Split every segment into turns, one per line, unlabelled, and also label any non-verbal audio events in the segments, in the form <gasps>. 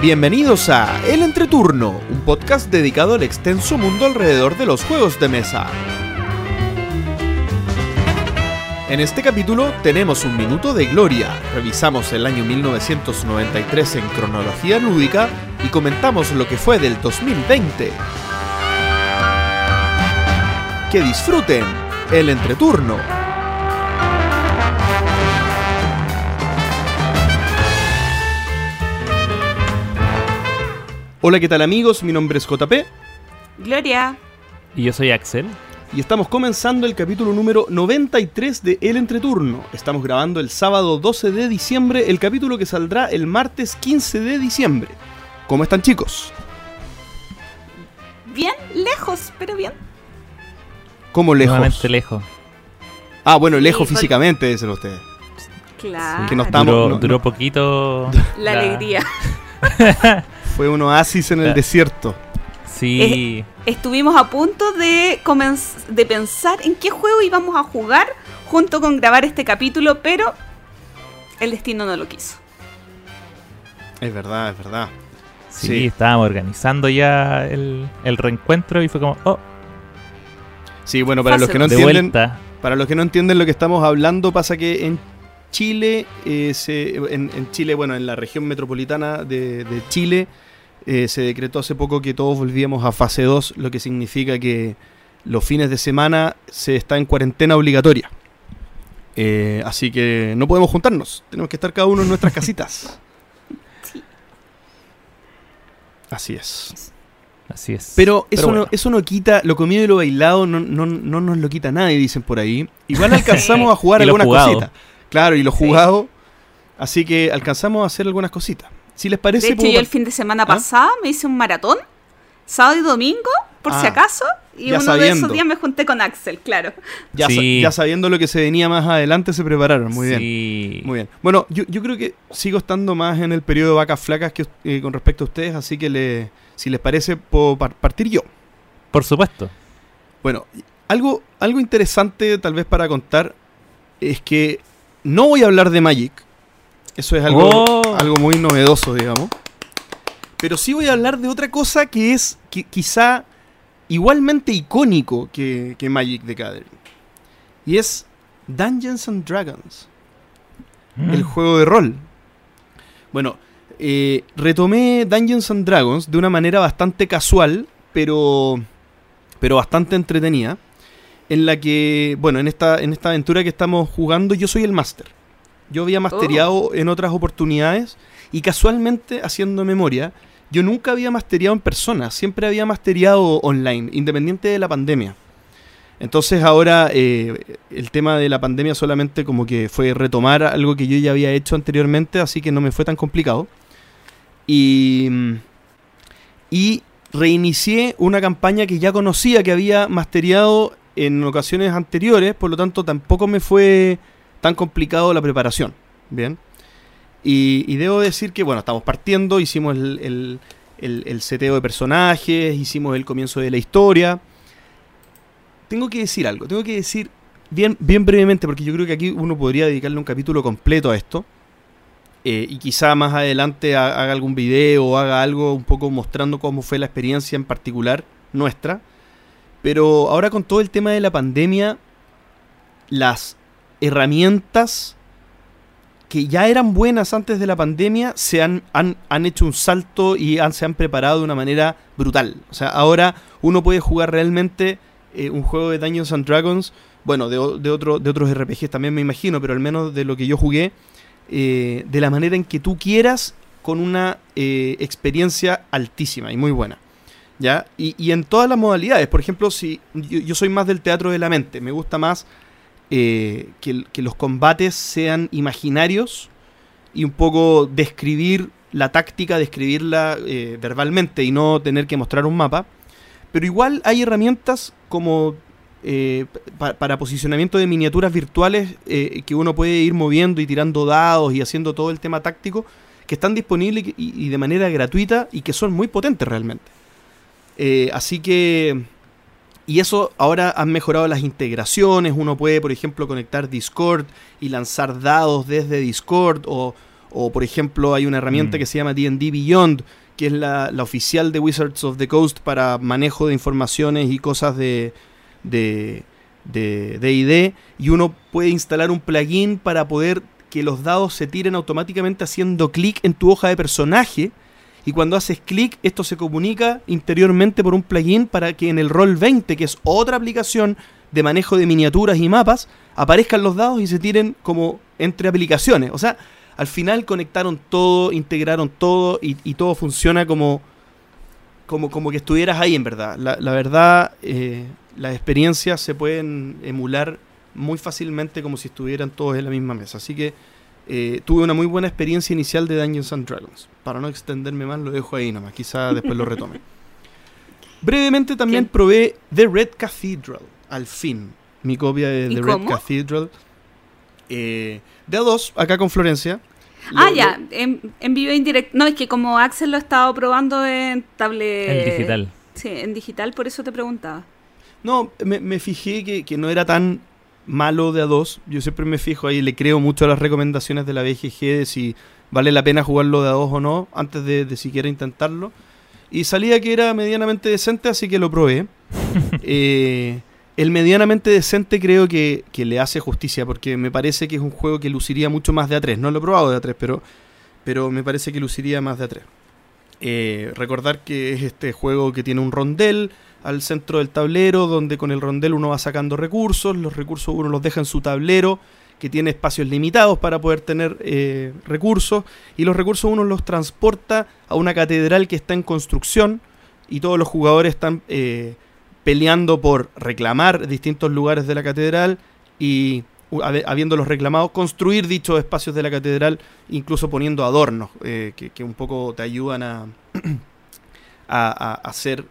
Bienvenidos a El Entreturno, un podcast dedicado al extenso mundo alrededor de los juegos de mesa. En este capítulo tenemos un minuto de gloria, revisamos el año 1993 en cronología lúdica y comentamos lo que fue del 2020. Que disfruten el entreturno. Hola, ¿qué tal amigos? Mi nombre es JP
Gloria.
Y yo soy Axel.
y estamos comenzando el capítulo número 93 de El Entreturno. Estamos grabando el sábado 12 de diciembre, el capítulo que saldrá el martes 15 de diciembre. ¿Cómo están chicos?
Bien lejos, pero bien.
¿Cómo lejos?
Nuevamente lejos.
Ah, bueno, lejos
Sí, por-
físicamente, dicen ustedes.
Claro.
Que no estamos-
duró,
no- no-
duró poquito.
La alegría. <laughs> <laughs>
Fue un oasis en el desierto.
Sí.
Estuvimos a punto de, comenz- de pensar en qué juego íbamos a jugar junto con grabar este capítulo, pero el destino no lo quiso.
Es verdad, es verdad.
sí,
sí.
estábamos organizando ya el, el reencuentro y fue como, oh,
Sí, bueno, para los que no
de
entienden, para los que no entienden lo que estamos hablando, pasa que en Chile, eh, se- en, en Chile, bueno, en la región metropolitana de, de Chile, eh, se decretó hace poco que todos volvíamos a fase 2, lo que significa que los fines de semana se está en cuarentena obligatoria. Eh, así que no podemos juntarnos, tenemos que estar cada uno en nuestras casitas. <laughs>
Sí.
Así es.
Así es.
Pero eso,
bueno.
no, eso no quita, lo comido y lo bailado no, no, no nos lo quita nadie, dicen por ahí. Igual alcanzamos <laughs> a jugar algunas cositas. Claro, y lo
Sí.
jugado. Así que alcanzamos a hacer algunas cositas. Si les parece,
De hecho, yo el fin de semana
¿Ah?
pasado me hice un maratón, sábado y domingo, por si
Ah,
acaso, y uno de esos días me junté con Axel, claro.
ya, sa- ya sabiendo lo que se venía más adelante, se prepararon. Muy bien.
Sí.
Muy bien. Bueno, yo, yo creo que sigo estando más en el periodo de vacas flacas que eh, con respecto a ustedes, así que le, si les parece, puedo par- partir yo.
Por supuesto.
Bueno, algo, algo interesante tal vez para contar es que no voy a hablar de Magic. Eso es algo,
Oh.
Algo muy novedoso, digamos. Pero sí voy a hablar de otra cosa que es qui- quizá igualmente icónico que, que Magic the Gathering. Y es Dungeons and Dragons el
Mm.
juego de rol. Bueno, eh, retomé Dungeons and Dragons de una manera bastante casual, pero, pero bastante entretenida. En la que, bueno, en esta, en esta aventura que estamos jugando, yo soy el máster. Yo había masteriado en otras oportunidades y casualmente, haciendo memoria, yo nunca había masteriado en persona, siempre había masteriado online, independiente de la pandemia. Entonces ahora eh, el tema de la pandemia solamente como que fue retomar algo que yo ya había hecho anteriormente, así que no me fue tan complicado. Y, y reinicié una campaña que ya conocía, que había masteriado en ocasiones anteriores, por lo tanto tampoco me fue tan complicado la preparación. Bien. Y, debo decir que, bueno, estamos partiendo, hicimos el, el, el- seteo de personajes, hicimos el comienzo de la historia tengo que decir algo, tengo que decir bien, bien brevemente, porque yo creo que aquí uno podría dedicarle un capítulo completo a esto. eh, y quizá más adelante ha- haga algún video o haga algo un poco mostrando cómo fue la experiencia en particular nuestra. Pero ahora con todo el tema de la pandemia, las herramientas que ya eran buenas antes de la pandemia se han, han, han hecho un salto y han- se han preparado de una manera brutal. O sea, ahora uno puede jugar realmente eh, un juego de Dungeons and Dragons, bueno, de, de, otro, de otros RPGs también me imagino, pero al menos de lo que yo jugué, eh, de la manera en que tú quieras, con una eh, experiencia altísima y muy buena. ¿Ya? Y, y en todas las modalidades, por ejemplo, si yo, yo soy más del teatro de la mente, me gusta más eh, que, los combates sean imaginarios y un poco describir la táctica, describirla eh, verbalmente y no tener que mostrar un mapa. Pero igual hay herramientas como eh, pa- para posicionamiento de miniaturas virtuales que uno puede ir moviendo y tirando dados y haciendo todo el tema táctico que están disponibles y, de manera gratuita y que son muy potentes realmente. Así que... Y eso ahora han mejorado las integraciones. Uno puede, por ejemplo, conectar Discord y lanzar dados desde Discord o, O por ejemplo hay una herramienta
Mm.
que se llama D&D Beyond, que es la, la oficial de Wizards of the Coast para manejo de informaciones y cosas de de de D&D y uno puede instalar un plugin para poder que los dados se tiren automáticamente haciendo clic en tu hoja de personaje y cuando haces clic esto se comunica interiormente por un plugin para que en el Roll 20, que es otra aplicación de manejo de miniaturas y mapas, aparezcan los dados y se tiren como entre aplicaciones. O sea, al final conectaron todo, integraron todo y, todo funciona como, como, como que estuvieras ahí en verdad. La, la verdad, eh, las experiencias se pueden emular muy fácilmente como si estuvieran todos en la misma mesa. Así que eh, tuve una muy buena experiencia inicial de Dungeons and Dragons. Para no extenderme más, lo dejo ahí nomás. Quizá después lo retome. <laughs> Brevemente también
¿Qué?
probé The Red Cathedral. Al fin. Mi copia de
¿Y
The
cómo?
Red Cathedral. Eh, de a dos, acá con Florencia.
Ah,
Lo-
ya, en, en vivo e indirecto. No, es que como Axel lo ha estado probando en tablet.
En digital.
Sí, en digital, por eso te preguntaba.
No, me, me fijé que, que no era tan malo de a dos. Yo siempre me fijo ahí, le creo mucho a las recomendaciones de la BGG de si vale la pena jugarlo de a dos o no, antes de, de siquiera intentarlo. Y salía que era medianamente decente, así que lo probé. <laughs> Eh, el medianamente decente creo que, que le hace justicia, porque me parece que es un juego que luciría mucho más de a tres. No lo he probado de a tres, pero, pero me parece que luciría más de a tres. Eh, recordar que es este juego que tiene un rondel al centro del tablero, donde con el rondel uno va sacando recursos, los recursos uno los deja en su tablero, que tiene espacios limitados para poder tener eh, recursos, y los recursos uno los transporta a una catedral que está en construcción, y todos los jugadores están eh, peleando por reclamar distintos lugares de la catedral y habiéndolos reclamados, construir dichos espacios de la catedral, incluso poniendo adornos eh, que, un poco te ayudan a, <clears throat> a, ser,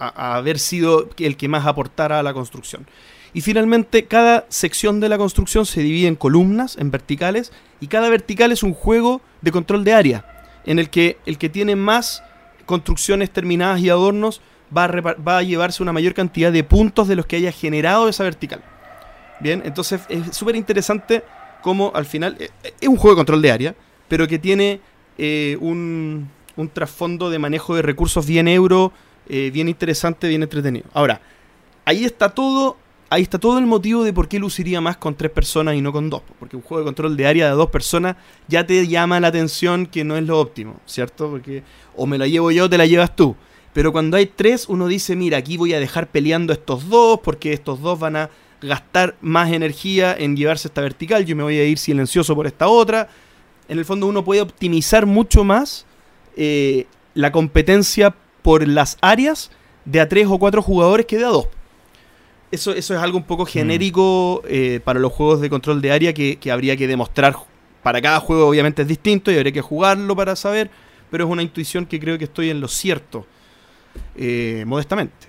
a, haber sido el que más aportara a la construcción. Y finalmente, cada sección de la construcción se divide en columnas, en verticales, y cada vertical es un juego de control de área, en el que el que tiene más construcciones terminadas y adornos va a, va a llevarse una mayor cantidad de puntos de los que haya generado esa vertical. Bien, entonces es súper interesante cómo al final eh, eh, es un juego de control de área, pero que tiene eh, un, un trasfondo de manejo de recursos bien euro, eh, bien interesante, bien entretenido. Ahora, ahí está todo, ahí está todo el motivo de por qué luciría más con tres personas y no con dos. Porque un juego de control de área de dos personas ya te llama la atención que no es lo óptimo, ¿cierto? Porque o me la llevo yo o te la llevas tú. Pero cuando hay tres, uno dice, mira, aquí voy a dejar peleando estos dos, porque estos dos van a gastar más energía en llevarse esta vertical, yo me voy a ir silencioso por esta otra. En el fondo uno puede optimizar mucho más eh, la competencia por las áreas de a tres o cuatro jugadores que de a dos. Eso, eso es algo un poco genérico eh, para los juegos de control de área que, que habría que demostrar. Para cada juego obviamente es distinto y habría que jugarlo para saber, pero es una intuición que creo que estoy en lo cierto, eh, modestamente.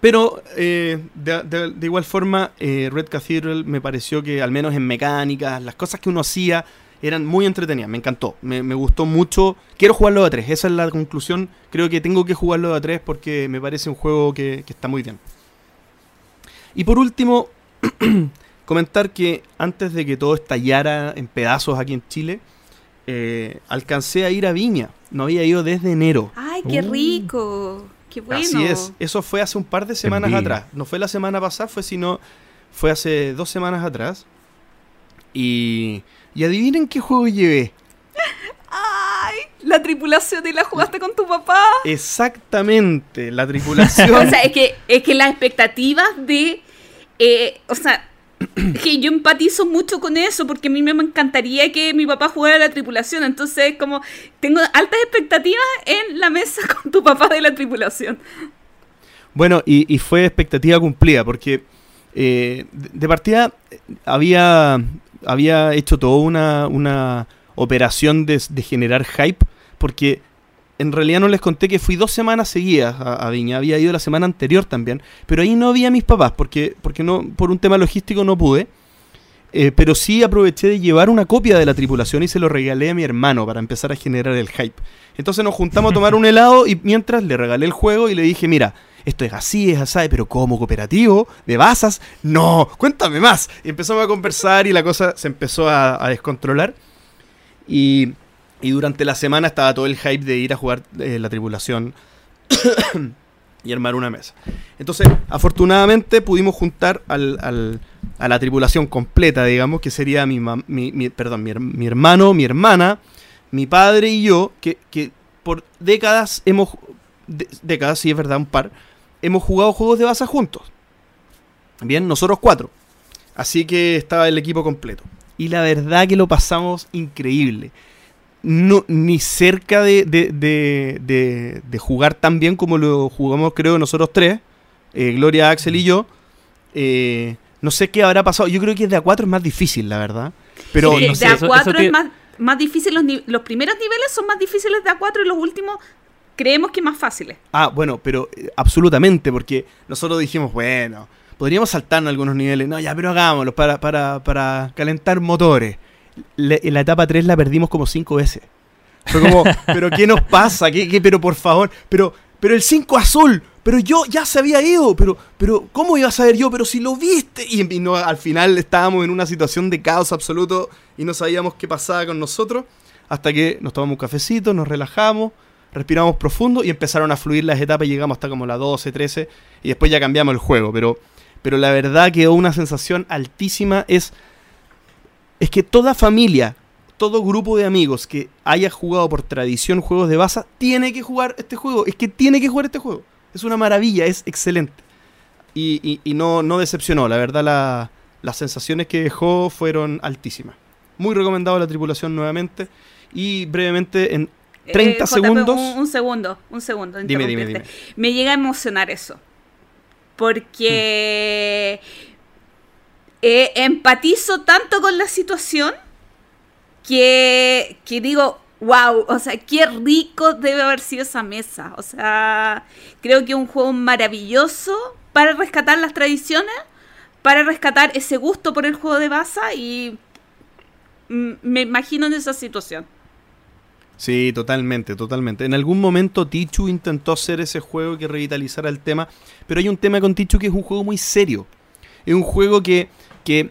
Pero eh, de, de- de igual forma, Red Cathedral me pareció que al menos en mecánicas, las cosas que uno hacía eran muy entretenidas, me encantó, me, me gustó mucho. Quiero jugarlo de a 3, esa es la conclusión. Creo que tengo que jugarlo de a 3 porque me parece un juego que, que está muy bien. Y por último, <clears throat> comentar que antes de que todo estallara en pedazos aquí en Chile, eh, alcancé a ir a Viña. No había ido desde enero.
¡Ay, qué
Uh.
rico! ¡Qué bueno!
Así es. Eso fue hace un par de semanas atrás. No fue la semana pasada, fue sino fue hace dos semanas atrás. Y, y adivinen qué juego llevé.
¡Ay! La tripulación y la jugaste con tu papá.
Exactamente, la <laughs>
O
tripulación.
sea, es que, es que las expectativas de. eh, o sea, <clears throat> que yo empatizo mucho con eso porque a mí me encantaría que mi papá jugara la tripulación. Entonces, como tengo altas expectativas en la mesa <laughs> con tu papá de la tripulación.
Bueno, y, y fue expectativa cumplida, porque eh, de, de partida eh, había, había hecho toda una, una operación de, de generar hype, porque en realidad no les conté que fui dos semanas seguidas a, a Viña, había ido la semana anterior también, pero ahí no había mis papás, porque, porque no, por un tema logístico no pude. Eh, pero sí aproveché de llevar una copia de la tripulación y se lo regalé a mi hermano para empezar a generar el hype. Entonces nos juntamos a tomar un <laughs> helado y mientras le regalé el juego y le dije, mira, esto es así, es así, pero como cooperativo, de basas, no, cuéntame más. Y empezamos a conversar y la cosa se empezó a, descontrolar. Y, y durante la semana estaba todo el hype de ir a jugar eh, la tripulación <coughs> y armar una mesa. Entonces, afortunadamente pudimos juntar al, al- a la tripulación completa, digamos, que sería mi, mi, mi- perdón, mi, mi hermano, mi hermana, mi padre y yo, que, que por décadas hemos, de- décadas, sí es verdad, un par, hemos jugado juegos de baza juntos. Bien, nosotros cuatro. Así que estaba el equipo completo. Y la verdad que lo pasamos increíble. No, ni cerca de, de, de- de- jugar tan bien como lo jugamos, creo, nosotros tres. eh, Gloria, Axel y yo. Eh, no sé qué habrá pasado. Yo creo que de a 4 es más difícil, la verdad. Pero
Sí,
no
de
sé.
A4
eso- eso te-
es más, más difícil, los, los primeros niveles son más difíciles de A4 y los últimos creemos que más fáciles.
Ah, bueno, pero eh, absolutamente, porque nosotros dijimos, bueno, podríamos saltarnos algunos niveles. No, ya, pero hagámoslo para, para, para calentar motores. Le- en la etapa 3 la perdimos como 5 veces. Fue como, <laughs> pero ¿qué nos pasa? ¿Qué, qué? Pero por favor, pero, pero el 5 azul, pero yo ya se había ido, pero, pero ¿cómo iba a saber yo? Pero si lo viste. Y, y no, al final estábamos en una situación de caos absoluto y no sabíamos qué pasaba con nosotros. Hasta que nos tomamos un cafecito, nos relajamos, respiramos profundo y empezaron a fluir las etapas y llegamos hasta como la 12, 13 y después ya cambiamos el juego. Pero, pero la verdad quedó una sensación altísima. Es, es que toda familia, todo grupo de amigos que haya jugado por tradición juegos de baza, tiene que jugar este juego. Es que tiene que jugar este juego. Es una maravilla, es excelente. Y, y- no, no decepcionó, la verdad la- las sensaciones que dejó fueron altísimas. Muy recomendado la tripulación nuevamente. Y brevemente, en 30
Eh, JP,
segundos...
Un, un segundo, un segundo.
Dime, dime,
interrumpirte. Me llega a emocionar eso. Porque eh, empatizo tanto con la situación que, que digo, wow, o sea, qué rico debe haber sido esa mesa. O sea, creo que es un juego maravilloso para rescatar las tradiciones, para rescatar ese gusto por el juego de baza y mm, me imagino en esa situación.
Sí, totalmente, totalmente. En algún momento Tichu intentó hacer ese juego que revitalizara el tema, pero hay un tema con Tichu que es un juego muy serio. Es un juego que, que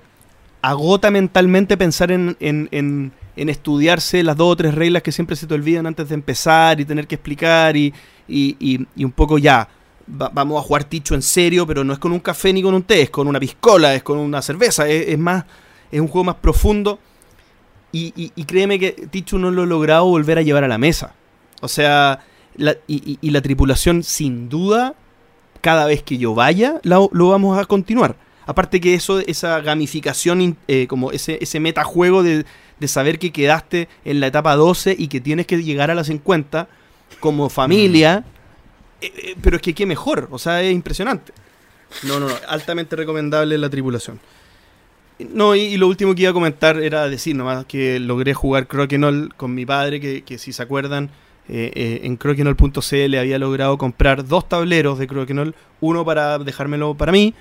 agota mentalmente pensar en, en- en- en estudiarse las dos o tres reglas que siempre se te olvidan antes de empezar y tener que explicar y, y- y- un poco ya. va- vamos a jugar Tichu en serio, pero no es con un café ni con un té, es con una piscola, es con una cerveza, es, es más, es un juego más profundo. Y, y- y créeme que Tichu no lo ha logrado volver a llevar a la mesa. O sea, la- y, la tripulación, sin duda, cada vez que yo vaya, la- lo vamos a continuar. Aparte que eso, esa gamificación, eh, como ese, ese metajuego de, de saber que quedaste en la etapa 12 y que tienes que llegar a la 50 como familia. eh, eh, pero es que qué mejor, o sea, es impresionante. No, no, no, altamente recomendable la tripulación. No, y, lo último que iba a comentar era decir nomás que logré jugar Crokinole con mi padre, que, que si se acuerdan, eh, eh, en crokinole.cl había logrado comprar dos tableros de Crokinole, uno para dejármelo para mí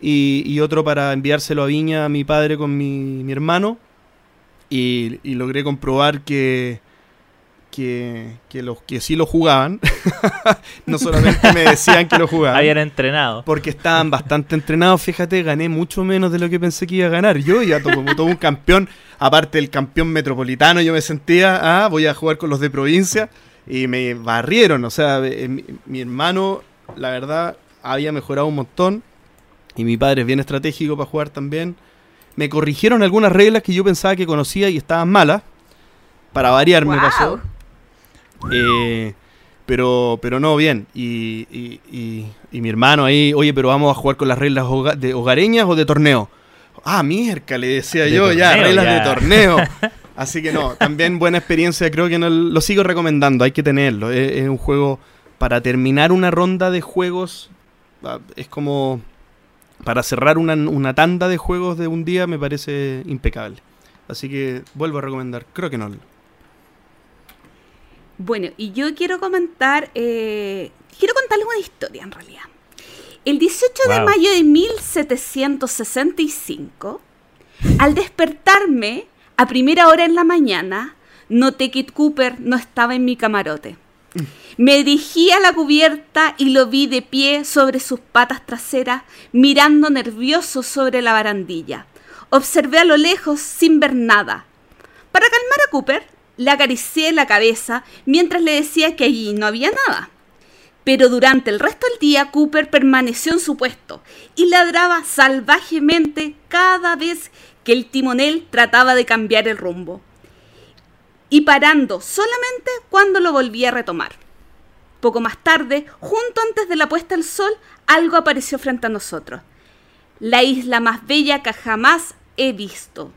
y, y otro para enviárselo a Viña a mi padre con mi, mi hermano. Y, y logré comprobar que, que, que los que sí lo jugaban, <laughs> no solamente me decían que lo jugaban.
Habían entrenado.
Porque estaban bastante entrenados, fíjate, gané mucho menos de lo que pensé que iba a ganar. Yo ya como todo un campeón, aparte del campeón metropolitano, yo me sentía, ah, voy a jugar con los de provincia, y me barrieron. O sea, eh, mi, mi hermano, la verdad, había mejorado un montón, y mi padre es bien estratégico para jugar también. Me corrigieron algunas reglas que yo pensaba que conocía y estaban malas. Para variar me pasó. Eh, pero, pero no, bien. Y, y- y- y mi hermano ahí, oye, pero vamos a jugar con las reglas hoga- de hogareñas o de torneo. Ah, mierda, le decía
De
yo, ya, reglas
ya.
de torneo. <laughs> Así que no, también buena experiencia, creo que no, lo sigo recomendando, hay que tenerlo. Es, es un juego para terminar una ronda de juegos, ah, es como para cerrar una, una tanda de juegos de un día, me parece impecable. Así que vuelvo a recomendar, creo que no.
Bueno, y yo quiero comentar, eh, quiero contarles una historia en realidad. El 18 de
Wow.
mayo de 1765, al despertarme a primera hora en la mañana, noté que Cooper no estaba en mi camarote. <laughs> Me dirigí a la cubierta y lo vi de pie sobre sus patas traseras, mirando nervioso sobre la barandilla. Observé a lo lejos sin ver nada. Para calmar a Cooper, le acaricié la cabeza mientras le decía que allí no había nada. Pero durante el resto del día Cooper permaneció en su puesto y ladraba salvajemente cada vez que el timonel trataba de cambiar el rumbo. Y parando solamente cuando lo volvía a retomar. Poco más tarde, junto antes de la puesta del sol, algo apareció frente a nosotros. La isla más bella que jamás he visto.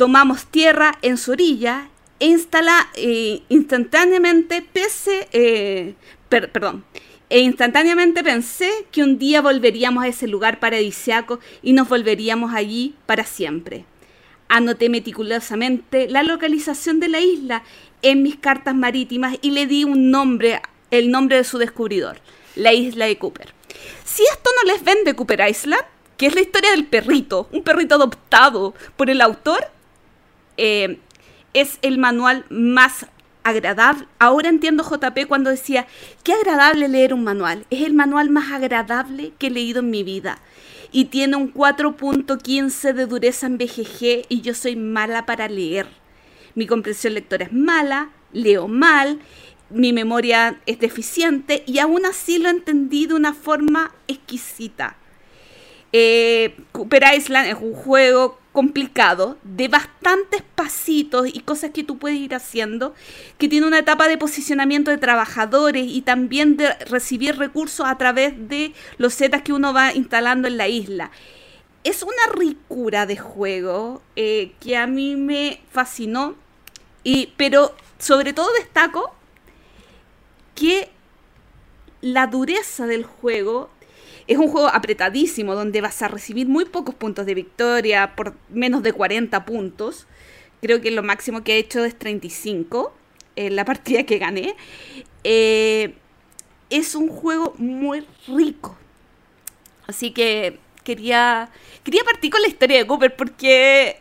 Tomamos tierra en su orilla e instala eh, instantáneamente pese, eh, perdón, e instantáneamente pensé que un día volveríamos a ese lugar paradisiaco y nos volveríamos allí para siempre. Anoté meticulosamente la localización de la isla en mis cartas marítimas y le di un nombre, el nombre de su descubridor, la isla de Cooper. Si esto no les vende Cooper Island, que es la historia del perrito, un perrito adoptado por el autor, eh, es el manual más agradable. Ahora entiendo JP cuando decía, qué agradable leer un manual. Es el manual más agradable que he leído en mi vida. Y tiene un 4.15 de dureza en BGG y yo soy mala para leer. Mi comprensión lectora es mala, leo mal, mi memoria es deficiente y aún así lo entendí de una forma exquisita. Eh, Cooper Island es un juego complicado, de bastantes pasitos y cosas que tú puedes ir haciendo, que tiene una etapa de posicionamiento de trabajadores y también de recibir recursos a través de los setas que uno va instalando en la isla. Es una ricura de juego eh, que a mí me fascinó, y, pero sobre todo destaco que la dureza del juego es un juego apretadísimo donde vas a recibir muy pocos puntos de victoria por menos de 40 puntos. Creo que lo máximo que he hecho es 35 en la <laughs> partida que gané. Eh, es un juego muy rico. Así que quería, quería partir con la historia de Cooper porque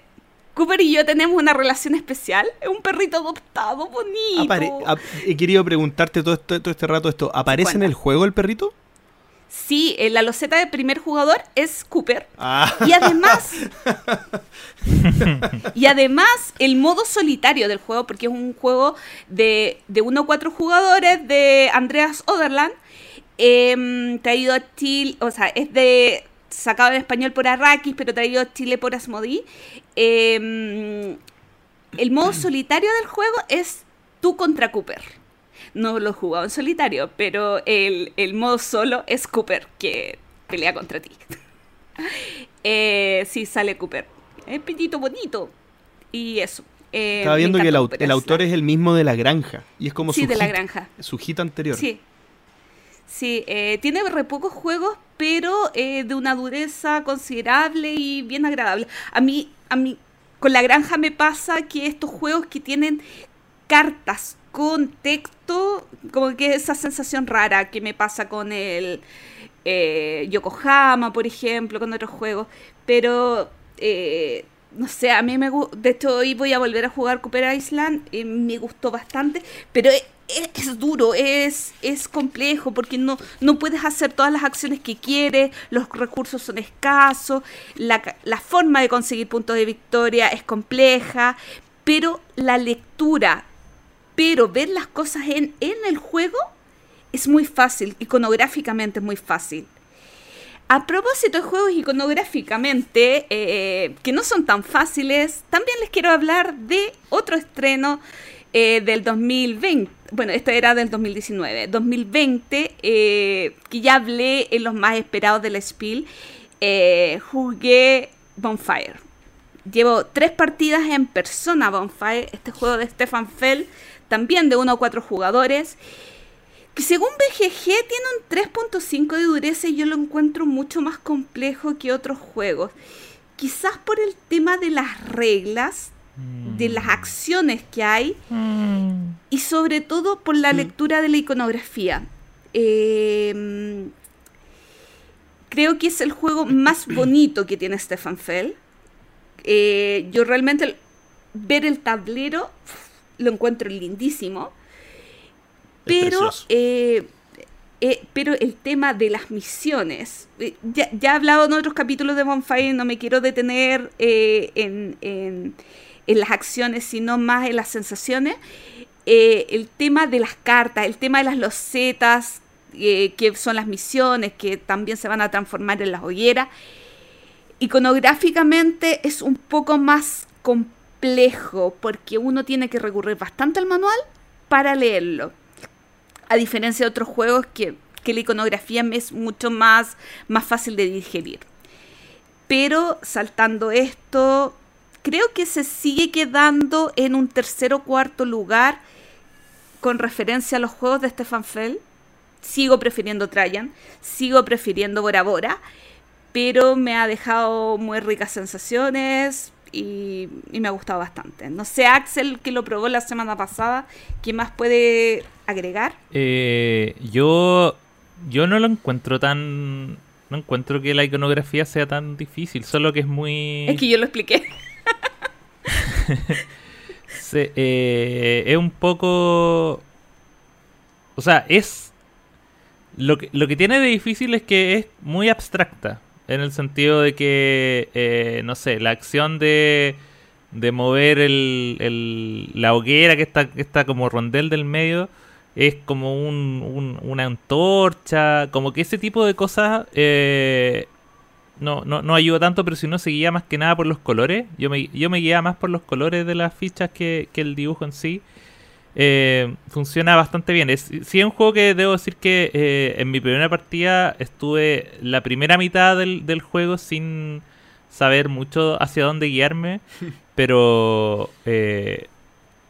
Cooper y yo tenemos una relación especial. Es un perrito adoptado, bonito.
he querido preguntarte todo, todo este rato esto. ¿Aparece en el juego el perrito?
Sí, la loseta de primer jugador es Cooper. Ah. Y además. <laughs> y además, el modo solitario del juego, porque es un juego de, de uno a cuatro jugadores de Andreas Oderland. Eh, traído a Chile, o sea, es de. sacado en español por Arrakis, pero traído a Chile por Asmodee. Em, el modo solitario del juego es tú contra Cooper no lo he jugado en solitario, pero el, modo solo es Cooper, que pelea contra ti. <laughs> eh, sí, sale Cooper. Es pitito bonito. Y eso.
Eh, Estaba viendo que el, autor es el mismo de La Granja. Y es como
sí,
su,
de
la
granja.
su hit anterior.
Sí. Sí, eh, tiene re pocos juegos, pero eh, de una dureza considerable y bien agradable. A mí, a mí, con La Granja me pasa que estos juegos que tienen cartas con texto, como que esa sensación rara que me pasa con el eh, Yokohama, por ejemplo, con otros juegos, pero eh, no sé, a mí me gusta, de hecho hoy voy a volver a jugar Cooper Island, y me gustó bastante, pero es, es, duro, es, es complejo, porque no, no puedes hacer todas las acciones que quieres, los recursos son escasos, la, la forma de conseguir puntos de victoria es compleja, pero la lectura pero ver las cosas en, el juego es muy fácil, iconográficamente es muy fácil. A propósito de juegos iconográficamente, eh, que no son tan fáciles, también les quiero hablar de otro estreno eh, del 2020. Bueno, este era del 2019. 2020, eh, que ya hablé en los más esperados del Spiel, jugué Bonfire. Llevo tres partidas en persona Bonfire, este juego de Stefan Fell también de 1 a 4 jugadores, que según BGG tiene un 3.5 de dureza y yo lo encuentro mucho más complejo que otros juegos. Quizás por el tema de las reglas, de las mm. acciones que hay mm. y sobre todo por la mm. lectura de la iconografía. Em, creo que es el juego más <coughs> bonito que tiene Stefan Fell. Eh, yo realmente ver el tablero lo encuentro lindísimo. Pero, eh, eh, pero el tema de las misiones, eh, ya, ya, he hablado en otros capítulos de Bonfire, no me quiero detener en, en las acciones, sino más en las sensaciones. El tema de las cartas, el tema de las losetas, que son las misiones, que también se van a transformar en las hogueras. Iconográficamente es un poco más complejo porque uno tiene que recurrir bastante al manual para leerlo. A diferencia de otros juegos que, que la iconografía es mucho más, más fácil de digerir. Pero saltando esto, creo que se sigue quedando en un tercer o cuarto lugar con referencia a los juegos de Stefan Fell. Sigo prefiriendo Trajan, sigo prefiriendo Bora Bora, pero me ha dejado muy ricas sensaciones y, y, me ha gustado bastante. No sé, Axel, que lo probó la semana pasada, ¿qué más puede agregar?
Eh, yo, yo no lo encuentro tan... No encuentro que la iconografía sea tan difícil, solo que es muy...
Es que yo lo expliqué. <laughs>
Se, eh, es un poco... O sea, es... Lo que, lo que tiene de difícil es que es muy abstracta. En el sentido de que, eh, no sé, la acción de, de mover el, el, la hoguera que está, que está como rondel del medio es como un, un, una antorcha, como que ese tipo de cosas eh, no, no, no ayuda tanto, pero si uno se guía más que nada por los colores, yo me, yo me guía más por los colores de las fichas que, que el dibujo en sí. Eh, funciona bastante bien. Es, sí, es un juego que debo decir que eh, en mi primera partida estuve la primera mitad del, del, juego sin saber mucho hacia dónde guiarme, <laughs> pero eh,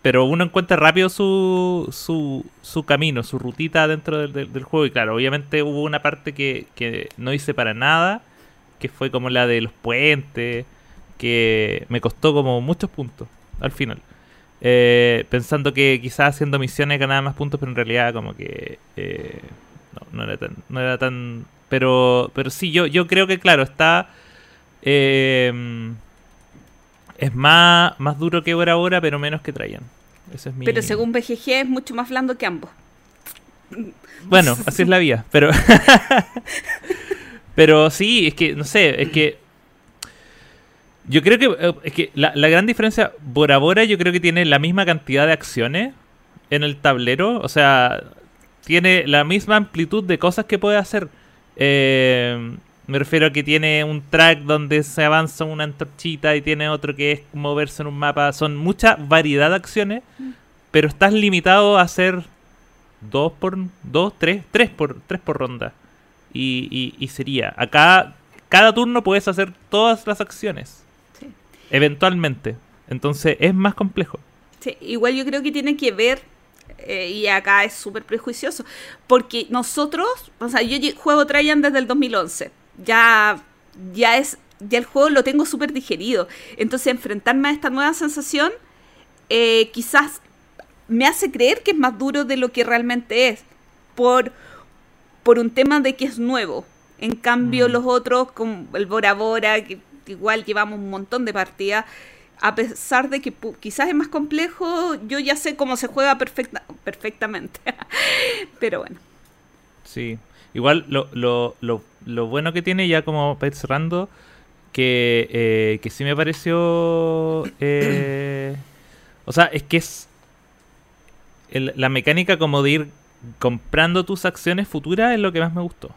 pero uno encuentra rápido su, su, su camino, su rutita dentro del, del, del, juego. Y claro, obviamente hubo una parte que, que no hice para nada, que fue como la de los puentes, que me costó como muchos puntos al final. Eh, pensando que quizás haciendo misiones ganaba más puntos, pero en realidad como que eh, no, no, era tan, no era tan... Pero, pero sí, yo, yo creo que claro, está... Eh, es más, más duro que Bora Bora, pero menos que Trajan. Ese es mi...
Pero según BGG es mucho más blando que ambos.
Bueno, así es la vía, pero... <laughs> pero sí, es que, no sé, es que yo creo que es que la, la, gran diferencia, Bora Bora yo creo que tiene la misma cantidad de acciones en el tablero, o sea, tiene la misma amplitud de cosas que puede hacer. Eh, me refiero a que tiene un track donde se avanza una antorchita y tiene otro que es moverse en un mapa. Son mucha variedad de acciones, pero estás limitado a hacer dos por dos, tres, tres por tres por ronda. Y, y, y sería acá cada turno puedes hacer todas las acciones eventualmente. Entonces es más complejo.
Sí, igual yo creo que tiene que ver, eh, y acá es súper prejuicioso, porque nosotros, o sea, yo juego Trajan desde el 2011, ya, ya es, ya el juego lo tengo súper digerido, entonces enfrentarme a esta nueva sensación eh, quizás me hace creer que es más duro de lo que realmente es, por, por un tema de que es nuevo. En cambio, mm. los otros, como el Bora Bora, que igual llevamos un montón de partidas, a pesar de que quizás es más complejo, yo ya sé cómo se juega perfecta, perfectamente. <laughs> Pero bueno.
Sí, igual lo, lo, lo, lo, bueno que tiene, ya como para ir cerrando, que, eh, que sí me pareció... <coughs> Eh, o sea, es que es el, la mecánica como de ir comprando tus acciones futuras es lo que más me gustó.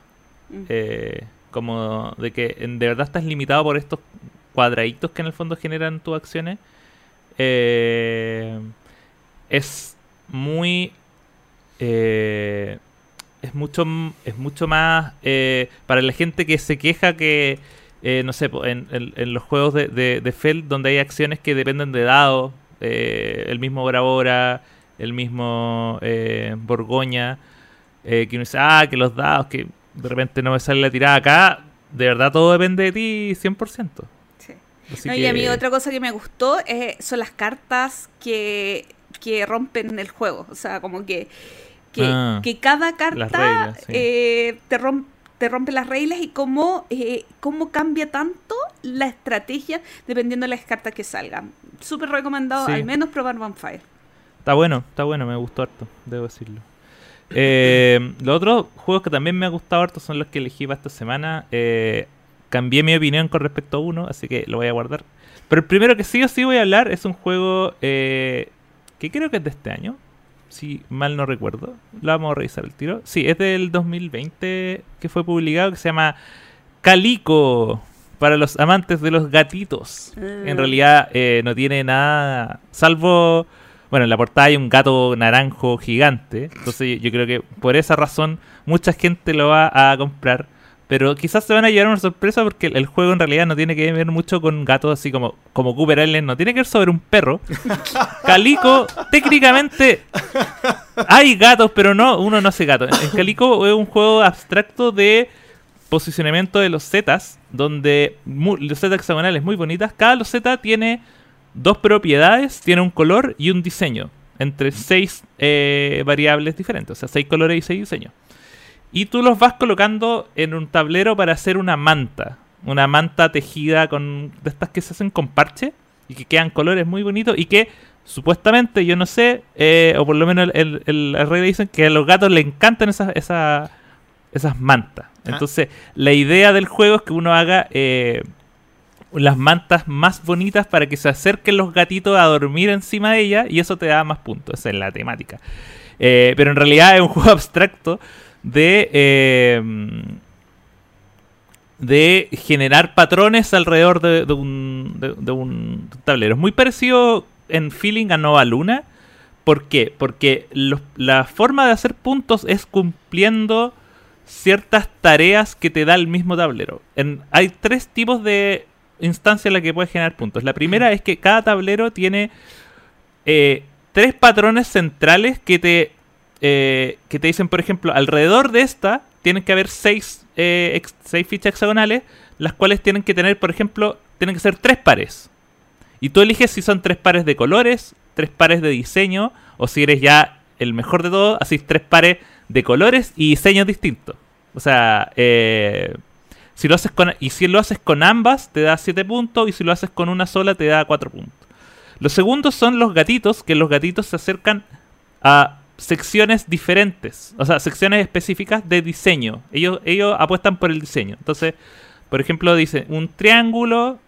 Mm. Eh, como de que de verdad estás limitado por estos cuadraditos que en el fondo generan tus acciones. Eh, es muy. Eh, es mucho es mucho más eh, para la gente que se queja que eh, no sé en, los juegos de, de, de Feld donde hay acciones que dependen de dados el mismo Bravora el mismo Borgoña que uno dice ah que los dados que de repente no me sale la tirada acá, de verdad todo depende de ti 100%.
Sí. No, que... Y a mí otra cosa que me gustó es, son las cartas que, que rompen el juego. O sea, como que, que, ah, que cada carta reglas, sí. eh, te, rompe, te rompe las reglas y cómo, eh, cómo cambia tanto la estrategia dependiendo de las cartas que salgan. Súper recomendado, sí. al menos probar Vampire.
Está bueno, está bueno, me gustó harto, debo decirlo. Eh, los otros juegos que también me ha gustado harto son los que elegí para esta semana. Eh, cambié mi opinión con respecto a uno, así que lo voy a guardar. Pero el primero que sí o sí voy a hablar es un juego eh, que creo que es de este año. Si mal no recuerdo. Lo vamos a revisar el tiro. Sí, es del 2020 que fue publicado, que se llama Calico. Para los amantes de los gatitos. En
Mm.
realidad eh, no tiene nada. Salvo. Bueno, en la portada hay un gato naranjo gigante. Entonces yo creo que por esa razón mucha gente lo va a comprar. Pero quizás se van a llevar una sorpresa porque el, juego en realidad no tiene que ver mucho con gatos así como, como Cooper Island. No tiene que ver sobre un perro. <laughs> Calico, técnicamente hay gatos, pero no, uno no hace gato. En Calico es un juego abstracto de posicionamiento de los zetas, donde los zetas hexagonales muy bonitas. Cada loseta tiene dos propiedades, tiene un color y un diseño, entre seis eh, variables diferentes, o sea, seis colores y seis diseños. Y tú los vas colocando en un tablero para hacer una manta, una manta tejida con de estas que se hacen con parche y que quedan colores muy bonitos y que supuestamente, yo no sé, eh, o por lo menos el, el, el- reglas dicen que a los gatos les encantan esas, esas, esas mantas. Entonces, la idea del juego es que uno haga eh, las mantas más bonitas para que se acerquen los gatitos a dormir encima de ellas y eso te da más puntos. Esa es la temática. Eh, pero en realidad es un <laughs> juego abstracto de eh, de generar patrones alrededor de, de un, de- un tablero. Es muy parecido en feeling a Nova Luna. ¿Por qué? Porque la forma de hacer puntos es cumpliendo ciertas tareas que te da el mismo tablero. Hay tres tipos de instancias en las que puedes generar puntos. La primera es que cada tablero tiene eh, tres patrones centrales que te, eh, que te dicen, por ejemplo, alrededor de esta tienen que haber seis, eh, seis fichas hexagonales, las cuales tienen que tener, por ejemplo, tienen que ser tres pares. Y tú eliges si son tres pares de colores, tres pares de diseño, o si eres ya el mejor de todos, así tres pares de colores y diseños distintos. O sea, eh, si lo haces y si lo haces con ambas, te da 7 puntos, y si lo haces con una sola, te da 4 puntos. Los segundos son los gatitos, que los gatitos se acercan a secciones diferentes, o sea, secciones específicas de diseño. Ellos, ellos apuestan por el diseño. Entonces, por ejemplo, dice un triángulo,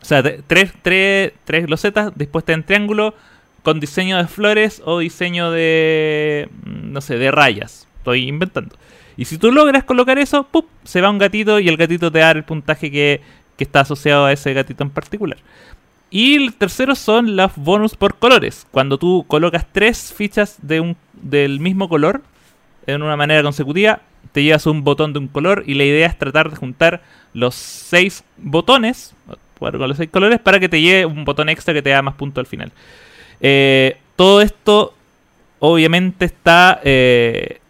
o sea, tres, tres, tres losetas dispuestas en triángulo con diseño de flores o diseño de, mm, no sé, de rayas. Estoy inventando. Y si tú logras colocar eso, ¡pup! se va un gatito y el gatito te da el puntaje que, que está asociado a ese gatito en particular. Y el tercero son los bonus por colores. Cuando tú colocas tres fichas de un, del mismo color en una manera consecutiva, te llevas un botón de un color y la idea es tratar de juntar los seis botones con los seis colores para que te lleve un botón extra que te da más puntos al final. Eh, todo esto obviamente está... eh,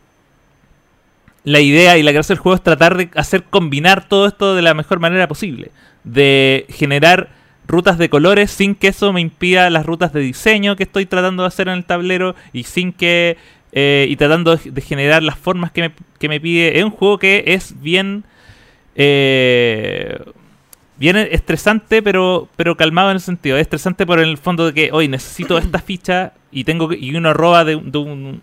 la idea y la gracia del juego es tratar de hacer combinar todo esto de la mejor manera posible. De generar rutas de colores sin que eso me impida las rutas de diseño que estoy tratando de hacer en el tablero y sin que... eh, y tratando de, generar las formas que me, que me pide. Es un juego que es bien... eh, bien estresante, pero, pero calmado en el sentido. Es estresante por el fondo de que hoy necesito esta <clears throat> ficha y tengo que- y uno roba de, un- de, un-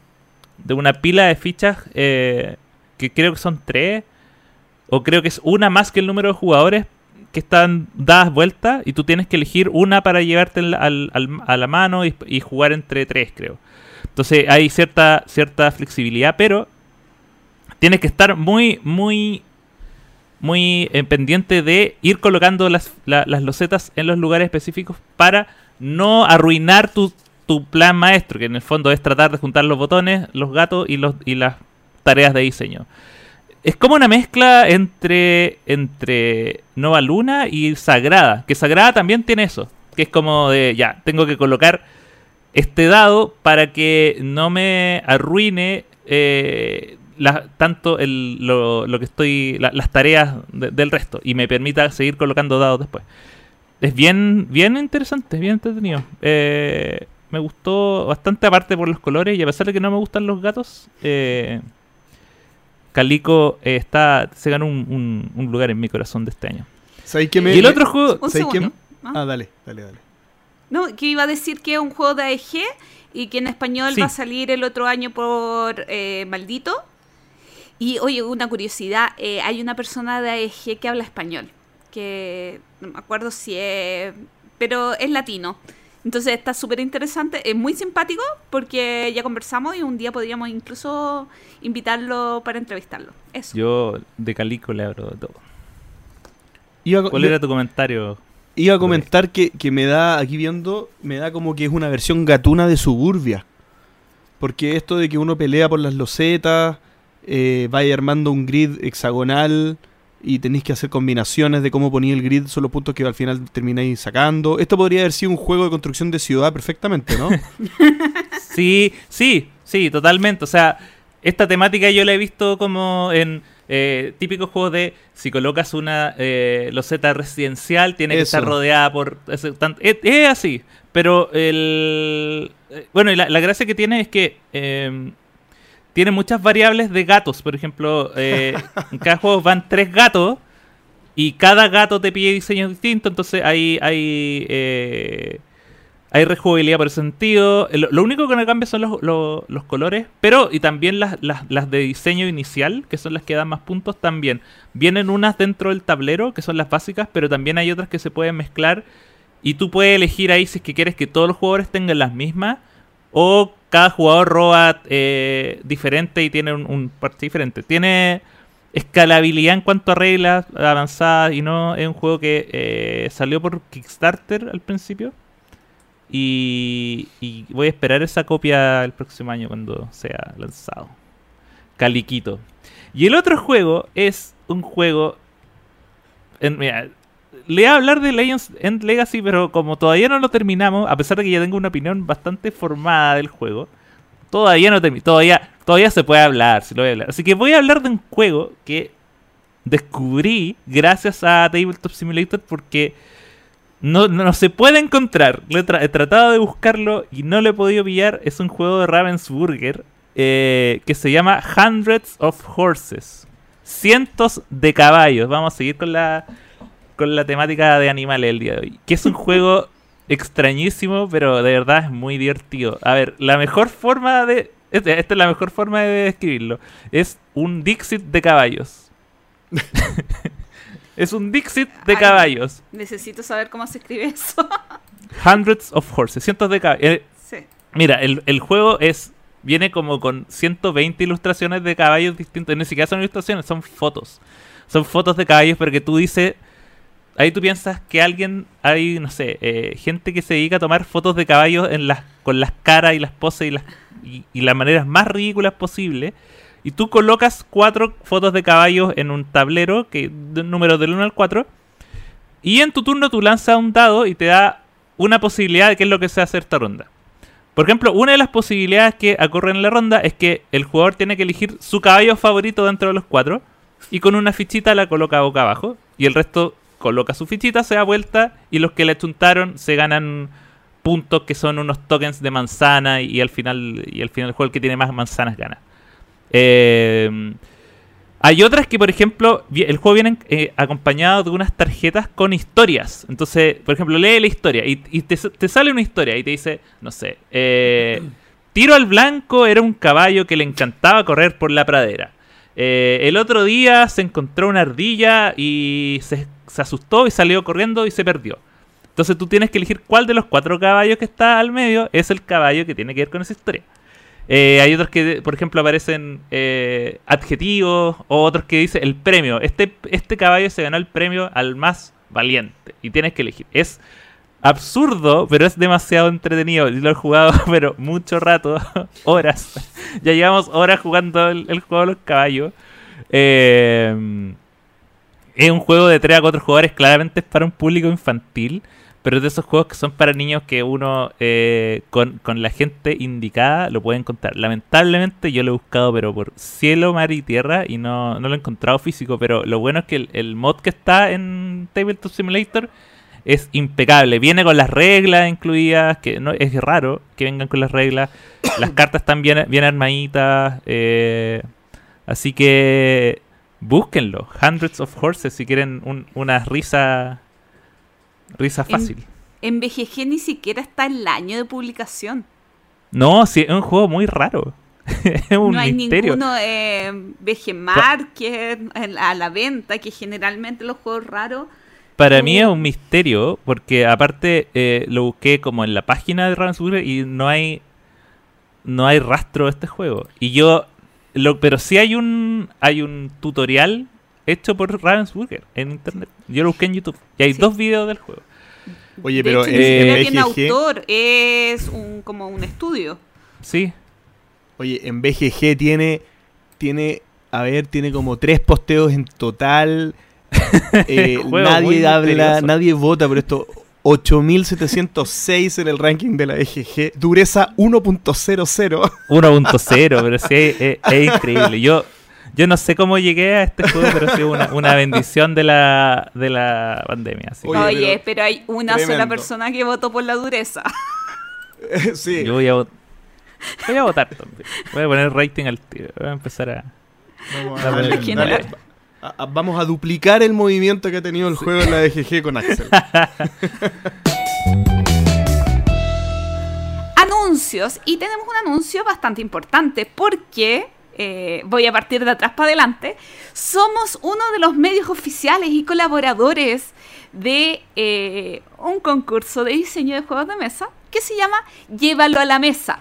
de una pila de fichas eh, que creo que son tres o creo que es una más que el número de jugadores que están dadas vueltas y tú tienes que elegir una para llevarte a la mano y, y jugar entre tres, creo. Entonces hay cierta, cierta flexibilidad, pero tienes que estar muy, muy, muy eh, pendiente de ir colocando las, la- las losetas en los lugares específicos para no arruinar tu, tu plan maestro, que en el fondo es tratar de juntar los botones, los gatos y, los, y las tareas de diseño. Es como una mezcla entre, entre Nova Luna y Sagrada, que Sagrada también tiene eso, que es como de, ya, tengo que colocar este dado para que no me arruine eh, tanto el, lo, lo que estoy la- las tareas de- del resto y me permita seguir colocando dados después es bien bien interesante bien entretenido Eh, me gustó bastante aparte por los colores y a pesar de que no me gustan los gatos eh, Calico eh, está se ganó un, un- un lugar en mi corazón de este año
¿Sabéis que me.?
y el otro juego
Un
¿sabéis
segundo.
qué?
¿Ah?
Ah, dale, dale, dale.
No, que iba a decir que es un juego de AEG y que en español
Sí.
va a salir el otro año por eh, Maldito. Y oye, una curiosidad, eh, hay una persona de AEG que habla español. que no me acuerdo si es, pero es latino. Entonces está súper interesante, es muy simpático porque ya conversamos y un día podríamos incluso invitarlo para entrevistarlo. Eso.
Yo de Calico le abro de todo.
Iba
¿Cuál
yo-
era tu comentario?
Iba a comentar que, que me da, aquí viendo, me da como que es una versión gatuna de Suburbia. Porque esto de que uno pelea por las losetas, eh, vaya armando un grid hexagonal y tenéis que hacer combinaciones de cómo ponía el grid, son los puntos que al final termináis sacando. Esto podría haber sido un juego de construcción de ciudad perfectamente, ¿no? <laughs>
Sí, sí, sí, totalmente. O sea, esta temática yo la he visto como en eh, típicos juegos de si colocas una eh, loseta residencial, tiene que estar rodeada por... es, así, pero el... eh, Bueno, y la, la gracia que tiene es que... tiene muchas variables de gatos. Por ejemplo, eh, <laughs> en cada juego van tres gatos y cada gato te pide diseños distintos. Entonces hay, hay, eh, hay rejugabilidad por ese sentido. Lo, lo único que no cambia son los, los- los colores. Pero, y también las, las, las de diseño inicial, que son las que dan más puntos, también. Vienen unas dentro del tablero, que son las básicas, pero también hay otras que se pueden mezclar. Y tú puedes elegir ahí si es que quieres que todos los jugadores tengan las mismas. O cada jugador roba eh, diferente y tiene un, un parte diferente. Tiene escalabilidad en cuanto a reglas avanzadas y no es un juego que eh, salió por Kickstarter al principio. Y, y voy a esperar esa copia el próximo año cuando sea lanzado. Caliquito. Y el otro juego es un juego... en- mira, le voy a hablar de Legends End Legacy, pero como todavía no lo terminamos, a pesar de que ya tengo una opinión bastante formada del juego, todavía no todavía, todavía se puede hablar. Así que voy a hablar de un juego que descubrí gracias a Tabletop Simulator porque no, no se puede encontrar. He, he tratado de buscarlo y no lo he podido pillar. Es un juego de Ravensburger eh, que se llama Hundreds of Horses. Cientos de caballos. Vamos a seguir con la, con la temática de animales el día de hoy. Que es un <laughs> juego extrañísimo, pero de verdad es muy divertido. A ver, la mejor forma de... Esta, esta es la mejor forma de describirlo. Es un Dixit de caballos. <laughs> es un Dixit de
Ay.
caballos.
Necesito saber cómo se escribe eso. <laughs>
Hundreds of horses, cientos de caballos. Eh,
sí.
mira, el, el juego es viene como con 120 ilustraciones de caballos distintos. Ni siquiera son ilustraciones, son fotos. Son fotos de caballos, pero que tú dices... Ahí tú piensas que alguien, hay, no sé, eh, gente que se dedica a tomar fotos de caballos con las caras y las poses y las, maneras más ridículas posibles. Y tú colocas cuatro fotos de caballos en un tablero, que de número del 1 al 4. Y en tu turno tú lanzas un dado y te da una posibilidad de qué es lo que se hace esta ronda. Por ejemplo, una de las posibilidades que ocurren en la ronda es que el jugador tiene que elegir su caballo favorito dentro de los cuatro y con una fichita la coloca boca abajo y el resto coloca su fichita, se da vuelta y los que le chuntaron se ganan puntos que son unos tokens de manzana y, al final y al final del juego el que tiene más manzanas gana. Eh, hay otras que, por ejemplo, el juego viene eh, acompañado de unas tarjetas con historias. Entonces, por ejemplo, lee la historia y, te sale una historia y te dice, no sé, eh, Tiro al Blanco era un caballo que le encantaba correr por la pradera. Eh, el otro día se encontró una ardilla y se, se asustó y salió corriendo y se perdió. Entonces tú tienes que elegir cuál de los cuatro caballos que está al medio es el caballo que tiene que ver con esa historia. Eh, hay otros que, por ejemplo, aparecen eh, adjetivos o otros que dice el premio. Este, este caballo se ganó el premio al más valiente y tienes que elegir. Es absurdo, pero es demasiado entretenido. Lo he jugado, <laughs> pero mucho rato, <laughs> horas. ya llevamos horas jugando el, el juego de los caballos. Eh, es un juego de 3 a 4 jugadores, claramente es para un público infantil. Pero es de esos juegos que son para niños que uno eh, con, la gente indicada lo puede encontrar. Lamentablemente yo lo he buscado pero por cielo, mar y tierra y no, no lo he encontrado físico. Pero lo bueno es que el, el mod que está en Tabletop Simulator es impecable. Viene con las reglas incluidas, que no es raro que vengan con las reglas. Las cartas están bien, bien armaditas. eh, así que búsquenlo. Hundreds of Horses si quieren un- una risa risa
En-
fácil.
En BGG ni siquiera está el año de publicación.
No, sí, es un juego muy raro. <laughs> es un
no hay
misterio.
ninguno eh, BG Market en- a la venta, que generalmente los juegos raros
para mí es un misterio, porque aparte eh, lo busqué como en la página de Ravensburger y no hay no hay rastro de este juego. Y yo, lo, pero sí hay un hay un tutorial hecho por Ravensburger en internet. Yo lo busqué en YouTube y hay
Sí.
dos videos del juego.
Oye,
De
pero
hecho,
en, BGG,
autor, es un, como un estudio.
Sí,
oye, en BGG tiene, tiene, a ver, tiene como tres posteos en total. <laughs> Eh, nadie habla,
misterioso.
nadie vota por esto. 8706 en el ranking de la BGG. Dureza 1.00.
1.0, pero sí, es, es <laughs> increíble. Yo, yo no sé cómo llegué a este juego, pero sí una, una bendición de la, de la pandemia. así
Oye,
Oye,
pero
pero, hay una sola persona que votó por la dureza. <laughs>
sí.
yo voy a, voy a votar también. Voy a poner rating al tiro. Voy a empezar a...
Vamos a, darle- a- a- vamos a duplicar el movimiento que ha tenido el juego en la BGG con Axel. <laughs>
Anuncios. Y tenemos un anuncio bastante importante porque, eh, voy a partir de atrás para adelante, somos uno de los medios oficiales y colaboradores de eh, un concurso de diseño de juegos de mesa que se llama Llévalo a la mesa.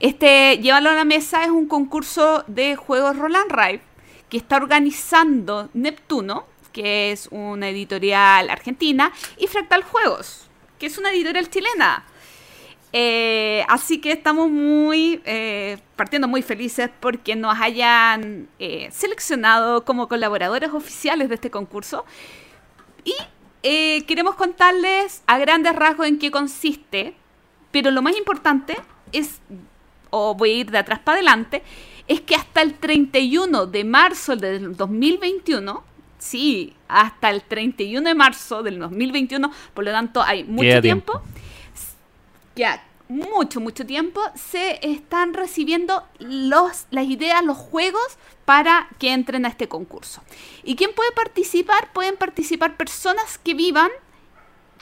Este Llévalo a la mesa es un concurso de juegos Roland Rive que está organizando Neptuno, que es una editorial argentina, y Fractal Juegos, que es una editorial chilena. Eh, así que estamos muy eh, partiendo muy felices porque nos hayan eh, seleccionado como colaboradores oficiales de este concurso. Y queremos contarles a grandes rasgos en qué consiste, pero lo más importante es, o voy a ir de atrás para adelante, es que hasta el 31 de marzo del 2021, sí, hasta el 31 de marzo del 2021, por lo tanto hay mucho tiempo, ya mucho, mucho tiempo, se están recibiendo los, las ideas, los juegos para que entren a este concurso. ¿Y quién puede participar? Pueden participar personas que vivan,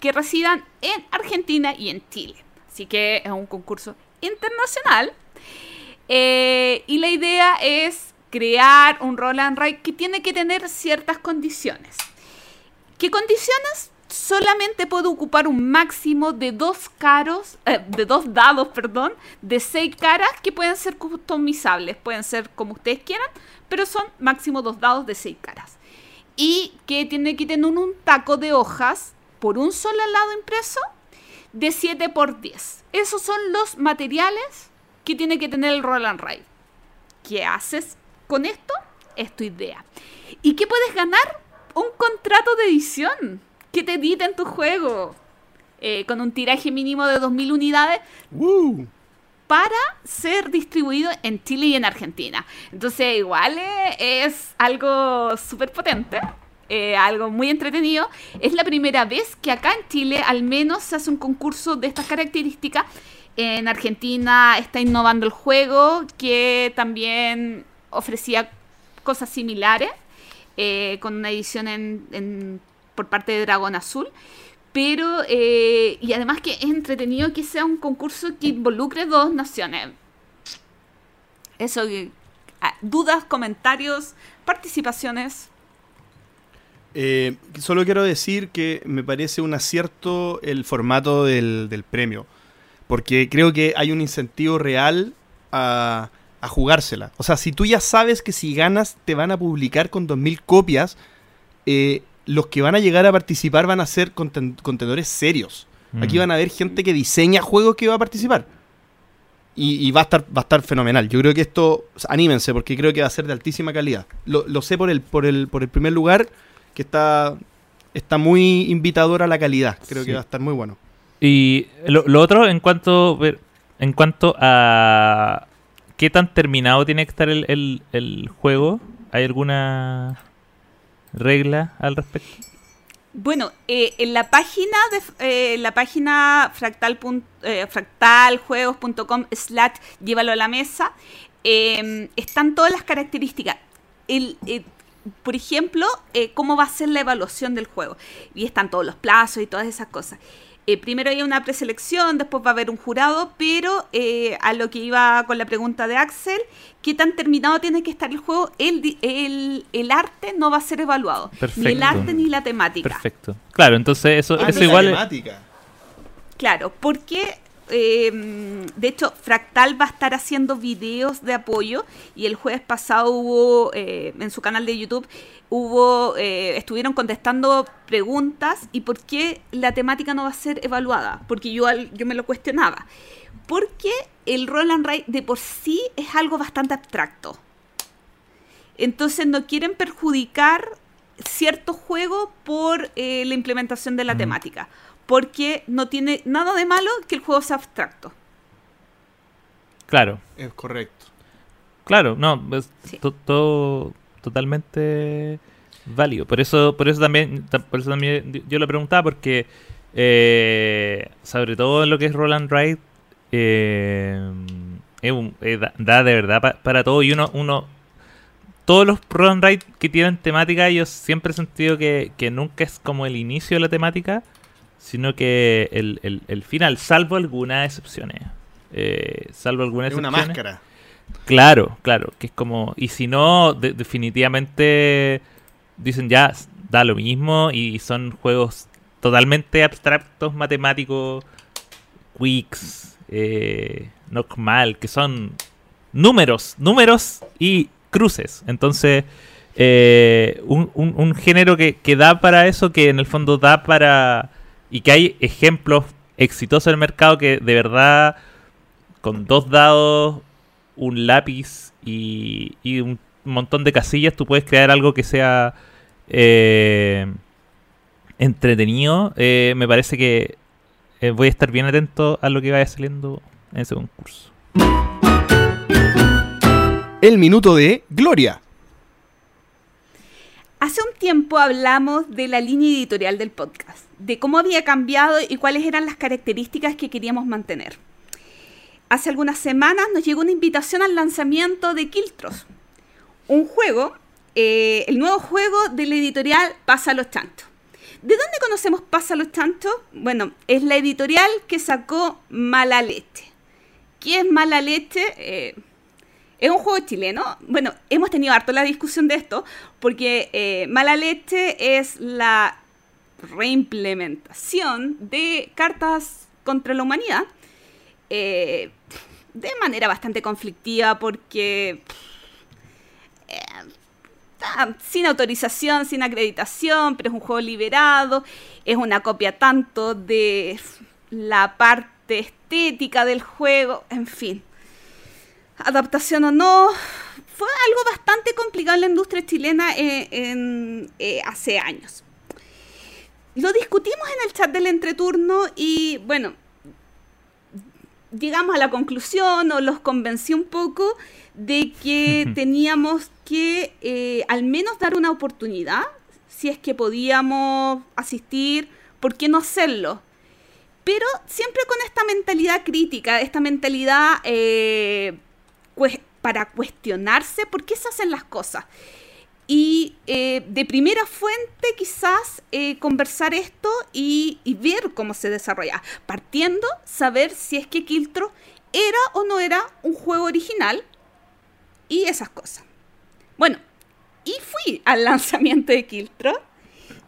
que residan en Argentina y en Chile. Así que es un concurso internacional. Eh, y la idea es crear un roll and write que tiene que tener ciertas condiciones. ¿Qué condiciones? Solamente puede ocupar un máximo de dos caros, eh, de dos dados, perdón, de seis caras que pueden ser customizables, pueden ser como ustedes quieran, pero son máximo dos dados de seis caras. Y que tiene que tener un taco de hojas por un solo lado impreso de 7 por 10. Esos son los materiales que tiene que tener el roll and. ¿Qué haces con esto? Es tu idea. ¿Y qué puedes ganar? Un contrato de edición que te editen tu juego eh, con un tiraje mínimo de 2.000 unidades
¡Woo!
para ser distribuido en Chile y en Argentina. Entonces, igual eh, es algo súper potente, eh, algo muy entretenido. Es la primera vez que acá en Chile al menos se hace un concurso de estas características. En Argentina está innovando el juego, que también ofrecía cosas similares, eh, con una edición en- por parte de Dragón Azul. Pero, eh, y además que es entretenido que sea un concurso que involucre dos naciones. Eso, ah, dudas, comentarios, participaciones.
Eh, solo quiero decir que me parece un acierto el formato del premio. Porque creo que hay un incentivo real a, a jugársela. O sea, si tú ya sabes que si ganas te van a publicar con 2.000 copias, eh, los que van a llegar a participar van a ser conten- contenedores serios. Aquí
Mm.
van a haber gente que diseña juegos que va a participar. Y, y va, a estar, va a estar fenomenal. Yo creo que esto, anímense, porque creo que va a ser de altísima calidad. Lo, lo sé por el, por, el, por el primer lugar, que está, está muy invitador a la calidad. Creo
Sí.
que va a estar muy bueno.
Y lo, lo otro, en cuanto en cuanto a qué tan terminado tiene que estar el, el- juego, ¿hay alguna regla al respecto?
Bueno, eh, en la página de eh, la página fractal eh, fractaljuegos.com slash llévalo a la mesa eh, están todas las características. El, eh, por ejemplo, eh, cómo va a ser la evaluación del juego. Y están todos los plazos y todas esas cosas. Eh, primero hay una preselección, después va a haber un jurado, pero eh, a lo que iba con la pregunta de Axel, ¿qué tan terminado tiene que estar el juego? El, el, el arte no va a ser evaluado. Ni el arte ni la temática.
Perfecto. Claro, entonces eso,
Ah,
eso
no es
igual...
temática.
Claro, porque eh, de hecho Fractal va a estar haciendo videos de apoyo y el jueves pasado hubo eh, en su canal de YouTube hubo eh, estuvieron contestando preguntas y por qué la temática no va a ser evaluada, porque yo yo me lo cuestionaba. Porque el roll and write de por sí es algo bastante abstracto. Entonces no quieren perjudicar cierto juego por eh, la implementación de la temática. Porque no tiene nada de malo que el juego sea abstracto.
Claro,
Es correcto.
claro, no, es
Sí.
to- todo totalmente válido. Por eso, por eso también, ta- por eso también yo lo preguntaba porque eh, sobre todo en lo que es Roland Wright eh, eh, da, da de verdad pa- para todo y uno, uno todos los Roland Wright que tienen temática yo siempre he sentido que, que nunca es como el inicio de la temática sino que el, el- el final, salvo algunas excepciones. Eh, salvo algunas
Es una
excepciones.
máscara.
Claro, claro, que es como... Y si no, de- definitivamente dicen ya, da lo mismo y son juegos totalmente abstractos, matemáticos, quicks, eh, mal, que son números, números y cruces. Entonces, eh, un, un- un género que, que da para eso, que en el fondo da para... Y que hay ejemplos exitosos en el mercado que de verdad con dos dados, un lápiz y, un montón de casillas, tú puedes crear algo que sea eh, entretenido. Eh, me parece que eh, voy a estar bien atento a lo que vaya saliendo en ese concurso.
El minuto de Gloria.
Hace un tiempo hablamos de la línea editorial del podcast, de cómo había cambiado y cuáles eran las características que queríamos mantener. Hace algunas semanas nos llegó una invitación al lanzamiento de Kiltros, un juego, eh, el nuevo juego de la editorial Pasa los Chantos. ¿De dónde conocemos Pasa los Chantos? Bueno, es la editorial que sacó Mala Leche. ¿Qué es Mala Leche? Eh, es un juego chileno. Bueno, hemos tenido harto la discusión de esto, porque eh, Mala Leche es la reimplementación de cartas contra la humanidad eh, de manera bastante conflictiva, porque eh, está sin autorización, sin acreditación, pero es un juego liberado, es una copia tanto de la parte estética del juego, en fin adaptación o no, fue algo bastante complicado en la industria chilena eh, en- eh, hace años. Lo discutimos en el chat del entreturno y bueno, llegamos a la conclusión o los convencí un poco de que teníamos que eh, al menos dar una oportunidad, si es que podíamos asistir, ¿por qué no hacerlo? Pero siempre con esta mentalidad crítica, esta mentalidad eh, para cuestionarse por qué se hacen las cosas. Y eh, de primera fuente quizás eh, conversar esto y, ver cómo se desarrolla. Partiendo, saber si es que Kiltro era o no era un juego original y esas cosas. Bueno, y fui al <laughs> lanzamiento de Kiltro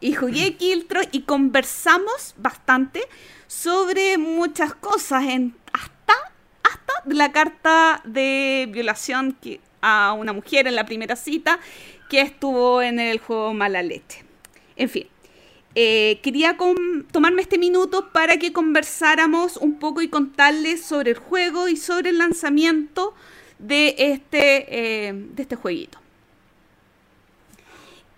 y jugué Kiltro y conversamos bastante sobre muchas cosas, en, hasta la carta de violación a una mujer en la primera cita que estuvo en el juego Mala Leche. En fin, eh, quería tomarme este minuto para que conversáramos un poco y contarles sobre el juego y sobre el lanzamiento de este, eh, de este jueguito.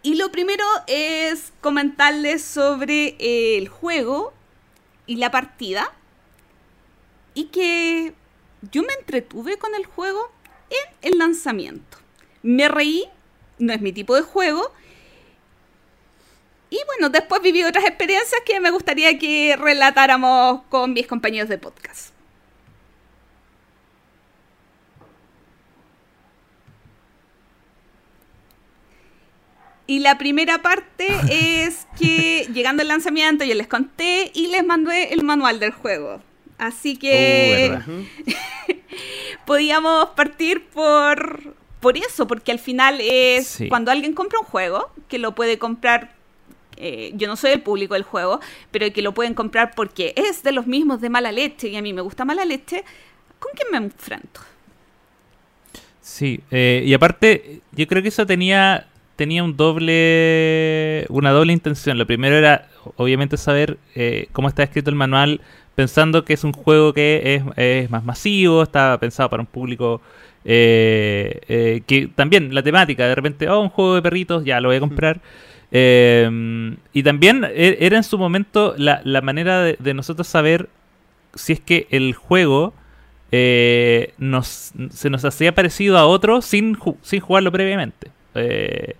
Y lo primero es comentarles sobre eh, el juego y la partida. Y que yo me entretuve con el juego en el lanzamiento. Me reí, no es mi tipo de juego. Y bueno, después viví otras experiencias que me gustaría que relatáramos con mis compañeros de podcast. Y la primera parte <laughs> es que llegando al lanzamiento yo les conté y les mandé el manual del juego. Así que
Oh, <laughs>
podíamos partir por, por eso, porque al final es
Sí.
cuando alguien compra un juego, que lo puede comprar, eh, yo no soy el público del juego, pero que lo pueden comprar porque es de los mismos de mala leche y a mí me gusta mala leche, ¿con quién me enfrento?
Sí, eh, y aparte, yo creo que eso tenía, tenía un doble, una doble intención. Lo primero era, obviamente, saber eh, cómo está escrito el manual, pensando que es un juego que es, es más masivo, está pensado para un público eh, eh, que también la temática, de repente, oh, un juego de perritos, ya lo voy a comprar. Eh, y también e- era en su momento la, la manera de, de nosotros saber si es que el juego eh, nos, se nos hacía parecido a otro sin, ju- sin jugarlo previamente. Eh,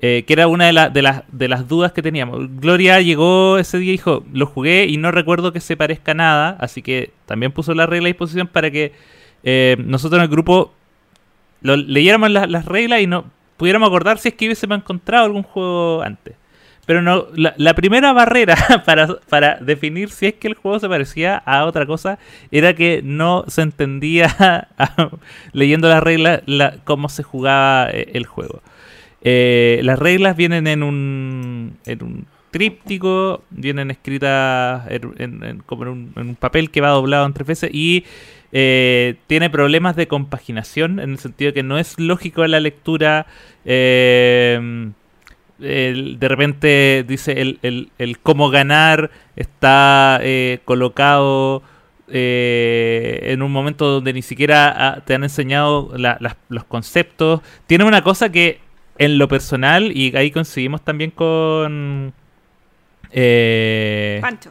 eh, que era una de, la- de, las, de las dudas que teníamos. Gloria llegó ese día y dijo, lo jugué y no recuerdo que se parezca nada, así que también puso la regla a disposición para que eh, nosotros en el grupo leyéramos la- las reglas y no pudiéramos acordar si es que hubiésemos encontrado algún juego antes. Pero no, la, la primera barrera <laughs> para, para definir si es que el juego se parecía a otra cosa era que no se entendía <laughs> leyendo las reglas la- cómo se jugaba eh, el juego. Eh, las reglas vienen en un, en un tríptico, vienen escritas en, como en un, papel que va doblado en tres veces y eh, tiene problemas de compaginación en el sentido que no es lógico la lectura. eh, de repente dice el, el- cómo ganar está colocado en un momento donde ni siquiera ah, te han enseñado los conceptos. Tiene una cosa que en lo personal, y ahí coincidimos también con... eh,
Pancho.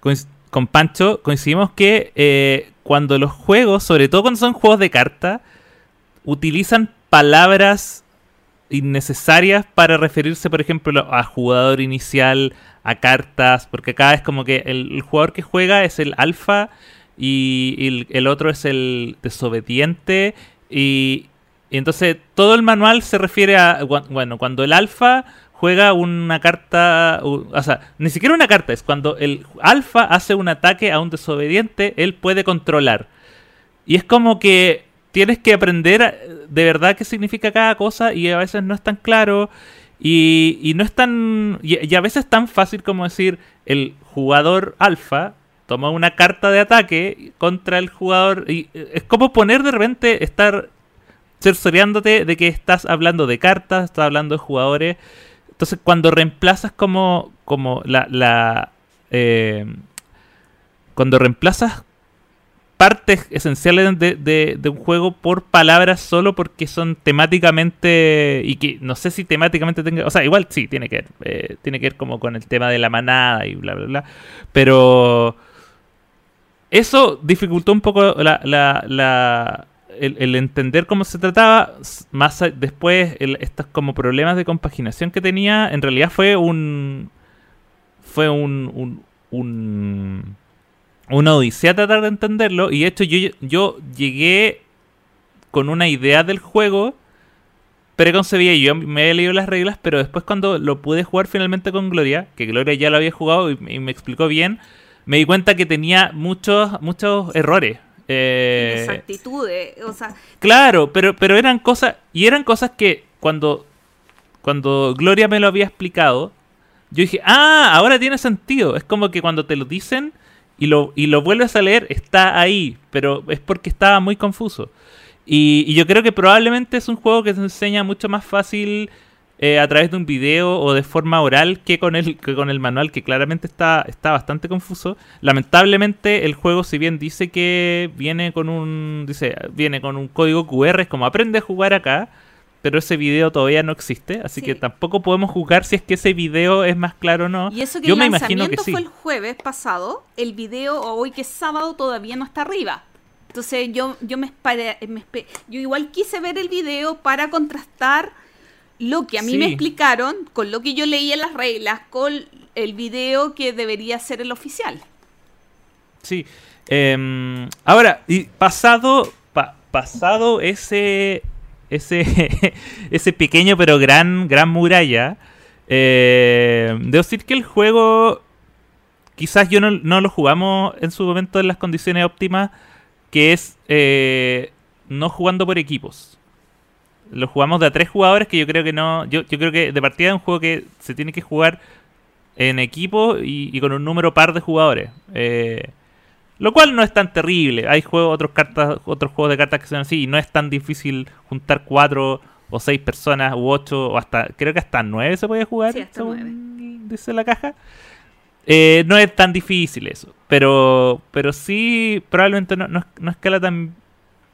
coinc- con Pancho, coincidimos que eh, cuando los juegos, sobre todo cuando son juegos de carta, utilizan palabras innecesarias para referirse, por ejemplo, a jugador inicial, a cartas, porque acá es como que el, el jugador que juega es el alfa y, y el, el otro es el desobediente y, y entonces todo el manual se refiere a, bueno, cuando el alfa juega una carta, o sea, ni siquiera una carta, es cuando el alfa hace un ataque a un desobediente, él puede controlar. Y es como que tienes que aprender a- de verdad qué significa cada cosa y a veces no es tan claro y, y no es tan... Y, a veces es tan fácil como decir el jugador alfa toma una carta de ataque contra el jugador y eh, es como poner de repente estar cercioreándote de que estás hablando de cartas, estás hablando de jugadores. Entonces cuando reemplazas como, como la... la eh, cuando reemplazas partes esenciales de, de- de un juego por palabras solo porque son temáticamente y que no sé si temáticamente tenga o sea igual sí tiene que ver eh, tiene que ver como con el tema de la manada y bla bla bla pero eso dificultó un poco la, el, entender cómo se trataba más después el- estos como problemas de compaginación que tenía en realidad fue un fue un, un, un una odisea tratar de entenderlo. Y de hecho, yo, yo llegué con una idea del juego preconcebida y yo me había leído las reglas, pero después cuando lo pude jugar finalmente con Gloria, que Gloria ya lo había jugado y, y me explicó bien, me di cuenta que tenía muchos, muchos errores. Eh,
Exactitudes, o sea,
Claro, pero, pero eran cosas. Y eran cosas que cuando. Cuando Gloria me lo había explicado. Yo dije, ah, ahora tiene sentido. Es como que cuando te lo dicen y lo, y lo vuelves a leer, está ahí. Pero es porque estaba muy confuso. Y, y yo creo que probablemente es un juego que se enseña mucho más fácil eh, a través de un video o de forma oral que con el, que con el manual, que claramente está, está bastante confuso. Lamentablemente, el juego, si bien dice que viene con un. dice, viene con un código QR, es como aprende a jugar acá. Pero ese video todavía no existe, así
Sí.
que tampoco podemos jugar si es que ese video es más claro o no.
y eso que
Yo
el
me imagino
lanzamiento
que sí.
fue el jueves pasado, el video hoy que es sábado todavía no está arriba. Entonces yo, yo me, espere- me espe- yo igual quise ver el video para contrastar lo que a mí me explicaron con lo que yo leí en las reglas, con el video que debería ser el oficial.
Sí. Em, ahora, y pasado, pa- pasado ese, ese, <laughs> ese pequeño pero gran, gran muralla. Eh, debo decir que el juego, quizás yo no, no, lo jugamos en su momento en las condiciones óptimas, que es eh, no jugando por equipos. Lo jugamos de a tres jugadores que yo creo que no, yo, yo creo que de partida es un juego que se tiene que jugar en equipo y, y con un número par de jugadores. Eh, lo cual no es tan terrible. Hay juegos, otros cartas, otros juegos de cartas que son así y no es tan difícil juntar cuatro o seis personas u ocho o hasta creo que hasta nueve se puede jugar.
Sí, hasta nueve.
Dice la caja. Eh, no es tan difícil eso, pero pero sí probablemente no, no, no escala tan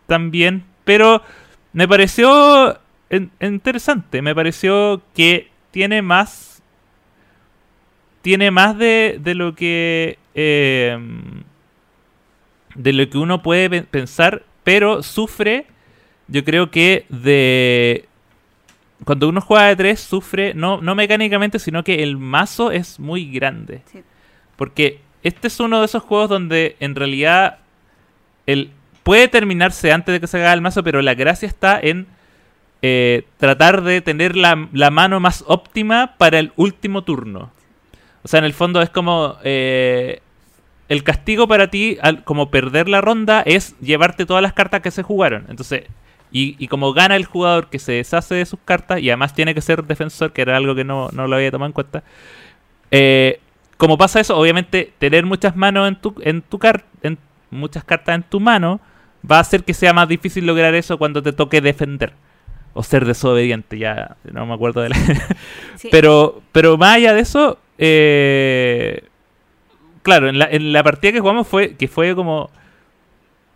tan bien, pero me pareció interesante. Me pareció que tiene más tiene más de, de lo que eh, de lo que uno puede pensar, pero sufre, yo creo que de... Cuando uno juega de 3 sufre, no, no mecánicamente, sino que el mazo es muy grande.
Sí.
Porque este es uno de esos juegos donde en realidad el, puede terminarse antes de que se haga el mazo, pero la gracia está en eh, tratar de tener la, mano más óptima para el último turno. O sea, en el fondo es como... Eh, el castigo para ti, al, como perder la ronda, es llevarte todas las cartas que se jugaron. Entonces, y, y, como gana el jugador que se deshace de sus cartas, y además tiene que ser defensor, que era algo que no, no lo había tomado en cuenta. Eh, como pasa eso, obviamente tener muchas manos en tu, en tu car en muchas cartas en tu mano, va a hacer que sea más difícil lograr eso cuando te toque defender. O ser desobediente, ya no me acuerdo de la... <laughs> sí. pero, pero más allá de eso, eh, claro, en la, en la, partida que jugamos fue que fue como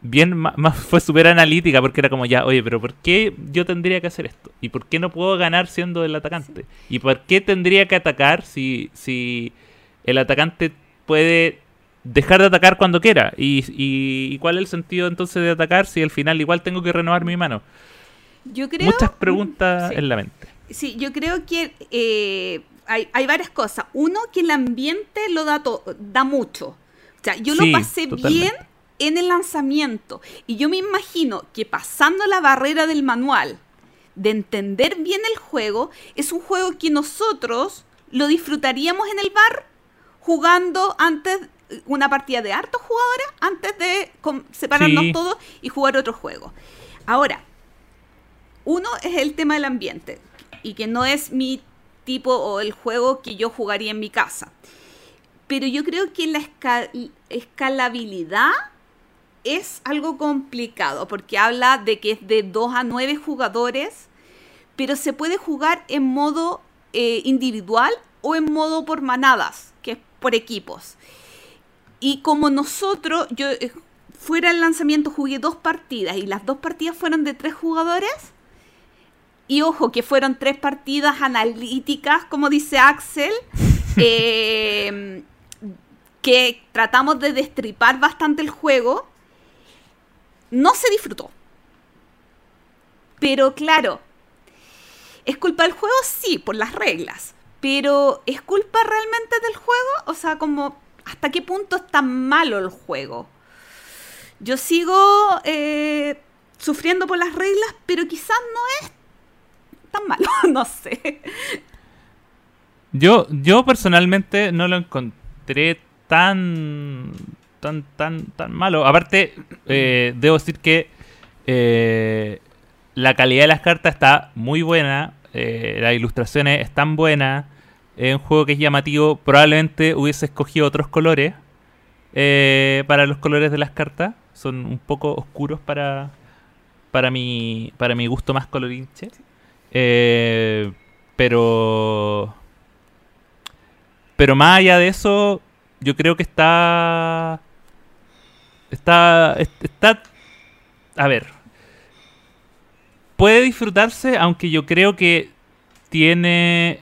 bien más fue súper analítica porque era como ya, oye, pero ¿por qué yo tendría que hacer esto? ¿Y por qué no puedo ganar siendo el atacante? ¿Y por qué tendría que atacar si, si el atacante puede dejar de atacar cuando quiera? ¿Y, y, y cuál es el sentido entonces de atacar si al final igual tengo que renovar mi mano?
Yo creo,
Muchas preguntas
sí.
en la mente.
Sí, yo creo que eh, hay, hay, varias cosas. Uno, que el ambiente lo da, da mucho. O sea, yo
sí,
lo pasé totalmente. bien en el lanzamiento. Y yo me imagino que pasando la barrera del manual, de entender bien el juego, es un juego que nosotros lo disfrutaríamos en el bar jugando antes una partida de hartos jugadores antes de separarnos sí. todos y jugar otro juego. Ahora, uno es el tema del ambiente y que no es mi tipo o el juego que yo jugaría en mi casa. Pero yo creo que la escal escalabilidad es algo complicado porque habla de que es de 2 a 9 jugadores, pero se puede jugar en modo eh, individual o en modo por manadas, que es por equipos. Y como nosotros, yo eh, fuera el lanzamiento jugué dos partidas y las dos partidas fueron de tres jugadores, y ojo, que fueron tres partidas analíticas, como dice Axel, <laughs> eh, que tratamos de destripar bastante el juego. No se disfrutó. Pero claro, ¿es culpa del juego? Sí, por las reglas. Pero ¿es culpa realmente del juego? O sea, como, ¿hasta qué punto es tan malo el juego? Yo sigo eh, sufriendo por las reglas, pero quizás no es tan malo, <laughs> no sé.
Yo, yo personalmente no lo encontré tan tan tan tan malo. Aparte, eh, debo decir que eh, la calidad de las cartas está muy buena. Eh, las ilustraciones están buenas. Es un juego que es llamativo. Probablemente hubiese escogido otros colores eh, para los colores de las cartas. Son un poco oscuros para para mi para mi gusto más colorinche. Eh, pero. Pero más allá de eso, yo creo que está. Está. Está. A ver. Puede disfrutarse, aunque yo creo que tiene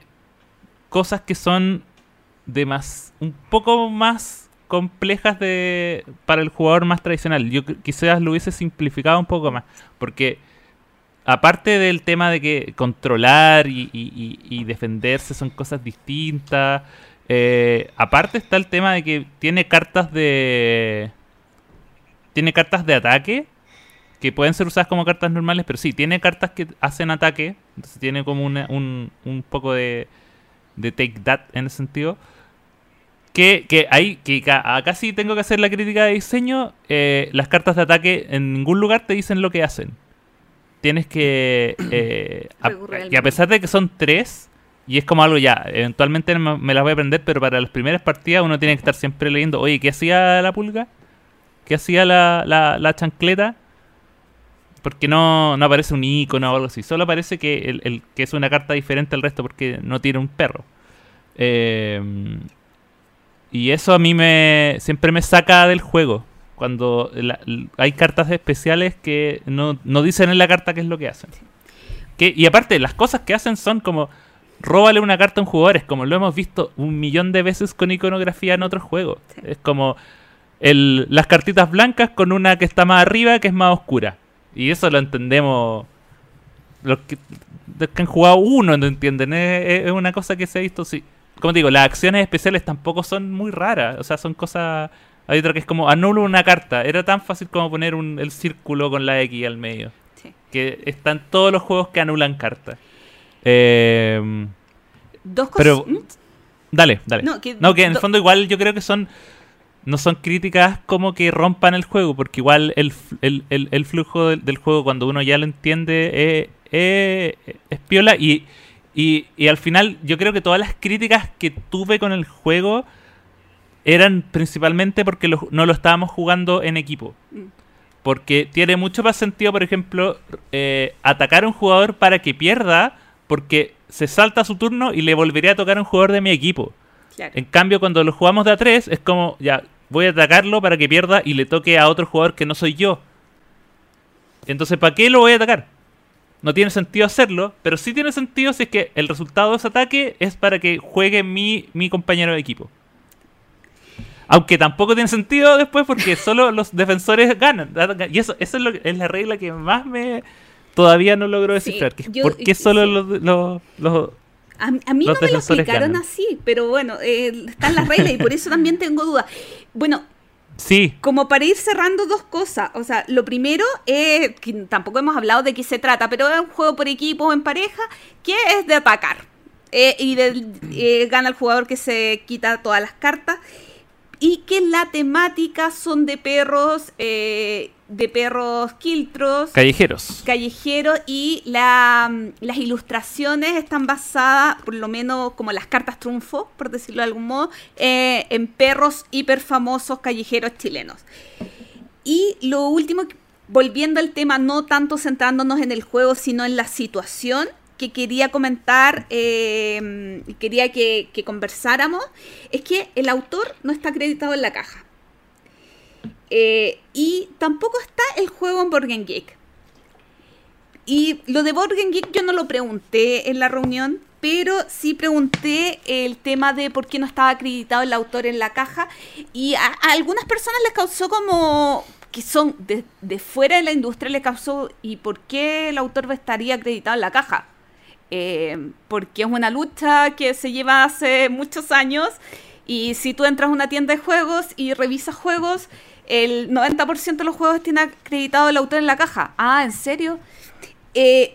cosas que son de más. un poco más complejas de para el jugador más tradicional. Yo quizás lo hubiese simplificado un poco más. Porque aparte del tema de que controlar y, defenderse son cosas distintas, eh, aparte está el tema de que tiene cartas de... Tiene cartas de ataque que pueden ser usadas como cartas normales, pero sí, tiene cartas que hacen ataque, entonces tiene como una- un, un poco de, de take that en ese sentido. Que, que hay, que acá sí tengo que hacer la crítica de diseño, eh, las cartas de ataque en ningún lugar te dicen lo que hacen. Tienes que, <coughs> eh, a, a pesar de que son tres, y es como algo ya, eventualmente me, me las voy a aprender, pero para las primeras partidas uno tiene que estar siempre leyendo, oye, ¿qué hacía la pulga? ¿Qué hacía la, la, la chancleta? Porque no, no aparece un icono o algo así. Solo aparece que, el, el- que es una carta diferente al resto porque no tiene un perro. Eh, y eso a mí me siempre me saca del juego. Cuando la- hay cartas especiales que no, no dicen en la carta qué es lo que hacen. Que, y aparte, las cosas que hacen son como róbale una carta a un jugador. Es como lo hemos visto un millón de veces con iconografía en otros juegos.
Sí.
Es como el, las cartitas blancas con una que está más arriba que es más oscura. Y eso lo entendemos los que, los que han jugado uno, ¿no entienden? Es, una cosa que se ha visto, sí. Como te digo, las acciones especiales tampoco son muy raras. O sea, son cosas... Hay otra que es como anulo una carta. Era tan fácil como poner un, el círculo con la X al medio.
Sí.
Que están todos los juegos que anulan cartas. Eh,
Dos cosas.
pero
¿Mm?
dale, dale.
No, que-
No, que en el
do-
fondo igual yo creo que son no son críticas como que rompan el juego, porque igual el, el, el- el flujo del, del juego cuando uno ya lo entiende eh, eh, es piola y, y, y al final yo creo que todas las críticas que tuve con el juego eran principalmente porque lo- no lo estábamos jugando en equipo.
Mm.
Porque tiene mucho más sentido, por ejemplo, eh, atacar a un jugador para que pierda, porque se salta su turno y le volvería a tocar a un jugador de mi equipo.
Claro.
En cambio, cuando lo jugamos de a 3, es como, ya, voy a atacarlo para que pierda y le toque a otro jugador que no soy yo. Entonces, ¿para qué lo voy a atacar? No tiene sentido hacerlo, pero sí tiene sentido si es que el resultado de ese ataque es para que juegue mi, mi compañero de equipo. Aunque tampoco tiene sentido después porque <laughs> solo los defensores ganan. Y eso, eso es, lo que- es la regla que más me... Todavía no logro descifrar.
yo-
¿Por qué solo
sí.
los, los- los-
A, a mí no me lo explicaron
ganan.
así, pero bueno, eh, están las reglas y por eso también tengo dudas. Bueno,
Sí,
como para ir cerrando dos cosas, o sea, lo primero es, que tampoco hemos hablado de qué se trata, pero es un juego por equipo o en pareja que es de atacar. Eh, y de, eh, gana el jugador que se quita todas las cartas. Y que la temática son de perros, eh, de perros quiltros,
callejeros.
callejero y la, mm, las ilustraciones están basadas, por lo menos como las cartas trunfo, por decirlo de algún modo, eh, en perros hiper famosos callejeros chilenos. Y lo último, volviendo al tema, no tanto centrándonos en el juego, sino en la situación que quería comentar eh, quería que, conversáramos, es que el autor no está acreditado en la caja. Eh, y tampoco está el juego en Game Geek. Y lo de Game Geek yo no lo pregunté en la reunión, pero sí pregunté el tema de por qué no estaba acreditado el autor en la caja. Y a, a algunas personas les causó como que son de, de fuera de la industria, les causó ¿y por qué el autor estaría acreditado en la caja? Eh, porque es una lucha que se lleva hace muchos años y si tú entras a una tienda de juegos y revisas juegos, el 90% de los juegos tiene acreditado el autor en la caja. Ah, ¿en serio? Eh,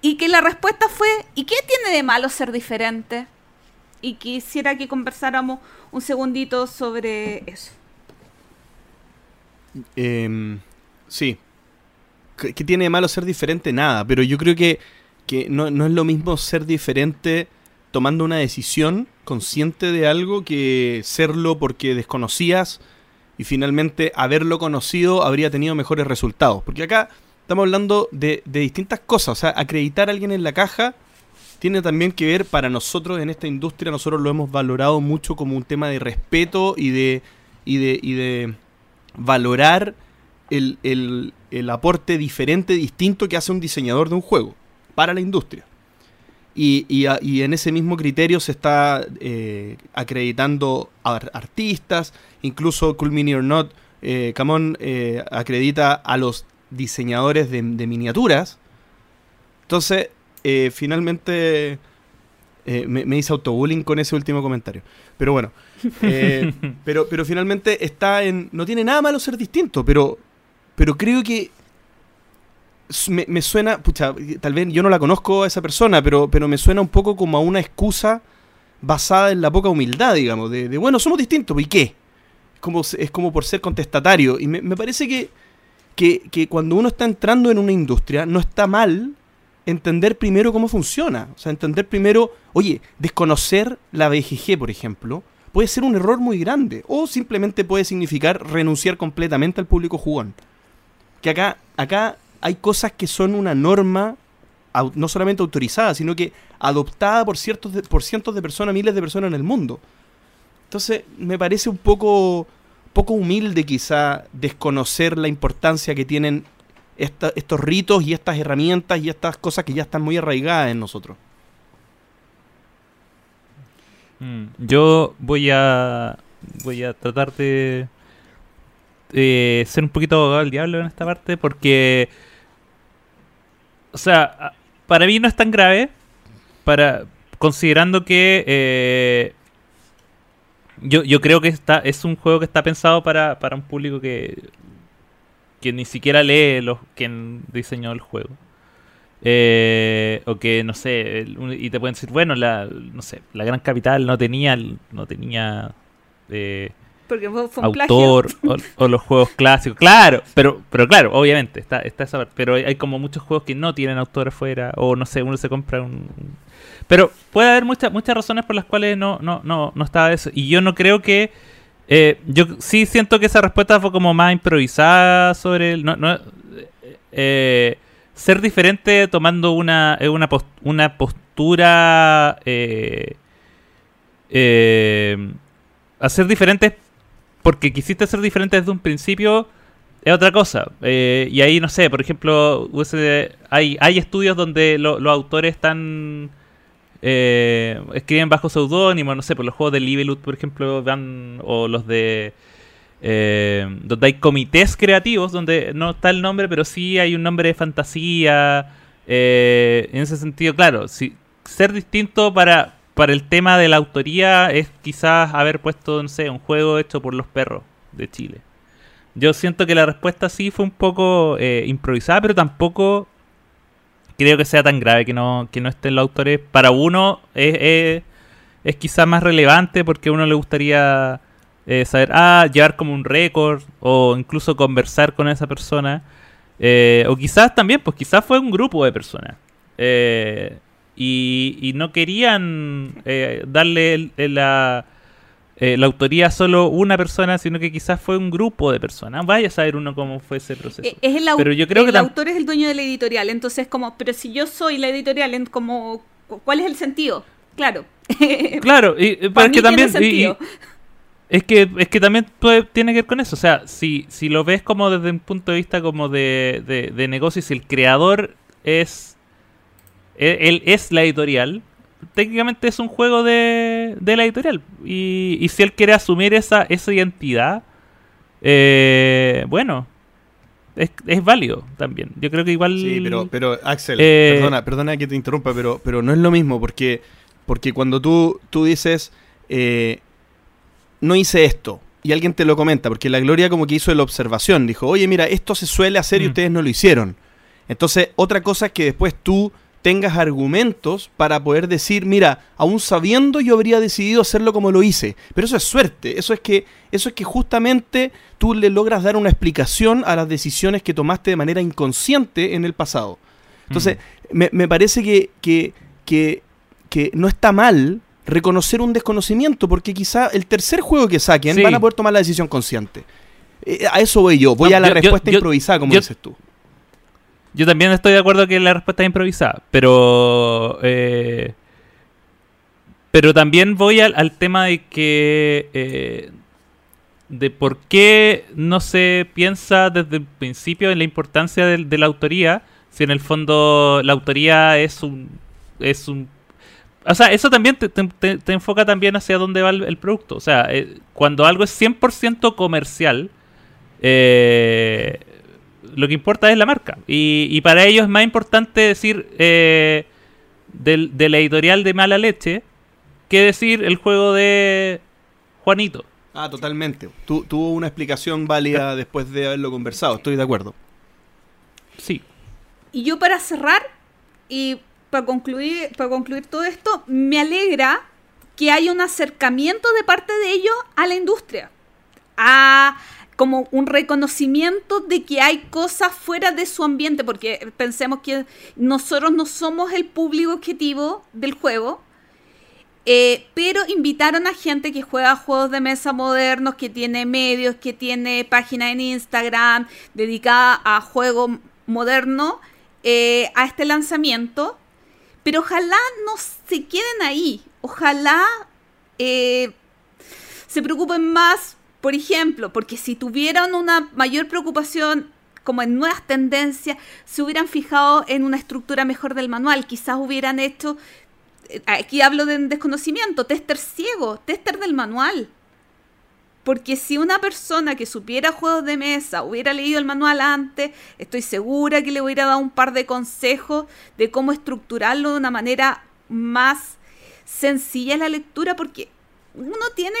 y que la respuesta fue, ¿y qué tiene de malo ser diferente? Y quisiera que conversáramos un segundito sobre eso.
Em, sí. ¿Qué, qué tiene de malo ser diferente? Nada, pero yo creo que, que no, no es lo mismo ser diferente tomando una decisión consciente de algo que serlo porque desconocías y finalmente haberlo conocido habría tenido mejores resultados. Porque acá estamos hablando de, de distintas cosas. O sea, acreditar a alguien en la caja tiene también que ver para nosotros en esta industria, nosotros lo hemos valorado mucho como un tema de respeto y de, y de, y de valorar el, el- el aporte diferente, distinto que hace un diseñador de un juego para la industria. Y, y en ese mismo criterio se está eh, acreditando a ar- artistas, incluso Cool Mini or Not, eh, Camón eh, acredita a los diseñadores de, de miniaturas. Entonces, finalmente me, me hice autobullying con ese último comentario. Pero bueno, <laughs> pero, pero finalmente está en. No tiene nada malo ser distinto, pero, pero creo que me, suena, pucha, tal vez yo no la conozco a esa persona, pero, pero me suena un poco como a una excusa basada en la poca humildad, digamos, de, bueno, somos distintos, ¿y qué? Es como, es como por ser contestatario. Y me, me parece que, que, que cuando uno está entrando en una industria, no está mal entender primero cómo funciona. O sea, entender primero, oye, desconocer la BGG, por ejemplo, puede ser un error muy grande. O simplemente puede significar renunciar completamente al público jugón. Que acá, acá hay cosas que son una norma no solamente autorizada, sino que adoptada por, ciertos de- por cientos de personas, miles de personas en el mundo. Entonces, me parece un poco, poco humilde quizá desconocer la importancia que tienen esta- estos ritos y estas herramientas y estas cosas que ya están muy arraigadas en nosotros.
Mm, Yo voy a voy a tratar de eh, ser un poquito abogado del diablo en esta parte porque o sea, para mí no es tan grave para considerando que eh, yo, yo creo que está es un juego que está pensado para, para un público que que ni siquiera lee los quien diseñó el juego. Eh, o que no sé y te pueden decir bueno la no sé la gran capital no tenía no tenía eh,
Porque fue, fue un plagio.
autor <laughs> o, o los juegos clásicos. Claro pero pero claro obviamente está está esa parte. Pero hay, hay como muchos juegos que no tienen autor afuera o no sé uno se compra un pero puede haber muchas muchas razones por las cuales no no no no estaba eso. Y yo no creo que eh, yo sí siento que esa respuesta fue como más improvisada sobre el no, no eh, ser diferente tomando una eh, una, una postura eh, a ser diferentes porque quisiste ser diferente desde un principio es otra cosa. Eh, y ahí, no sé, por ejemplo, hay, hay estudios donde lo- los autores están... eh, escriben bajo seudónimo, no sé, por los juegos de Libelut, por ejemplo, van, o los de... eh, donde hay comités creativos, donde no está el nombre, pero sí hay un nombre de fantasía. eh, en ese sentido, claro, ser distinto para, para el tema de la autoría es quizás haber puesto, no sé, un juego hecho por los perros de Chile. Yo siento que la respuesta sí fue un poco eh, improvisada, pero tampoco creo que sea tan grave que no, que no estén los autores. Para uno es, es, es quizás más relevante porque a uno le gustaría eh, saber, ah, llevar como un récord o incluso conversar con esa persona. Eh, o quizás también, pues quizás fue un grupo de personas. Eh, y, y no querían eh, darle el- el- la, eh, la autoría a solo una persona, sino que quizás fue un grupo de personas. Vaya a saber uno cómo fue ese proceso.
Eh, Es el,
Pero yo creo
el
que
autor es el dueño de la editorial, entonces como, pero si yo soy la editorial, en como, cu- ¿cuál es el sentido? Claro. <laughs>
Claro, y, eh, pero es que también... y-
sentido.
y- es que, es que también puede- tiene que ver con eso. O sea, si, si lo ves como desde un punto de vista como de, de, de negocio, si el creador es... Él, él es la editorial, técnicamente es un juego de, de la editorial. Y, y si él quiere asumir esa, esa identidad, eh, bueno, es, es válido también. Yo creo que igual...
Sí, pero, pero Axel,
Eh,
perdona, perdona que te interrumpa, pero, pero no es lo mismo, porque, porque cuando tú, tú dices, eh, no hice esto, y alguien te lo comenta, porque la Gloria como que hizo la observación, dijo, oye, mira, esto se suele hacer y
Mm.
ustedes no lo hicieron. Entonces, otra cosa es que después tú tengas argumentos para poder decir, mira, aún sabiendo yo habría decidido hacerlo como lo hice. Pero eso es suerte, eso es que, eso es que justamente tú le logras dar una explicación a las decisiones que tomaste de manera inconsciente en el pasado. Entonces, me, me parece que, que, que, que no está mal reconocer un desconocimiento, porque quizá el tercer juego que saquen
Sí.
van a poder tomar la decisión consciente. Eh, a eso voy yo, voy
No,
a la
yo-
respuesta
yo-
improvisada, como
yo-
dices tú.
Yo también estoy de acuerdo que la respuesta es improvisada, pero eh, pero también voy al, tema de que eh, de por qué no se piensa desde el principio en la importancia de, la autoría, si en el fondo la autoría es un es un o sea, eso también te, te- enfoca también hacia dónde va el, producto. O sea, eh, cuando algo es 100% comercial, lo que importa es la marca. Y, y para ellos es más importante decir eh, del, de la editorial de mala leche que decir el juego de Juanito.
Ah, totalmente. Tu- tuvo una explicación válida después de haberlo conversado, estoy de acuerdo.
Sí.
y yo para cerrar y para concluir, para concluir todo esto, me alegra que haya un acercamiento de parte de ellos a la industria, a como un reconocimiento de que hay cosas fuera de su ambiente, porque pensemos que nosotros no somos el público objetivo del juego, eh, pero invitaron a gente que juega juegos de mesa modernos, que tiene medios, que tiene página en Instagram dedicada a juegos modernos, eh, a este lanzamiento. Pero ojalá no se queden ahí. Ojalá eh, se preocupen más, por ejemplo, porque si tuvieran una mayor preocupación como en nuevas tendencias, se hubieran fijado en una estructura mejor del manual, quizás hubieran hecho aquí hablo de desconocimiento, tester ciego, tester del manual. Porque si una persona que supiera juegos de mesa hubiera leído el manual antes, estoy segura que le hubiera dado un par de consejos de cómo estructurarlo de una manera más sencilla en la lectura, porque uno tiene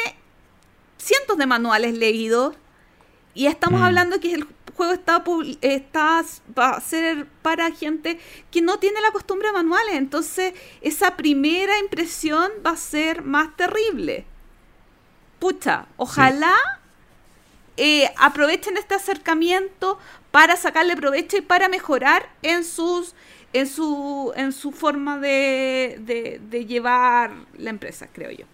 cientos de manuales leídos y estamos mm. hablando que el juego está, está, va a ser para gente que no tiene la costumbre manuales. Entonces, esa primera impresión va a ser más terrible. Pucha, ojalá eh, aprovechen este acercamiento para sacarle provecho y para mejorar en sus en su en su forma de, de llevar la empresa, creo yo.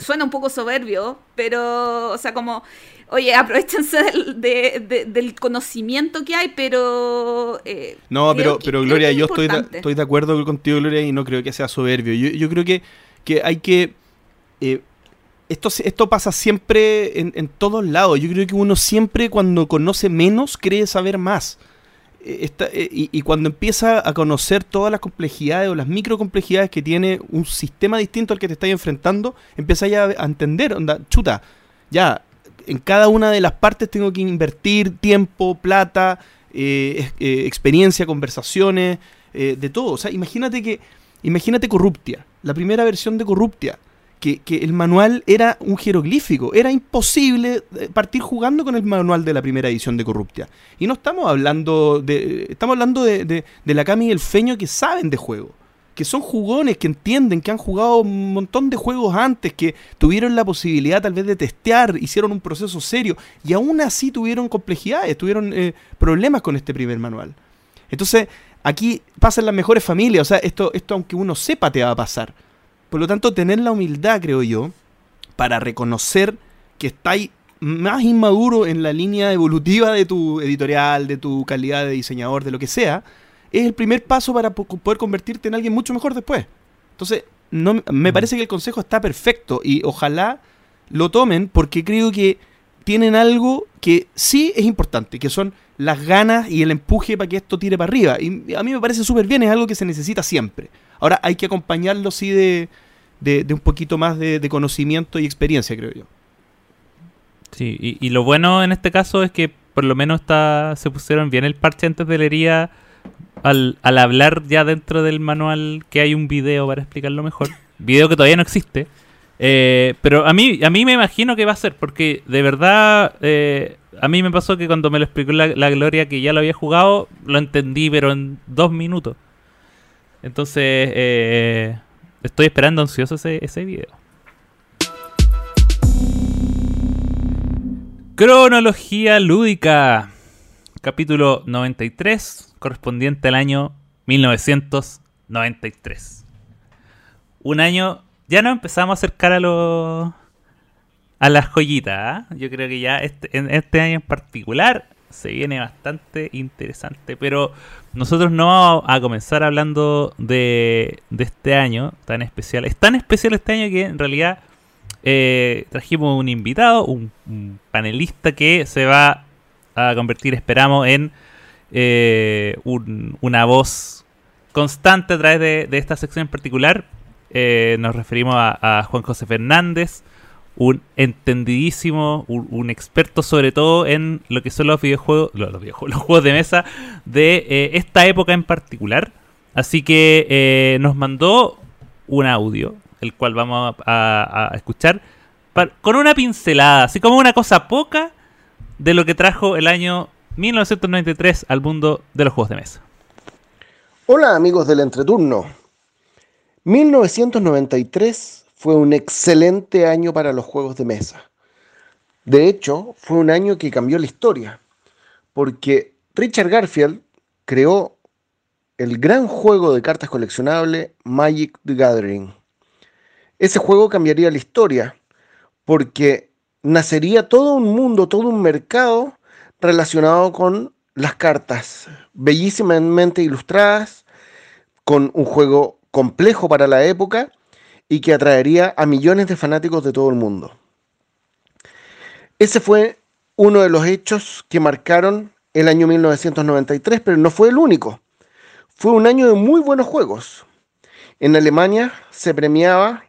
Suena un poco soberbio, pero, o sea, como, oye, aprovechense del, conocimiento que hay, pero...
Eh, no, pero, pero Gloria, yo estoy de, estoy de acuerdo contigo, Gloria, y no creo que sea soberbio. Yo, yo creo que, que hay que... Eh, esto, esto pasa siempre en, en todos lados. Yo creo que uno siempre cuando conoce menos cree saber más. Eh, eh, y, cuando empieza a conocer todas las complejidades o las microcomplejidades que tiene un sistema distinto al que te estás enfrentando, empieza ya a entender, chuta, ya, en cada una de las partes tengo que invertir tiempo, plata, eh, experiencia, conversaciones, de todo. O sea, imagínate que, imagínate Corruptia, la primera versión de Corruptia que, el manual era un jeroglífico. Era imposible eh, partir jugando con el manual de la primera edición de Corruptia. Y no estamos hablando de. Estamos hablando de, de, la Cami y el Feño que saben de juego. Que son jugones, que entienden, que han jugado un montón de juegos antes, que tuvieron la posibilidad tal vez de testear, hicieron un proceso serio. Y aún así tuvieron complejidades, tuvieron eh, problemas con este primer manual. Entonces, aquí pasan las mejores familias. O sea, esto, esto aunque uno sepa, te va a pasar. Por lo tanto, tener la humildad, creo yo, para reconocer que estáis más inmaduro en la línea evolutiva de tu editorial, de tu calidad de diseñador, de lo que sea, es el primer paso para poder convertirte en alguien mucho mejor después. Entonces, no, me parece que el consejo está perfecto y ojalá lo tomen porque creo que tienen algo que sí es importante, que son las ganas y el empuje para que esto tire para arriba. Y a mí me parece súper bien, es algo que se necesita siempre. Ahora hay que acompañarlo sí de, un poquito más de, conocimiento y experiencia, creo yo.
Sí, y, lo bueno en este caso es que por lo menos está, se pusieron bien el parche antes de leería al, al hablar ya dentro del manual que hay un video para explicarlo mejor. <laughs> Video que todavía no existe. Eh, pero a mí, a mí me imagino que va a ser, porque de verdad eh, a mí me pasó que cuando me lo explicó la, la, Gloria que ya lo había jugado, lo entendí, pero en dos minutos. Entonces, eh, estoy esperando ansioso ese, ese video. Cronología lúdica. Capítulo 93, correspondiente al año 1993. Un año, ya nos empezamos a acercar a los a las joyitas. ¿ah? Yo creo que ya este, en este año en particular se viene bastante interesante. Pero nosotros no vamos a comenzar hablando de, este año tan especial. Es tan especial este año que en realidad eh, trajimos un invitado, un, panelista que se va a convertir, esperamos, en eh, una voz constante a través de, esta sección en particular. Eh, nos referimos a Juan José Fernández un entendidísimo, un, experto sobre todo en lo que son los videojuegos, los, videojuegos, <laughs> los juegos de mesa de eh, esta época en particular. Así que eh, nos mandó un audio, el cual vamos a, escuchar con una pincelada, así como una cosa poca de lo que trajo el año 1993 al mundo de los juegos de mesa.
Hola amigos del entreturno. 1993 fue un excelente año para los juegos de mesa. De hecho, fue un año que cambió la historia, porque Richard Garfield creó el gran juego de cartas coleccionable Magic the Gathering. Ese juego cambiaría la historia, porque nacería todo un mundo, todo un mercado relacionado con las cartas, bellísimamente ilustradas, con un juego complejo para la época y que atraería a millones de fanáticos de todo el mundo. Ese fue uno de los hechos que marcaron el año 1993, pero no fue el único. Fue un año de muy buenos juegos. En Alemania se premiaba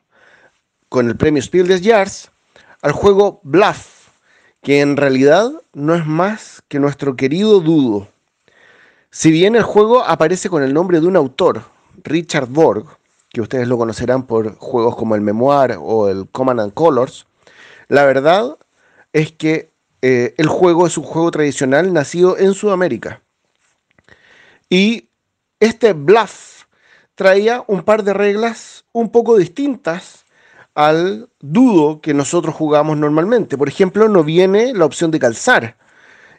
con el premio Spiel des Jahres al juego Bluff, que en realidad no es más que nuestro querido Dudo. Si bien el juego aparece con el nombre de un autor, Richard Borg, que ustedes lo conocerán por juegos como el Memoir o el Command and Colors, la verdad es que eh, el juego es un juego tradicional nacido en Sudamérica. Y este bluff traía un par de reglas un poco distintas al dudo que nosotros jugamos normalmente. Por ejemplo, no viene la opción de calzar,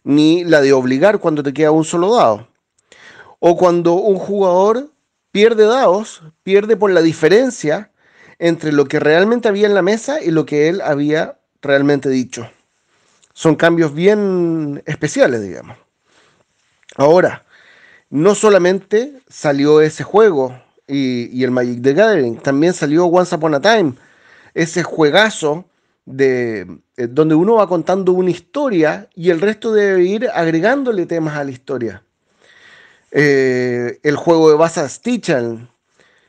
ni la de obligar cuando te queda un solo dado. O cuando un jugador pierde dados, pierde por la diferencia entre lo que realmente había en la mesa y lo que él había realmente dicho. Son cambios bien especiales, digamos. Ahora, no solamente salió ese juego y, el Magic the Gathering, también salió Once Upon a Time, ese juegazo de, eh, donde uno va contando una historia y el resto debe ir agregándole temas a la historia. Eh, el juego de Basa Stichan,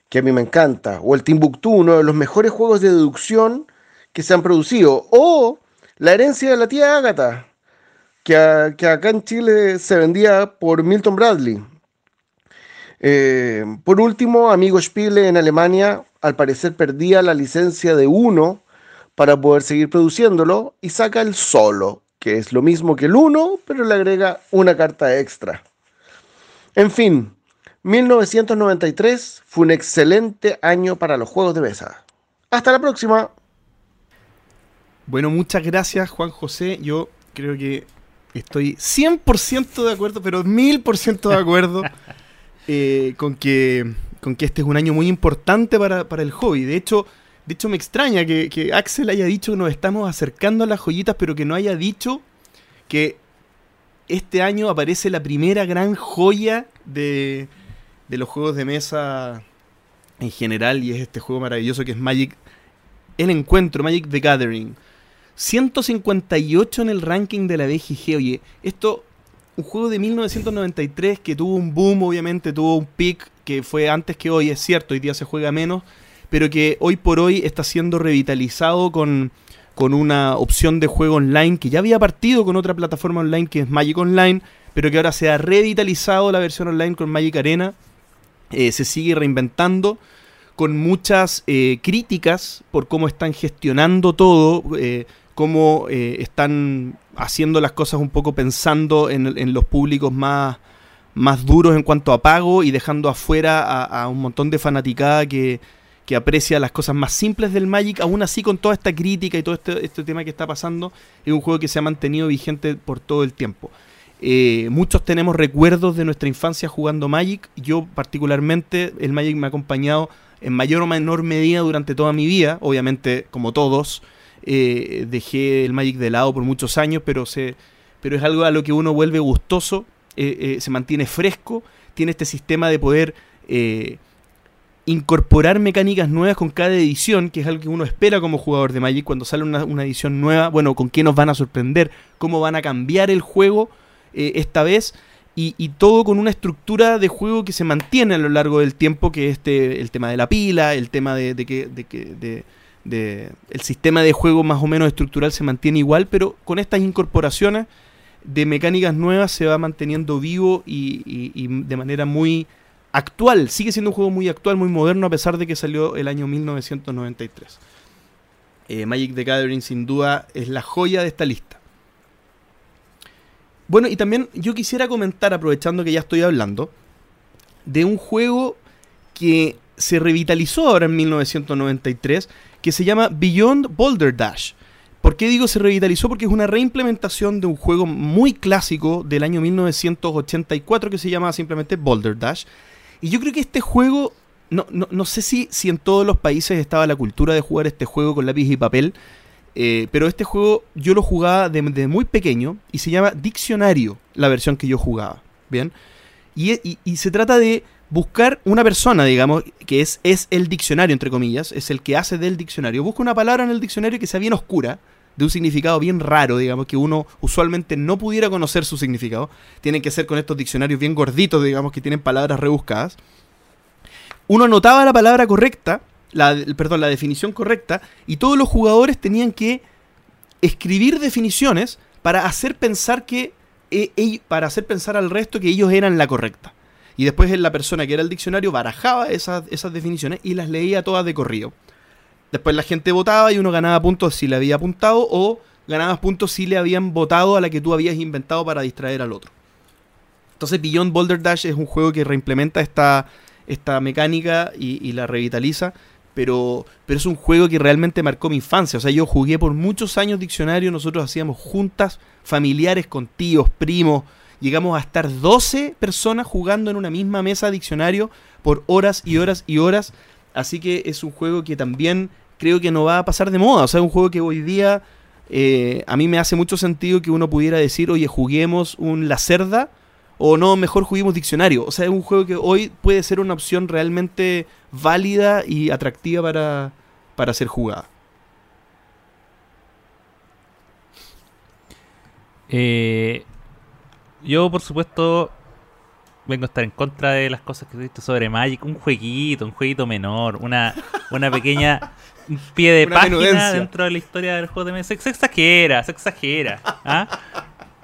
que a mí me encanta, o el Timbuktu, uno de los mejores juegos de deducción que se han producido, o La herencia de la tía Agatha, que, acá en Chile se vendía por Milton Bradley. Eh, por último, Amigo Spiele en Alemania al parecer perdía la licencia de uno para poder seguir produciéndolo y saca el solo, que es lo mismo que el uno, pero le agrega una carta extra. En fin, 1993 fue un excelente año para los juegos de mesa. Hasta la próxima.
Bueno, muchas gracias Juan José. Yo creo que estoy 100% de acuerdo, pero 1000% de acuerdo <laughs> eh, con, que, con que este es un año muy importante para, el hobby. De hecho, de hecho me extraña que, que Axel haya dicho que nos estamos acercando a las joyitas, pero que no haya dicho que este año aparece la primera gran joya de, los juegos de mesa en general y es este juego maravilloso que es Magic el encuentro, Magic the Gathering. 158 en el ranking de la BGG. Oye, esto, un juego de 1993 que tuvo un boom, obviamente, tuvo un peak que fue antes que hoy, es cierto, hoy día se juega menos, pero que hoy por hoy está siendo revitalizado con con una opción de juego online que ya había partido con otra plataforma online que es Magic Online, pero que ahora se ha revitalizado la versión online con Magic Arena. Eh, se sigue reinventando con muchas eh, críticas por cómo están gestionando todo, eh, cómo están haciendo las cosas un poco pensando en, los públicos más, más duros en cuanto a pago y dejando afuera a, a un montón de fanaticada que, que aprecia las cosas más simples del Magic, aún así con toda esta crítica y todo este, este tema que está pasando, es un juego que se ha mantenido vigente por todo el tiempo. Eh, muchos tenemos recuerdos de nuestra infancia jugando Magic. Yo particularmente, el Magic me ha acompañado en mayor o menor medida durante toda mi vida. Obviamente, como todos, eh, dejé el Magic de lado por muchos años, pero, se, pero es algo a lo que uno vuelve gustoso, eh, se mantiene fresco, tiene este sistema de poder incorporar mecánicas nuevas con cada edición, que es algo que uno espera como jugador de Magic cuando sale una, edición nueva, bueno, con qué nos van a sorprender, cómo van a cambiar el juego eh, esta vez, y, todo con una estructura de juego que se mantiene a lo largo del tiempo, que es este, el tema de la pila, el tema de, que, de, el sistema de juego más o menos estructural se mantiene igual, pero con estas incorporaciones de mecánicas nuevas se va manteniendo vivo y de manera muy actual, sigue siendo un juego muy actual, muy moderno, a pesar de que salió el año 1993. Eh, Magic the Gathering sin duda es la joya de esta lista. Bueno, y también yo quisiera comentar, aprovechando que ya estoy hablando, de un juego que se revitalizó ahora en 1993, que se llama Beyond Boulder Dash. ¿Por qué digo se revitalizó? Porque es una reimplementación de un juego muy clásico del año 1984 que se llama simplemente Boulder Dash. Y yo creo que este juego, no, no, no sé si, si en todos los países estaba la cultura de jugar este juego con lápiz y papel, eh, pero este juego yo lo jugaba desde muy pequeño y se llama Diccionario, la versión que yo jugaba. Bien. Y, y, se trata de buscar una persona, digamos, que es, es el diccionario, entre comillas, es el que hace del diccionario. Busca una palabra en el diccionario que sea bien oscura, de un significado bien raro, digamos, que uno usualmente no pudiera conocer su significado. Tienen que ser con estos diccionarios bien gorditos, digamos, que tienen palabras rebuscadas. Uno anotaba la palabra correcta la, perdón, la definición correcta y todos los jugadores tenían que escribir definiciones para hacer pensar que e, para hacer pensar al resto que ellos eran la correcta. Y después la persona que era el diccionario barajaba esas, esas definiciones y las leía todas de corrido. Después la gente votaba y uno ganaba puntos si le había apuntado o ganabas puntos si le habían votado a la que tú habías inventado para distraer al otro. Entonces Beyond Boulder Dash es un juego que reimplementa esta, esta mecánica y la revitaliza pero, pero es un juego que realmente marcó mi infancia. O sea, yo jugué por muchos años diccionario, nosotros hacíamos juntas familiares con tíos, primos, llegamos a estar 12 personas jugando en una misma mesa diccionario por horas y horas y horas. Así que es un juego que también creo que no va a pasar de moda. O sea, es un juego que hoy día eh, a mí me hace mucho sentido que uno pudiera decir, oye, juguemos un La Cerda o no, mejor juguemos diccionario. O sea, es un juego que hoy puede ser una opción realmente válida y atractiva para, para ser jugada.
Eh, yo, por supuesto, vengo a estar en contra de las cosas que he visto sobre Magic. Un jueguito, un jueguito menor, una, una pequeña <laughs> un pie de página dentro de la historia del juego de mesa. Se, exagera, se exagera. ¿ah?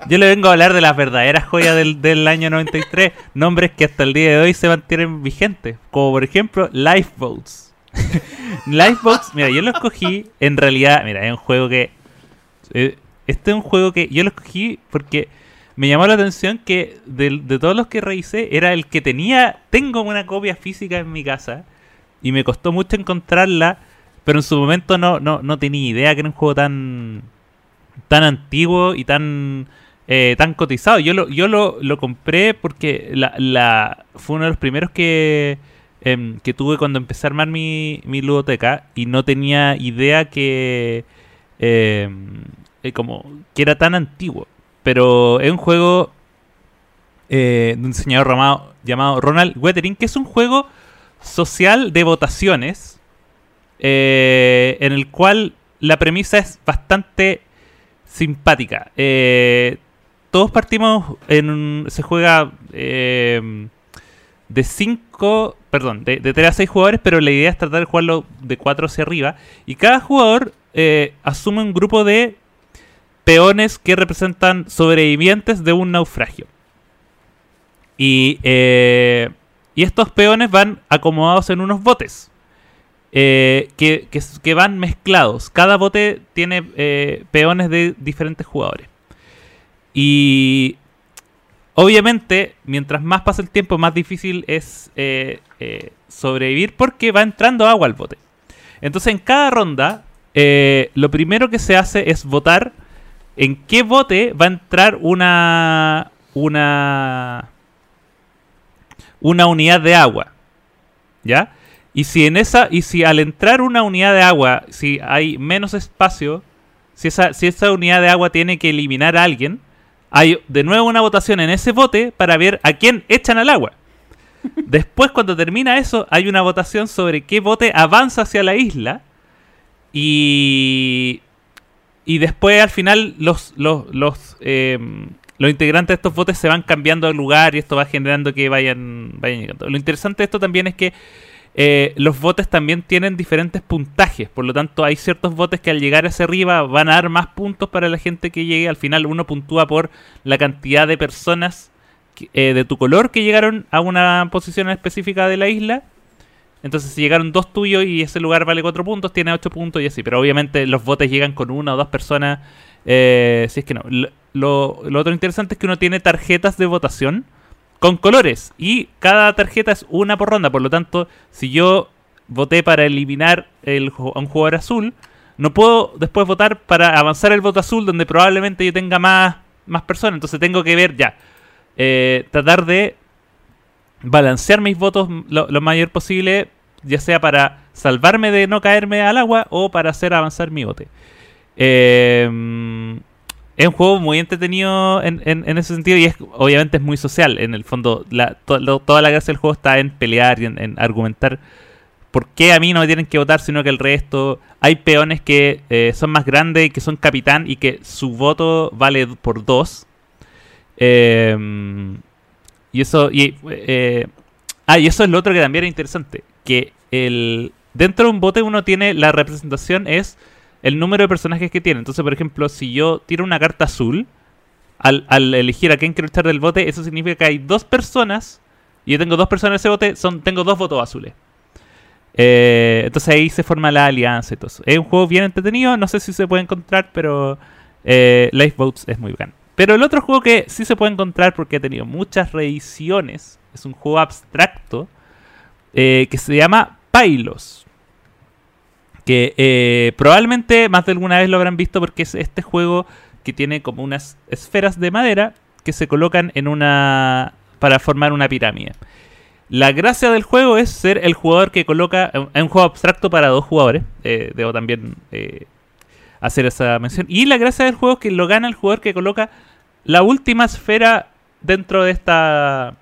Yo le vengo a hablar de las verdaderas joyas del, del, año 93, nombres que hasta el día de hoy se mantienen vigentes, como por ejemplo Lifeboats. <laughs> Lifeboats, mira, yo lo escogí, en realidad, mira, es un juego que... Eh, este es un juego que yo lo escogí porque me llamó la atención que de, todos los que revisé era el que tenía, tengo una copia física en mi casa y me costó mucho encontrarla, pero en su momento no, no, no tenía idea que era un juego tan, tan antiguo y tan eh, tan cotizado. Yo lo, yo lo, lo compré porque la, la, fue uno de los primeros que, em, que tuve cuando empecé a armar mi, mi ludoteca y no tenía idea que, em, eh, como, que era tan antiguo. Pero es un juego eh, de un diseñador llamado Ronald Wettering, que es un juego social de votaciones en el cual la premisa es bastante simpática. Eh, todos partimos en se juega eh, de 5, perdón, de, 3 a 6 jugadores, pero la idea es tratar de jugarlo de 4 hacia arriba. Y cada jugador eh, asume un grupo de peones que representan sobrevivientes de un naufragio. Y, eh, y estos peones van acomodados en unos botes. que, que, van mezclados. Cada bote tiene peones de diferentes jugadores. Y obviamente, mientras más pasa el tiempo, más difícil es eh, eh, sobrevivir porque va entrando agua al bote. Entonces, en cada ronda, eh, lo primero que se hace es votar en qué bote va a entrar una una una unidad de agua. ¿Ya? Y si en esa y si al entrar una unidad de agua, si hay menos espacio, si esa, si esa unidad de agua tiene que eliminar a alguien, hay de nuevo una votación en ese bote para ver a quién echan al agua. <laughs> Después, cuando termina eso, hay una votación sobre qué bote avanza hacia la isla. Y. Y después, al final, los, los, los, em, los integrantes de estos botes se van cambiando de lugar y esto va generando que vayan, vayan llegando. Lo interesante de esto también es que eh, los botes también tienen diferentes puntajes. Por lo tanto, hay ciertos botes que al llegar hacia arriba van a dar más puntos para la gente que llegue. Al final, uno puntúa por la cantidad de personas eh, de tu color que llegaron a una posición específica de la isla. Entonces, si llegaron dos tuyos y ese lugar vale cuatro puntos, tiene ocho puntos y así. Pero obviamente los botes llegan con una o dos personas. Eh, si es que no. lo, otro interesante es que uno tiene tarjetas de votación con colores y cada tarjeta es una por ronda. Por lo tanto, si yo voté para eliminar a un jugador azul, no puedo después votar para avanzar el voto azul donde probablemente yo tenga más, más personas. Entonces tengo que ver ya. eh, tratar de balancear mis votos lo, mayor posible, ya sea para salvarme de no caerme al agua o para hacer avanzar mi bote. Eh, es un juego muy entretenido en, en- ese sentido y es obviamente es muy social. En el fondo, toda la gracia del juego está en pelear y en, en argumentar por qué a mí no me tienen que votar, sino que el resto. Hay peones que eh, son más grandes y que son capitán y que su voto vale por dos. Eh, y eso. Y, eh, ah, y eso es lo otro que también es interesante. Que el dentro de un bote uno tiene la representación es el número de personajes que tiene. Entonces, por ejemplo, si yo tiro una carta azul, al, al elegir a quién quiero echar del bote, eso significa que hay dos personas. Y yo tengo dos personas en ese bote, son, tengo dos votos azules. Eh, entonces ahí se forma la alianza y. Es un juego bien entretenido, no sé si se puede encontrar, pero eh, Lifeboats es muy bacán. Pero el otro juego que sí se puede encontrar porque ha tenido muchas reediciones, es un juego abstracto eh, que se llama Pylos. Que eh, probablemente más de alguna vez lo habrán visto porque es este juego que tiene como unas esferas de madera que se colocan en una para formar una pirámide. La gracia del juego es ser el jugador que coloca. Es un juego abstracto para dos jugadores. eh, debo también eh, hacer esa mención. Y la gracia del juego es que lo gana el jugador que coloca la última esfera dentro de esta.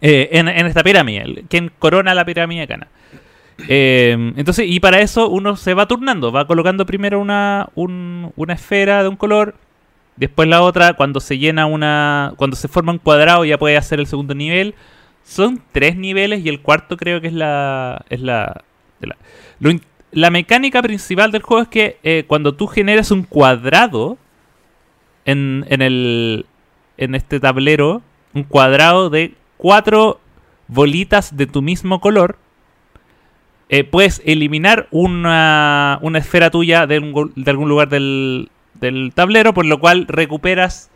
eh, en, en esta pirámide. Quien corona la pirámide gana. Eh, entonces, y para eso uno se va turnando. Va colocando primero una, un- una esfera de un color. Después la otra, cuando se llena una. Cuando se forma un cuadrado, ya puede hacer el segundo nivel. Son tres niveles y el cuarto creo que es la. Es la. la mecánica principal del juego es que eh, cuando tú generas un cuadrado en, en el. en este tablero, un cuadrado de cuatro bolitas de tu mismo color. eh, puedes eliminar una, una esfera tuya de, un de algún lugar del, del tablero, por lo cual recuperas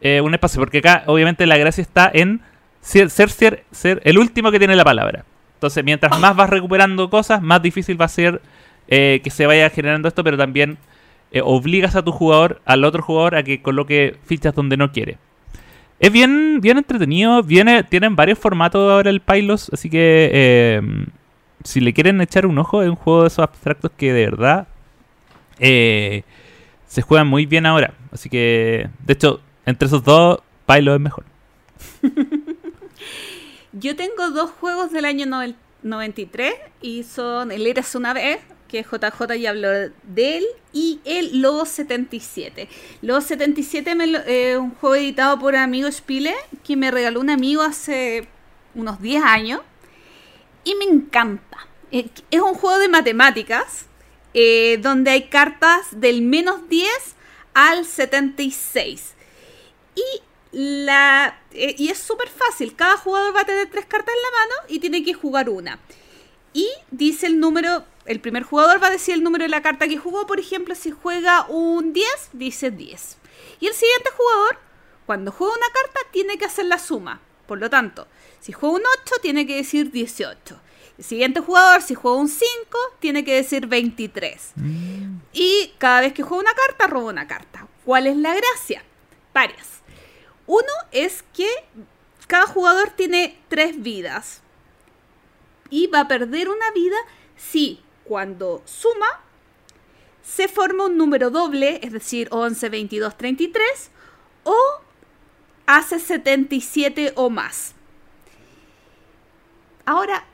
eh, un espacio. Porque acá, obviamente, la gracia está en ser, ser, ser, ser el último que tiene la palabra. Entonces, mientras más vas recuperando cosas, más difícil va a ser eh, que se vaya generando esto, pero también eh, obligas a tu jugador, al otro jugador, a que coloque fichas donde no quiere. Es bien, bien entretenido, viene, tienen varios formatos ahora el Pylos, así que eh, si le quieren echar un ojo, es un juego de esos abstractos que de verdad eh, se juegan muy bien ahora. Así que, de hecho, entre esos dos, Pylos es mejor. <laughs>
Yo tengo dos juegos del año novel- 93 y son El Eras una vez, que JJ ya habló de él, y el Lobo 77. Lobo 77 me lo- es un juego editado por Amigo Spile, que me regaló un amigo hace unos 10 años, y me encanta. Eh, Es un juego de matemáticas, eh, donde hay cartas del menos 10 al 76. Y la eh, y es súper fácil. Cada jugador va a tener tres cartas en la mano y tiene que jugar una. Y dice el número, el primer jugador va a decir el número de la carta que jugó. Por ejemplo, si juega un 10, dice 10. Y el siguiente jugador, cuando juega una carta, tiene que hacer la suma. Por lo tanto, si juega un 8, tiene que decir 18. El siguiente jugador, si juega un 5, tiene que decir 23. Y cada vez que juega una carta, roba una carta. ¿Cuál es la gracia? Varias. Uno es que cada jugador tiene tres vidas. Y va a perder una vida si cuando suma se forma un número doble, es decir, 11, 22, 33, o hace 77 o más. Ahora,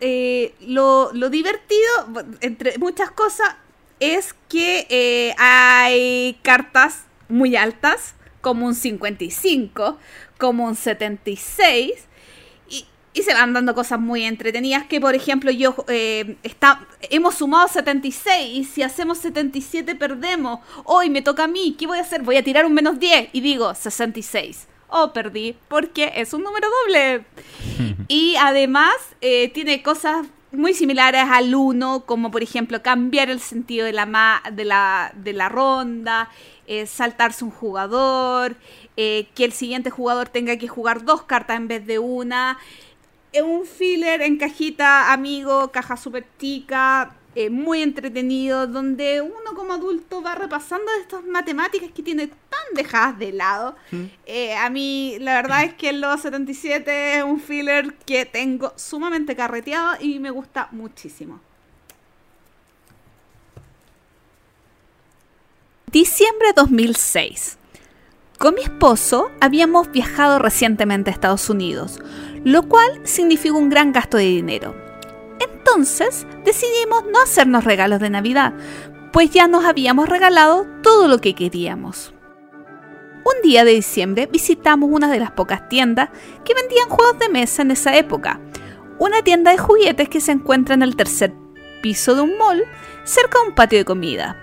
eh, lo, lo divertido, entre muchas cosas, es que eh, hay cartas muy altas, como un 55, como un 76, y, se van dando cosas muy entretenidas, que por ejemplo yo, eh, está, hemos sumado 76, y si hacemos 77 perdemos, hoy me toca a mí, ¿qué voy a hacer? Voy a tirar un menos 10, y digo 66. Oh, perdí, porque es un número doble. <laughs> Y además eh, tiene cosas muy similares al 1, como por ejemplo cambiar el sentido de la, ma- de la, de la ronda, eh, saltarse un jugador, eh, que el siguiente jugador tenga que jugar dos cartas en vez de una. Es un filler en cajita amigo, caja super tica, eh, muy entretenido, donde uno como adulto va repasando estas matemáticas que tiene tan dejadas de lado. Eh, a mí, la verdad es que el Lodo 77 es un filler que tengo sumamente carreteado y me gusta muchísimo. Diciembre 2006. Con mi esposo habíamos viajado recientemente a Estados Unidos, lo cual significó un gran gasto de dinero. Entonces decidimos no hacernos regalos de Navidad, pues ya nos habíamos regalado todo lo que queríamos. Un día de diciembre visitamos una de las pocas tiendas que vendían juegos de mesa en esa época, una tienda de juguetes que se encuentra en el tercer piso de un mall cerca de un patio de comida.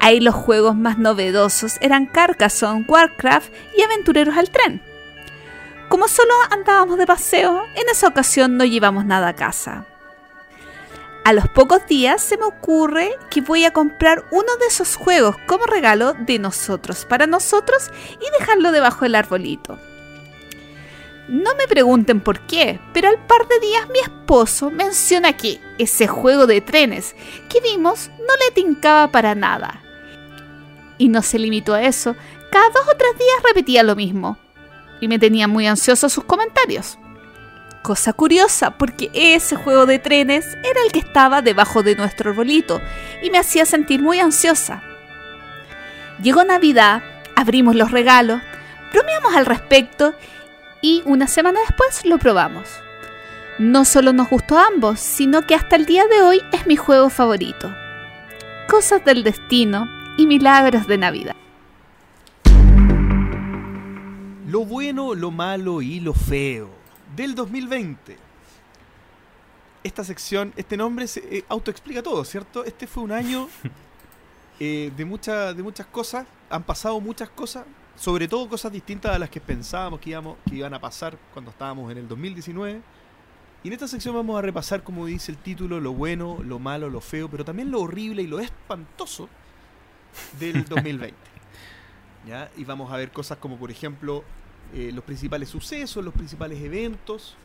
Ahí los juegos más novedosos eran Carcassonne, Warcraft y Aventureros al Tren. Como solo andábamos de paseo, en esa ocasión no llevamos nada a casa. A los pocos días se me ocurre que voy a comprar uno de esos juegos como regalo de nosotros para nosotros y dejarlo debajo del arbolito. No me pregunten por qué, pero al par de días mi esposo menciona que ese juego de trenes que vimos no le tincaba para nada. Y no se limitó a eso, cada dos o tres días repetía lo mismo. Y me tenía muy ansioso sus comentarios. Cosa curiosa, porque ese juego de trenes era el que estaba debajo de nuestro arbolito y me hacía sentir muy ansiosa. Llegó Navidad, abrimos los regalos, bromeamos al respecto y una semana después lo probamos. No solo nos gustó a ambos, sino que hasta el día de hoy es mi juego favorito. Cosas del destino y milagros de Navidad.
Lo bueno, lo malo y lo feo del 2020. Esta sección, este nombre se eh, autoexplica todo, ¿cierto? Este fue un año <laughs> eh, de, mucha- de muchas cosas. Han pasado muchas cosas, sobre todo cosas distintas a las que pensábamos que, íbamos, que iban a pasar cuando estábamos en el 2019. Y en esta sección vamos a repasar, como dice el título, lo bueno, lo malo, lo feo, pero también lo horrible y lo espantoso del <laughs> 2020. ¿ya? Y vamos a ver cosas como, por ejemplo, eh, los principales sucesos, los principales eventos.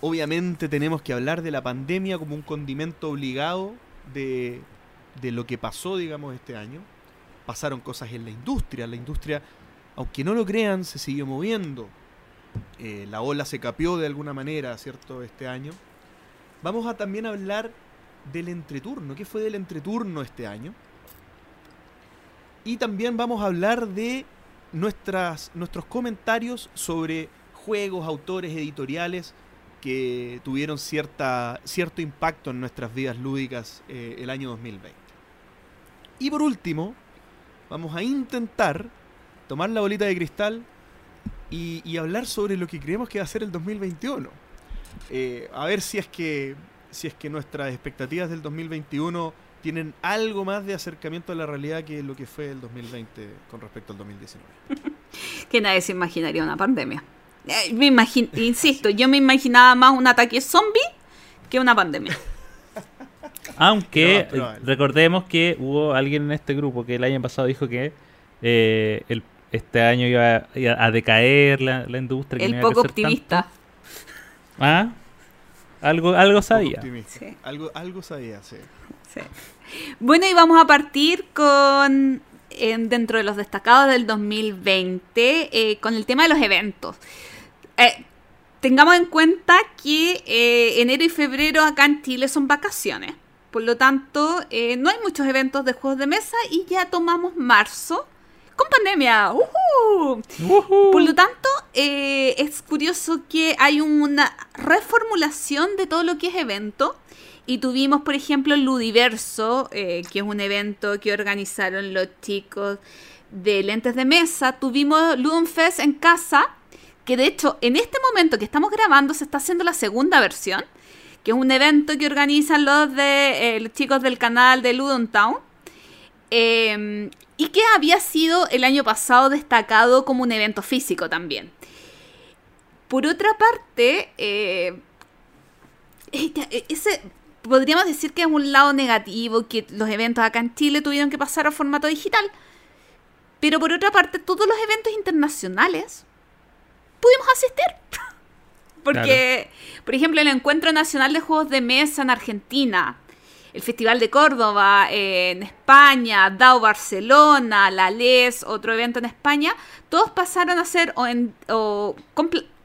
Obviamente tenemos que hablar de la pandemia como un condimento obligado de, de lo que pasó, digamos, este año. Pasaron cosas en la industria. La industria, aunque no lo crean, se siguió moviendo. Eh, la ola se capió de alguna manera, ¿cierto?, este año. Vamos a también hablar del entreturno. ¿Qué fue del entreturno este año? Y también vamos a hablar de nuestras, nuestros comentarios sobre juegos, autores, editoriales que tuvieron cierta, cierto impacto en nuestras vidas lúdicas eh, el año 2020. Y por último, vamos a intentar tomar la bolita de cristal y, hablar sobre lo que creemos que va a ser el 2021. Eh, a ver si es que si es que nuestras expectativas del 2021 tienen algo más de acercamiento a la realidad que lo que fue el 2020 con respecto al 2019. <laughs>
Que nadie se imaginaría una pandemia. Eh, Me imagin- <laughs> insisto, yo me imaginaba más un ataque zombie que una pandemia. <laughs>
Aunque recordemos que hubo alguien en este grupo que el año pasado dijo que eh, el- este año iba, iba a decaer la, la industria.
El
a
poco
crecer tanto.
optimista.
Ah, algo, algo sabía.
Optimista.
Sí.
Algo, algo sabía, sí.
Sí. Bueno, y vamos a partir con en- dentro de los destacados del 2020 eh, con el tema de los eventos. Eh, tengamos en cuenta que eh, enero y febrero acá en Chile son vacaciones. Por lo tanto, eh, no hay muchos eventos de juegos de mesa y ya tomamos marzo con pandemia. ¡Ujú! Por lo tanto, eh, es curioso que hay una reformulación de todo lo que es evento. Y tuvimos, por ejemplo, Ludiverso, eh, que es un evento que organizaron los chicos de lentes de mesa. Tuvimos Ludonfest en casa, que de hecho, en este momento que estamos grabando, se está haciendo la segunda versión, que es un evento que organizan los, de, eh, los chicos del canal de Ludon Town. Eh, y que había sido el año pasado destacado como un evento físico también. Por otra parte, eh, Este, ese podríamos decir que es un lado negativo, que los eventos acá en Chile tuvieron que pasar a formato digital. Pero por otra parte, todos los eventos internacionales pudimos asistir. <laughs> Porque, por ejemplo, el Encuentro Nacional de Juegos de Mesa en Argentina, el Festival de Córdoba en España, DAO Barcelona, la LES, otro evento en España, todos pasaron a ser o en, o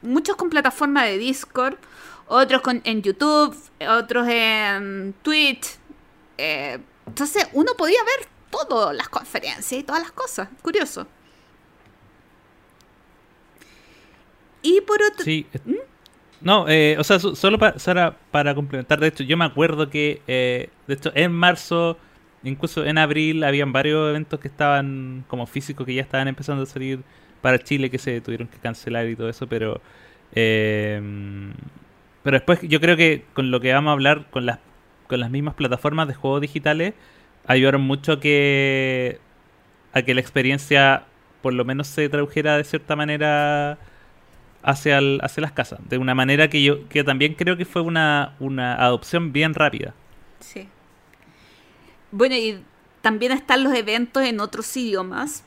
muchos con plataforma de Discord, otros con, en YouTube, otros en Twitch. Eh, entonces uno podía ver todas las conferencias y todas las cosas. Curioso. Y por otro...
Sí. ¿Mm? No, eh, o sea, solo para, para complementar, de hecho, yo me acuerdo que, eh, de hecho, en marzo, incluso en abril, habían varios eventos que estaban como físicos que ya estaban empezando a salir para Chile, que se tuvieron que cancelar y todo eso, pero... Eh, pero después yo creo que con lo que vamos a hablar, con las, con las mismas plataformas de juegos digitales, ayudaron mucho a que, a que la experiencia por lo menos se tradujera de cierta manera hacia, hacia las casas. De una manera que yo que también creo que fue una, una adopción bien rápida.
Sí. Bueno, y también están los eventos en otros idiomas.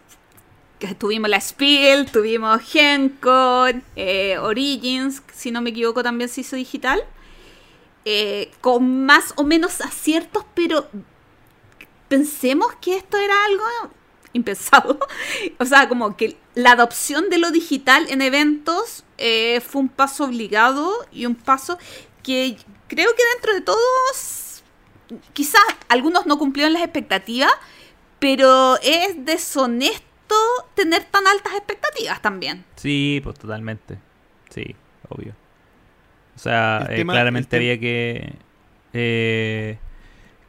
Tuvimos la Spiel, tuvimos Gencon, eh, Origins, si no me equivoco también se hizo digital. Eh, con más o menos aciertos, pero pensemos que esto era algo impensado. <laughs> o sea, como que la adopción de lo digital en eventos eh, fue un paso obligado y un paso que creo que dentro de todos, quizás algunos no cumplieron las expectativas, pero es deshonesto tener tan altas expectativas también.
Sí, pues totalmente. Sí, obvio. O sea, eh, claramente había que... Eh,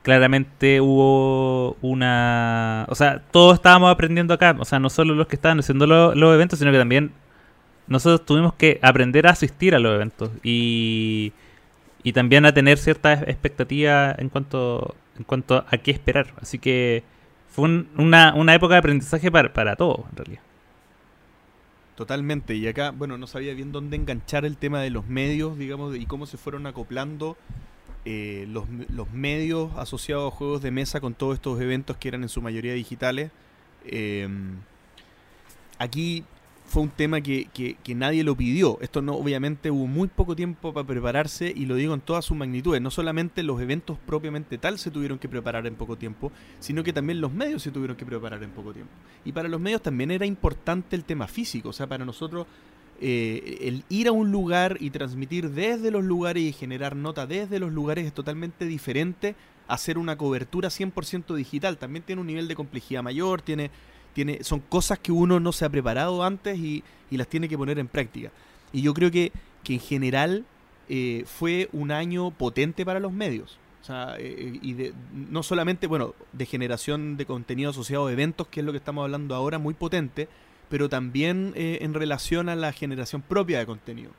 claramente hubo una... O sea, todos estábamos aprendiendo acá. O sea, no solo los que estaban haciendo los eventos, sino que también nosotros tuvimos que aprender a asistir a los eventos y, y también a tener ciertas expectativas en cuanto, en cuanto a qué esperar. Así que fue una, una, época de aprendizaje para, para todos, en realidad.
Totalmente, y acá, bueno, no sabía bien dónde enganchar el tema de los medios, digamos, y cómo se fueron acoplando eh, los, los, medios asociados a juegos de mesa con todos estos eventos que eran en su mayoría digitales. Eh, aquí fue un tema que, que, nadie lo pidió. Esto no, obviamente hubo muy poco tiempo para prepararse y lo digo en todas sus magnitudes. No solamente los eventos propiamente tal se tuvieron que preparar en poco tiempo, sino que también los medios se tuvieron que preparar en poco tiempo. Y para los medios también era importante el tema físico. O sea, para nosotros eh, el ir a un lugar y transmitir desde los lugares y generar nota desde los lugares es totalmente diferente a hacer una cobertura 100% digital. También tiene un nivel de complejidad mayor, tiene son cosas que uno no se ha preparado antes y, las tiene que poner en práctica. Y yo creo que, que en general eh, fue un año potente para los medios. O sea, eh, y de, no solamente, bueno, de generación de contenido asociado a eventos, que es lo que estamos hablando ahora, muy potente, pero también eh, en relación a la generación propia de contenido.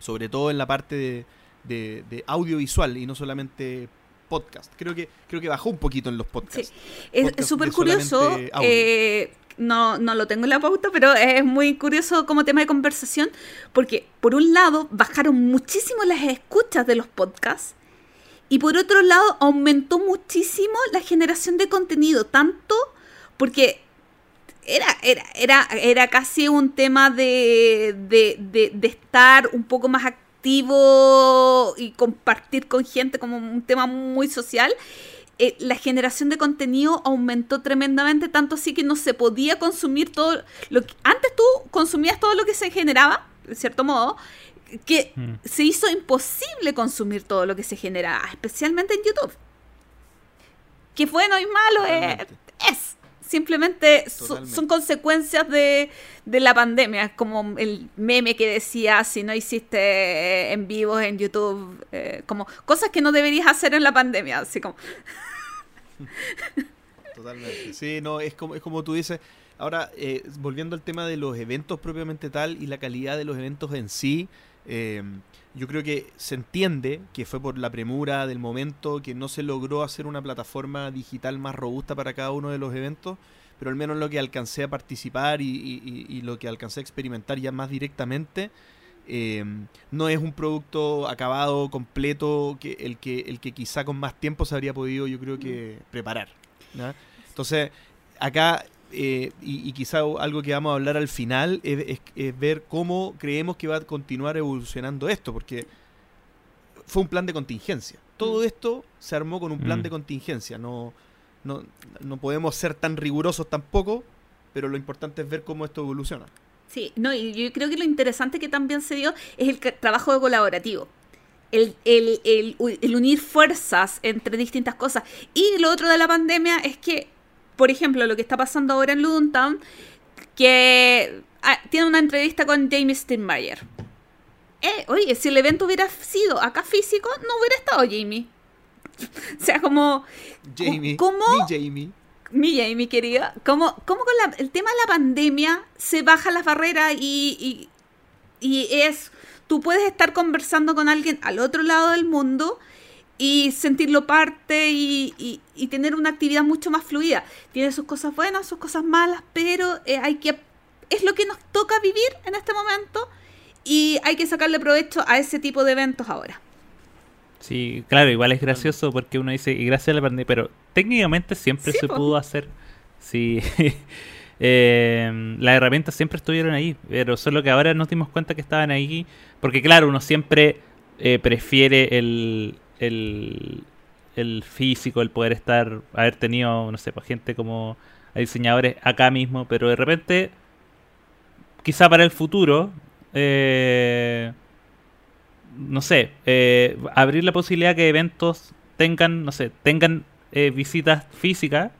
Sobre todo en la parte de, de audiovisual y no solamente podcast. Creo que, creo que bajó un poquito en los podcasts.
Es súper curioso. Eh, no, no lo tengo en la pauta, pero es muy curioso como tema de conversación, porque por un lado bajaron muchísimo las escuchas de los podcasts y por otro lado aumentó muchísimo la generación de contenido, tanto porque era, era, era, era casi un tema de, de, de, de estar un poco más activo y compartir con gente como un tema muy social, eh, la generación de contenido aumentó tremendamente, tanto así que no se podía consumir todo lo que antes tú consumías todo lo que se generaba, de cierto modo, que mm. se hizo imposible consumir todo lo que se generaba, especialmente en YouTube. Que bueno y malo es simplemente son consecuencias de, la pandemia, como el meme que decía, si no hiciste en vivo en YouTube, eh, como cosas que no deberías hacer en la pandemia, así como... <laughs>
Totalmente, sí, no, es como, es como tú dices, ahora, eh, volviendo al tema de los eventos propiamente tal y la calidad de los eventos en sí, eh, yo creo que se entiende que fue por la premura del momento, que no se logró hacer una plataforma digital más robusta para cada uno de los eventos, pero al menos lo que alcancé a participar y, lo que alcancé a experimentar ya más directamente, eh, no es un producto acabado, completo, que el, que el que quizá con más tiempo se habría podido, yo creo que, preparar. ¿ya? Entonces, acá, eh, y, y quizá algo que vamos a hablar al final, es, es- es ver cómo creemos que va a continuar evolucionando esto, porque fue un plan de contingencia. Todo
Mm.
esto se armó con un plan
Mm.
de contingencia. No, no, no podemos ser tan rigurosos tampoco, pero lo importante es ver cómo esto evoluciona.
Sí, no, y yo creo que lo interesante que también se dio es el trabajo colaborativo. El, el, el unir fuerzas entre distintas cosas. Y lo otro de la pandemia es que, por ejemplo, lo que está pasando ahora en Ludon Town, que ah, tiene una entrevista con Jamie Steinmeier. Eh, oye, si el evento hubiera sido acá físico, no hubiera estado Jamie. <laughs> o sea, como...
Jamie.
¿Cómo?
Mi Jamie.
Mi Jamie, querida, ¿cómo, cómo con la- el tema de la pandemia se bajan las barreras y, y, y es, tú puedes estar conversando con alguien al otro lado del mundo y sentirlo parte y, y- y tener una actividad mucho más fluida. Tiene sus cosas buenas, sus cosas malas, pero eh, hay que, es lo que nos toca vivir en este momento y hay que sacarle provecho a ese tipo de eventos ahora.
Sí, claro, igual es gracioso porque uno dice, y gracias a la pandemia, pero técnicamente siempre
Sí,
se
po.
pudo hacer. Sí, <laughs> eh, las herramientas siempre estuvieron ahí, pero solo que ahora nos dimos cuenta que estaban ahí, porque claro, uno siempre eh, prefiere el, el, el físico, el poder estar, haber tenido, no sé, pues, gente como diseñadores acá mismo, pero de repente, quizá para el futuro, eh, no sé, eh, abrir la posibilidad que eventos tengan, no sé, tengan eh, visitas físicas,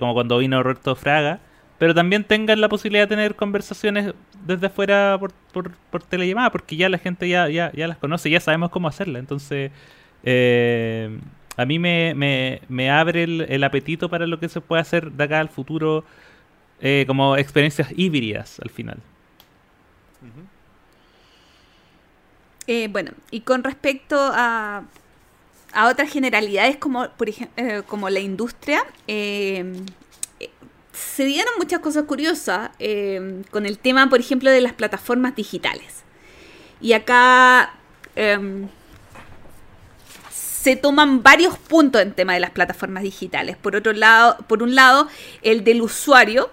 como cuando vino Roberto Fraga, pero también tengan la posibilidad de tener conversaciones desde afuera por, por, por telellamada, porque ya la gente ya, ya, ya las conoce, ya sabemos cómo hacerla. Entonces, eh, a mí me, me, me abre el, el apetito para lo que se puede hacer de acá al futuro, eh, como experiencias híbridas al final.
Eh, bueno, y con respecto a, a otras generalidades como, por ejemplo, como la industria, eh, eh, se dieron muchas cosas curiosas eh, con el tema, por ejemplo, de las plataformas digitales. Y acá em, se toman varios puntos en tema de las plataformas digitales. Por otro lado, por un lado, el del usuario,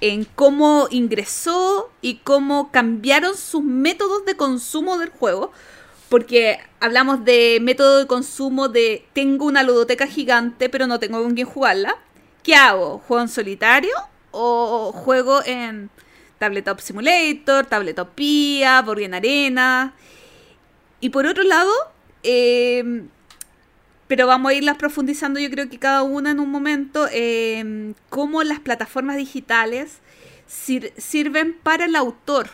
en cómo ingresó y cómo cambiaron sus métodos de consumo del juego. Porque hablamos de método de consumo de tengo una ludoteca gigante pero no tengo con quién jugarla. ¿Qué hago? ¿Juego en solitario o juego en Tabletop Simulator, Tabletopía, Board Game Arena? Y por otro lado, eh, pero vamos a irlas profundizando yo creo que cada una en un momento, eh, cómo las plataformas digitales sir- sirven para el autor,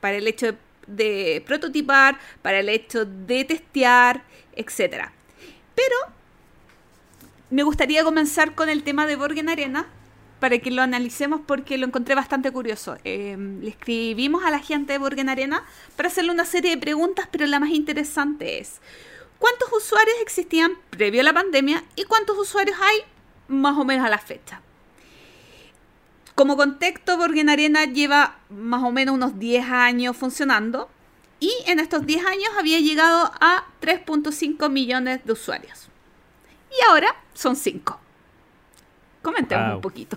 para el hecho de, de prototipar, para el hecho de testear, etc. Pero me gustaría comenzar con el tema de Borgen Arena para que lo analicemos porque lo encontré bastante curioso. Eh, le escribimos a la gente de Borgen Arena para hacerle una serie de preguntas, pero la más interesante es, ¿cuántos usuarios existían previo a la pandemia y cuántos usuarios hay más o menos a la fecha? Como contexto, Borgen Arena lleva más o menos unos 10 años funcionando y en estos 10 años había llegado a 3.5 millones de usuarios. Y ahora son 5. Comentemos
Wow.
un poquito.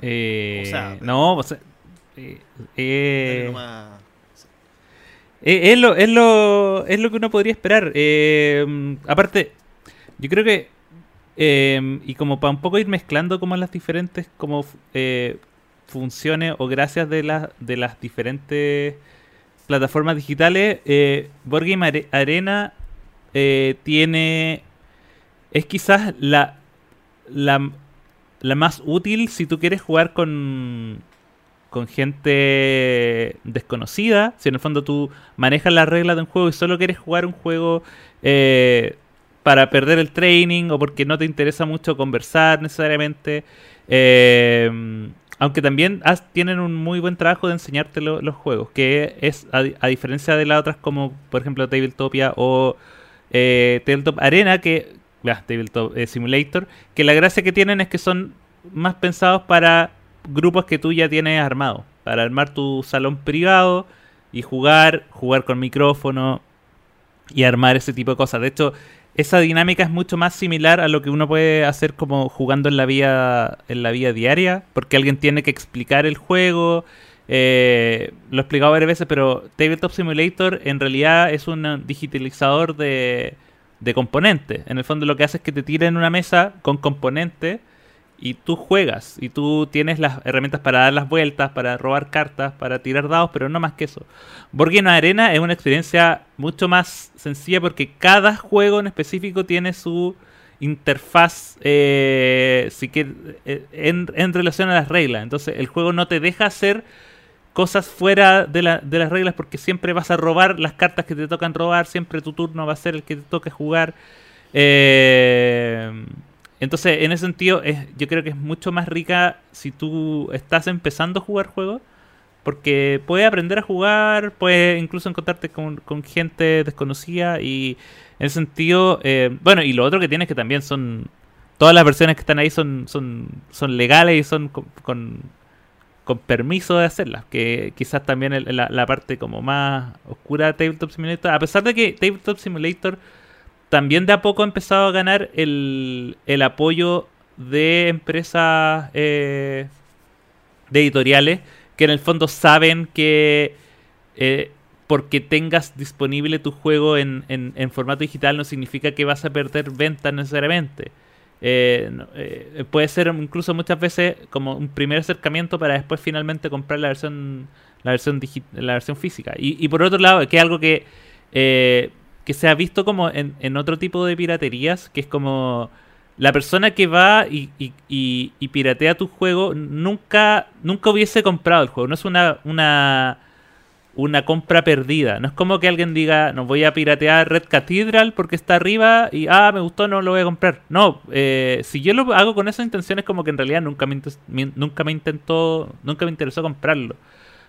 Eh,
O sea,
no, o sea, eh, eh. Eh, es, lo, es, lo, es lo que uno podría esperar. Aparte, yo creo que, eh, y como para un poco ir mezclando como las diferentes como eh, funciones o gracias de, las de las diferentes plataformas digitales, eh, Board Game Are- Arena eh, tiene, es quizás la, la, la más útil si tú quieres jugar con, con gente desconocida. Si en el fondo tú manejas las reglas de un juego y solo quieres jugar un juego eh, para perder el training o porque no te interesa mucho conversar necesariamente. Eh, aunque también has- tienen un muy buen trabajo de enseñarte lo- los juegos, que es a, a diferencia de las otras como por ejemplo Tabletopia o eh, Tabletop Arena, que ah, Tabletop eh, Simulator, que la gracia que tienen es que son más pensados para grupos que tú ya tienes armados. para armar tu salón privado y jugar, jugar con micrófono y armar ese tipo de cosas. De hecho, esa dinámica es mucho más similar a lo que uno puede hacer como jugando en la vía en la vía diaria, porque alguien tiene que explicar el juego. Eh, lo he explicado varias veces, pero Tabletop Simulator en realidad es un digitalizador de, de componentes. En el fondo lo que hace es que te tiren una mesa con componentes y tú juegas y tú tienes las herramientas para dar las vueltas, para robar cartas, para tirar dados, pero no más que eso. Borgino Arena es una experiencia mucho más sencilla porque cada juego en específico tiene su interfaz eh, que, eh, en, en, relación a las reglas. Entonces el juego no te deja hacer cosas fuera de, la, de las reglas porque siempre vas a robar las cartas que te tocan robar, siempre tu turno va a ser el que te toque jugar. Eh, entonces, en ese sentido, es, yo creo que es mucho más rica si tú estás empezando a jugar juegos. Porque puedes aprender a jugar, puedes incluso encontrarte con, gente desconocida y en ese sentido, eh, bueno, y lo otro que tienes que también son, todas las versiones que están ahí son, son, son legales y son con, con, permiso de hacerlas, que quizás también la, la, parte como más oscura de Tabletop Simulator, a pesar de que Tabletop Simulator también de a poco ha empezado a ganar el, el apoyo de empresas eh, de editoriales que en el fondo saben que eh, porque tengas disponible tu juego en, en, formato digital no significa que vas a perder ventas necesariamente. Eh, puede ser incluso muchas veces como un primer acercamiento para después finalmente comprar la versión la versión la versión física y, y por otro lado que es algo que que se ha visto como en, otro tipo de piraterías, que es como la persona que va y, y, piratea tu juego nunca, nunca hubiese comprado el juego. No es una, una, una compra perdida. No es como que alguien diga, no voy a piratear Red Cathedral porque está arriba y, ah, me gustó, no lo voy a comprar. No, eh, si yo lo hago con esa intención es como que en realidad nunca me, nunca me intentó, nunca me interesó comprarlo.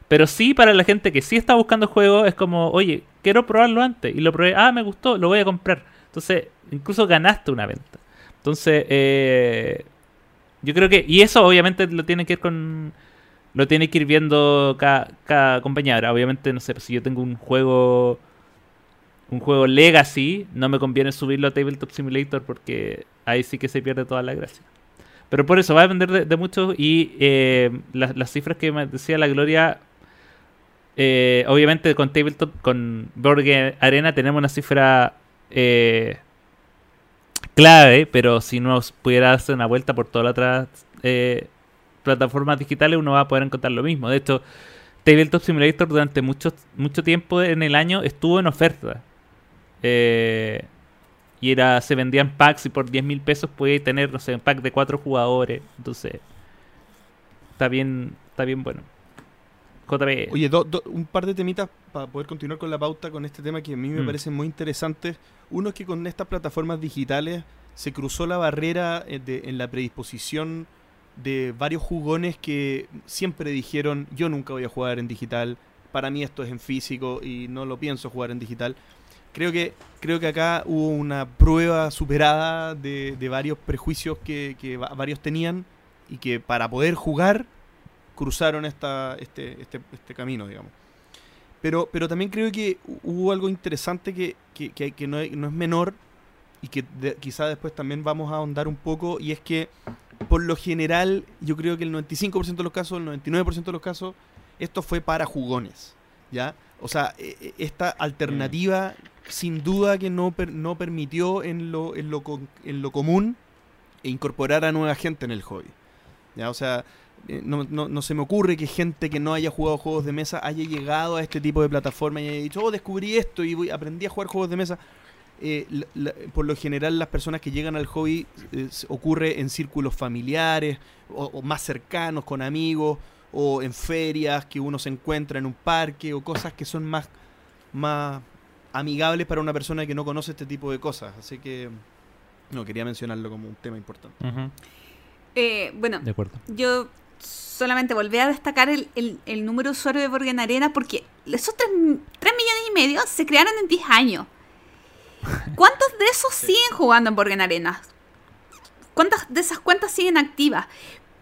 Pero sí, para la gente que sí está buscando juegos, es como, oye, quiero probarlo antes. Y lo probé, ah, me gustó, lo voy a comprar. Entonces, incluso ganaste una venta. Entonces, eh, yo creo que. Y eso obviamente lo tiene que ir con. Lo tiene que ir viendo cada, cada obviamente, no sé, si yo tengo un juego. Un juego Legacy, no me conviene subirlo a Tabletop Simulator porque ahí sí que se pierde toda la gracia. Pero por eso va a depender de, mucho y eh, las, cifras que me decía la Gloria eh, obviamente con Tabletop, con Board Arena tenemos una cifra eh, clave, pero si uno pudiera hacer una vuelta por todas las otras eh, plataformas digitales, uno va a poder encontrar lo mismo. De hecho, Tabletop Simulator durante mucho, mucho tiempo en el año estuvo en oferta. y era se vendían packs y por 10 mil pesos podía tener, no sé, un pack de 4 jugadores. Entonces, está bien, está bien bueno.
Oye, un par de temitas para poder continuar con la pauta con este tema que a mí me mm. parecen muy interesantes. Uno es que con estas plataformas digitales se cruzó la barrera eh, en la predisposición de varios jugones que siempre dijeron yo nunca voy a jugar en digital, para mí esto es en físico y no lo pienso jugar en digital. Creo que, creo que acá hubo una prueba superada de, varios prejuicios que, que varios tenían y que para poder jugar cruzaron esta, este, este, este camino, digamos. Pero, pero también creo que hubo algo interesante que, que, no, es, menor y que quizá después también vamos a ahondar un poco, y es que por lo general, yo creo que el 95% de los casos, el 99% de los casos, esto fue para jugones, ¿ya? O sea, e, e, esta alternativa sin duda que no, no permitió en lo, en, lo, en lo común incorporar a nueva gente en el hobby. ¿ya? O sea, eh, no, no, se me ocurre que gente que no haya jugado juegos de mesa haya llegado a este tipo de plataforma y haya dicho, oh, descubrí esto y voy, aprendí a jugar juegos de mesa. Eh, por lo general las personas que llegan al hobby eh, ocurre en círculos familiares o, más cercanos, con amigos, o en ferias que uno se encuentra en un parque, o cosas que son más, más amigables para una persona que no conoce este tipo de cosas. Así que no, quería mencionarlo como un tema importante.
bueno, de acuerdo. yo solamente volver a destacar el, el, número de usuarios de Borgen Arena porque esos 3, millones y medio se crearon en 10 años. ¿Cuántos de esos siguen jugando en Borgen Arena? ¿Cuántas de esas cuentas siguen activas?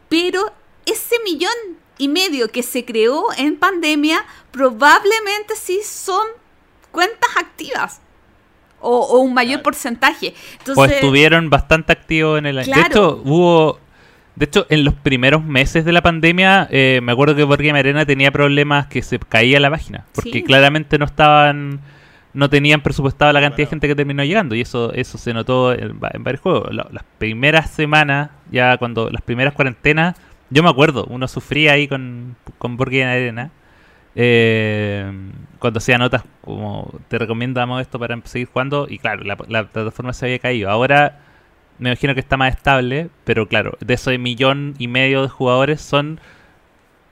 Pero ese millón y medio que se creó en pandemia probablemente sí son cuentas activas. O, un mayor porcentaje.
Entonces, o estuvieron bastante activos en el año. De hecho, hubo de hecho, en los primeros meses de la pandemia, eh, me acuerdo que Borgia Arena tenía problemas que se caía la página. Porque claramente no estaban. No tenían presupuestado la cantidad de gente que terminó llegando. Y eso eso se notó en, varios juegos. las primeras semanas, ya cuando. Las primeras cuarentenas, yo me acuerdo, uno sufría ahí con, con Borgia Arena. Eh, cuando hacía notas como te recomendamos esto para seguir jugando. Y claro, la, la plataforma se había caído. Ahora me imagino que está más estable, pero claro, de ese millón y medio de jugadores son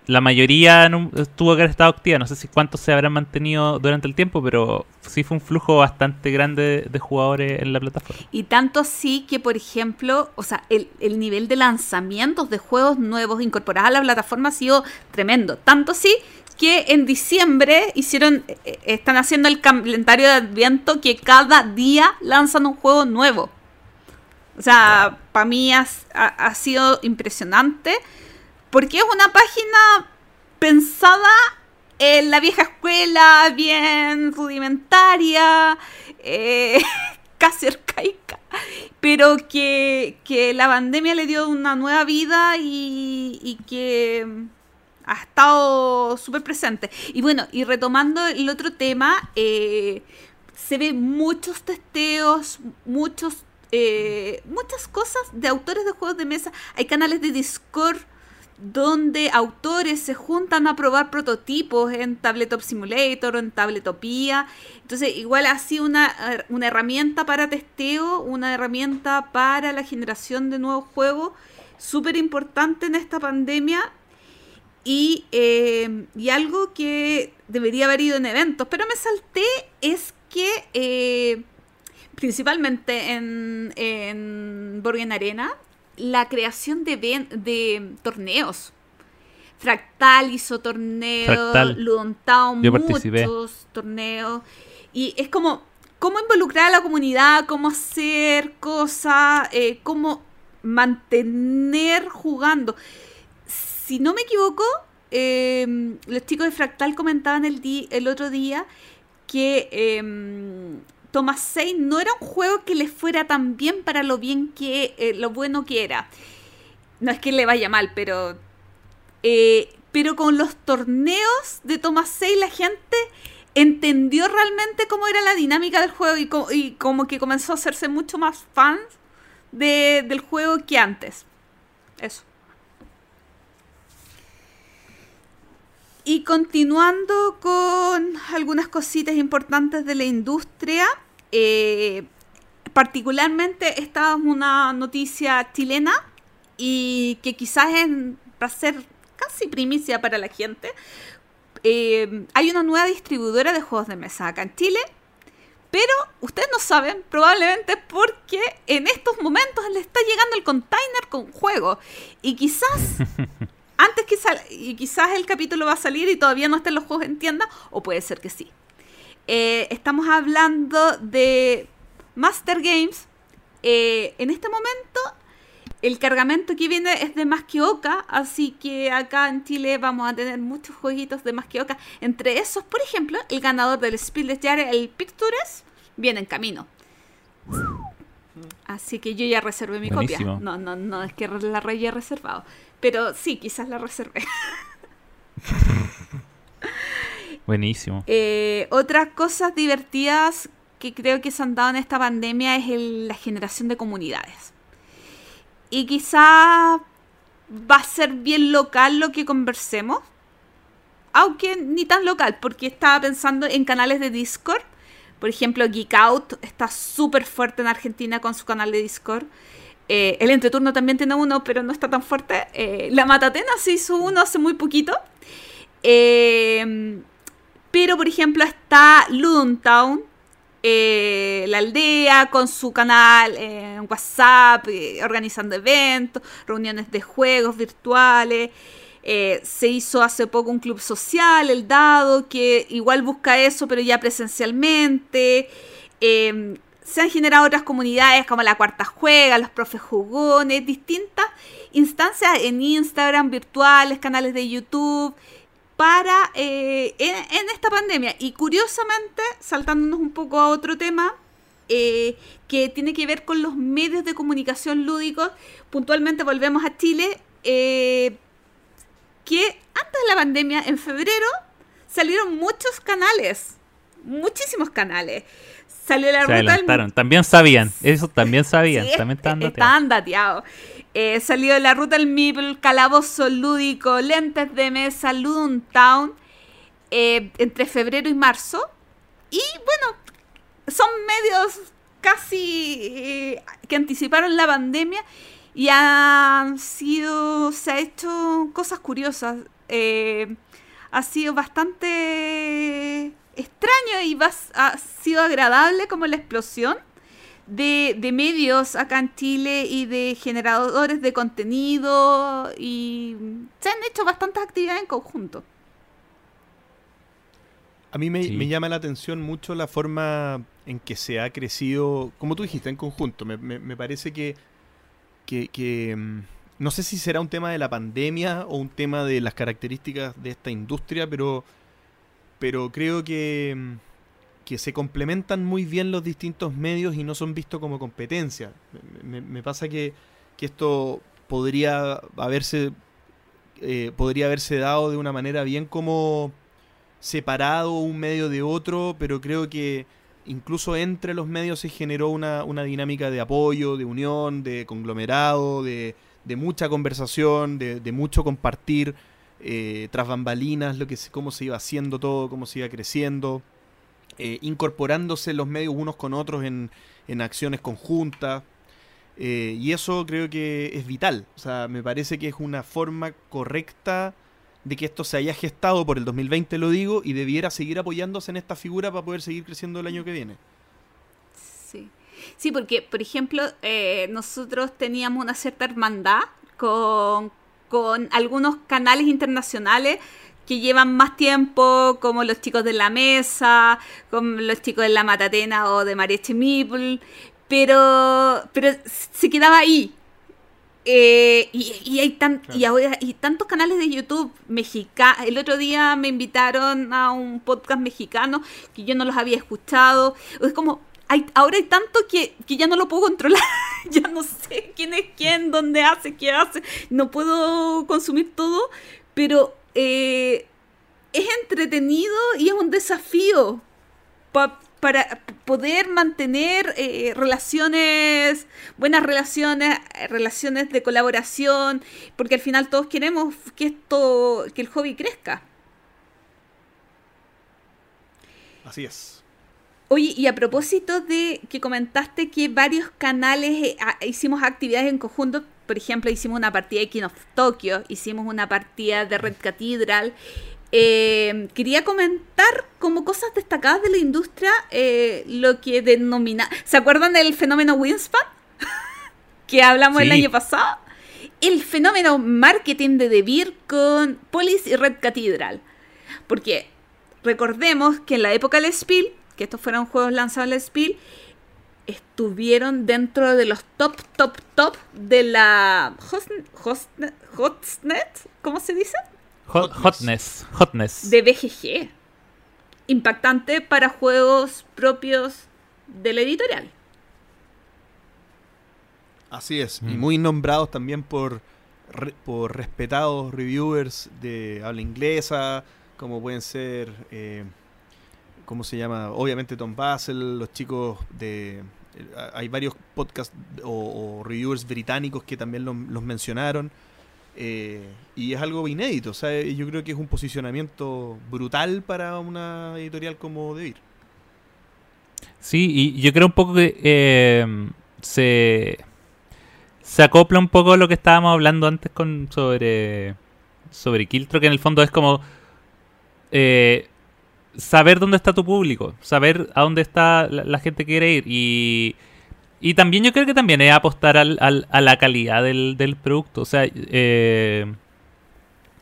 la mayoría tuvo que haber estado activa. No sé si cuántos se habrán mantenido durante el tiempo, pero sí fue un flujo bastante grande de, jugadores en la plataforma.
Y tanto así que, por ejemplo, o sea, el, el, nivel de lanzamientos de juegos nuevos incorporados a la plataforma ha sido tremendo. Tanto así que en diciembre hicieron, eh, están haciendo el calendario de Adviento que cada día lanzan un juego nuevo. O sea, para mí ha, sido impresionante porque es una página pensada en la vieja escuela, bien rudimentaria, eh, <laughs> casi arcaica, pero que, la pandemia le dio una nueva vida y, que ha estado súper presente. Y bueno, y retomando el otro tema, eh, se ve muchos testeos, muchos eh, muchas cosas de autores de juegos de mesa. Hay canales de Discord donde autores se juntan a probar prototipos en Tabletop Simulator o en Tabletopía. Entonces, igual ha sido una, una herramienta para testeo, una herramienta para la generación de nuevos juegos, súper importante en esta pandemia. Y, eh, y, algo que debería haber ido en eventos, pero me salté, es que eh, principalmente en, en Borgen Arena, la creación de, de torneos. Fractal hizo torneos, Ludontown, muchos torneos. Y es como, cómo involucrar a la comunidad, cómo hacer cosas, eh, cómo mantener jugando. Si no me equivoco, em, los chicos de Fractal comentaban el, el otro día que em, Thomas 6 no era un juego que le fuera tan bien para lo bien que eh, lo bueno que era. No es que le vaya mal, pero eh, pero con los torneos de Thomas 6 la gente entendió realmente cómo era la dinámica del juego y, como que comenzó a hacerse mucho más fans del juego que antes. Eso. Y continuando con algunas cositas importantes de la industria, eh, particularmente esta es una noticia chilena y que quizás va a ser casi primicia para la gente. Eh, hay una nueva distribuidora de juegos de mesa acá en Chile, pero ustedes no saben, probablemente porque en estos momentos le está llegando el container con juego y quizás <laughs> antes que sal y quizás el capítulo va a salir y todavía no estén los juegos en tienda o puede ser que sí. Eh, estamos hablando de Master Games. Eh, en este momento, el cargamento que viene es de Más que Oca, así que acá en Chile vamos a tener muchos jueguitos de Más que Oca. Entre esos, por ejemplo, el ganador del Spiel des Jahres, el Pictures, viene en camino. Así que yo ya reservé mi copia. No, no, no es que la haya reservado. Pero sí, quizás la reservé. <laughs>
Buenísimo.
Eh, otras cosas divertidas que creo que se han dado en esta pandemia es la generación de comunidades. Y quizá va a ser bien local lo que conversemos. Aunque ni tan local, porque estaba pensando en canales de Discord. Por ejemplo, Geek Out está súper fuerte en Argentina con su canal de Discord. Eh, el entreturno también tiene uno, pero no está tan fuerte. Eh, la Matatena se hizo uno hace muy poquito. Eh, pero, por ejemplo, está Ludontown, eh, la aldea, con su canal en WhatsApp, eh, organizando eventos, reuniones de juegos virtuales. Eh, se hizo hace poco un club social, el Dado, que igual busca eso, pero ya presencialmente. se han generado otras comunidades como la Cuarta Juega, los Profes Jugones, distintas instancias en Instagram, virtuales, canales de YouTube, para eh, en, esta pandemia. Y curiosamente, saltándonos un poco a otro tema, eh, que tiene que ver con los medios de comunicación lúdicos, puntualmente volvemos a Chile, eh, que antes de la pandemia, en febrero, salieron muchos canales, muchísimos canales. Salió la
ruta También sabían, eso también <laughs> sabían, también
estaban dateados. Eh, salió la ruta del Meeple, Calabozo Lúdico, Lentes de Mesa, Ludum Town, eh, entre febrero y marzo. Y bueno, son medios casi eh, que anticiparon la pandemia y han sido, se ha hecho cosas curiosas. ha sido bastante extraño y ha sido agradable como la explosión de, de, medios acá en Chile y de generadores de contenido y se han hecho bastantes actividades en conjunto.
A mí me, llama la atención mucho la forma en que se ha crecido, como tú dijiste, en conjunto. Me, me, parece que, que, que, mm, no sé si será un tema de la pandemia o un tema de las características de esta industria, pero, pero creo que mm, que se complementan muy bien los distintos medios y no son vistos como competencia. Me, pasa que, esto podría haberse, eh, podría haberse dado de una manera bien como separado un medio de otro, pero creo que incluso entre los medios se generó una, dinámica de apoyo, de unión, de conglomerado, de, mucha conversación, de, mucho compartir eh, tras bambalinas, lo que, cómo se iba haciendo todo, cómo se iba creciendo. Eh, incorporándose los medios unos con otros en, acciones conjuntas. Eh, y eso creo que es vital. O sea, me parece que es una forma correcta de que esto se haya gestado por el 2020, lo digo, y debiera seguir apoyándose en esta figura para poder seguir creciendo el año que viene.
Sí, sí porque, por ejemplo, eh, nosotros teníamos una cierta hermandad con, con algunos canales internacionales que llevan más tiempo, como los chicos de la mesa, como los chicos de la Matatena o de Mariachi Meeple, pero, pero se quedaba ahí. Eh, y, hay tan, y, ahora, y tantos canales de YouTube mexicanos. El otro día me invitaron a un podcast mexicano que yo no los había escuchado. Es como, hay, ahora hay tanto que, que ya no lo puedo controlar. <laughs> ya no sé quién es quién, dónde hace, qué hace. No puedo consumir todo, pero eh, es entretenido y es un desafío para poder mantener eh, relaciones, buenas relaciones, relaciones de colaboración, porque al final todos queremos que esto, que el hobby crezca.
Así es.
Oye, y a propósito de que comentaste que varios canales eh, hicimos actividades en conjunto, por ejemplo, hicimos una partida de King of Tokyo, hicimos una partida de Red Cathedral. Eh, quería comentar como cosas destacadas de la industria eh, lo que denomina... ¿Se acuerdan del fenómeno Winspan? <laughs> que hablamos el año pasado. El fenómeno marketing de DeVir con Polis y Red Cathedral. Porque recordemos que en la época del Spiel, que estos fueron juegos lanzados en el Spiel, estuvieron dentro de los top, top, top de la Hotnet, ¿cómo se dice?
hotness, hotness.
De BGG. Impactante para juegos propios de la editorial.
Así es, y mm. muy nombrados también por, por respetados reviewers de habla inglesa, como pueden ser... Eh, ¿cómo se llama? Obviamente Tom Basel, los chicos de... Eh, hay varios podcasts o, reviewers británicos que también los mencionaron. Eh, y es algo inédito, sea, yo creo que es un posicionamiento brutal para una editorial como Devir.
Sí, y yo creo un poco que eh, se, se acopla un poco a lo que estábamos hablando antes con sobre, sobre Kiltro, que en el fondo es como saber dónde está tu público, saber a dónde está la, gente que quiere ir. Y, y también yo creo que también es apostar al, a la calidad del, producto. O sea, eh,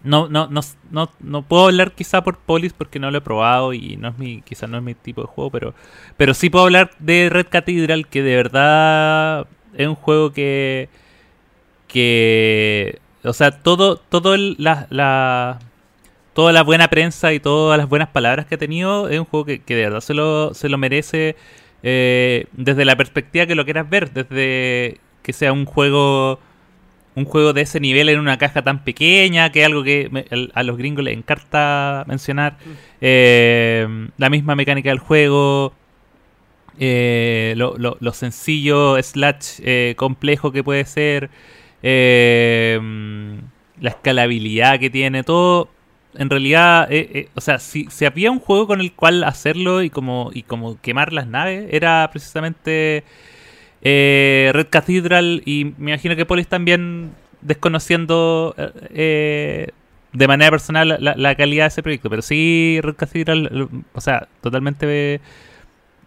no, no, no, no, no puedo hablar quizá por Polis porque no lo he probado y no es mi, quizá no es mi tipo de juego, pero, pero sí puedo hablar de Red Cathedral, que de verdad es un juego que, que, o sea, todo, todo la, toda la buena prensa y todas las buenas palabras que ha tenido es un juego que, que de verdad se lo, se lo merece eh, desde la perspectiva que lo quieras ver, desde que sea un juego un juego de ese nivel en una caja tan pequeña, que es algo que me- el- a los gringos les encanta mencionar. Eh, la misma mecánica del juego, eh, lo, lo- lo sencillo slash eh, complejo que puede ser, eh, la escalabilidad que tiene, todo. En realidad, eh, eh, o sea, si, si había un juego con el cual hacerlo y como, y como quemar las naves, era precisamente eh, Red Cathedral y me imagino que Polis también desconociendo eh, eh, de manera personal la, calidad de ese proyecto, pero sí Red Cathedral, o sea, totalmente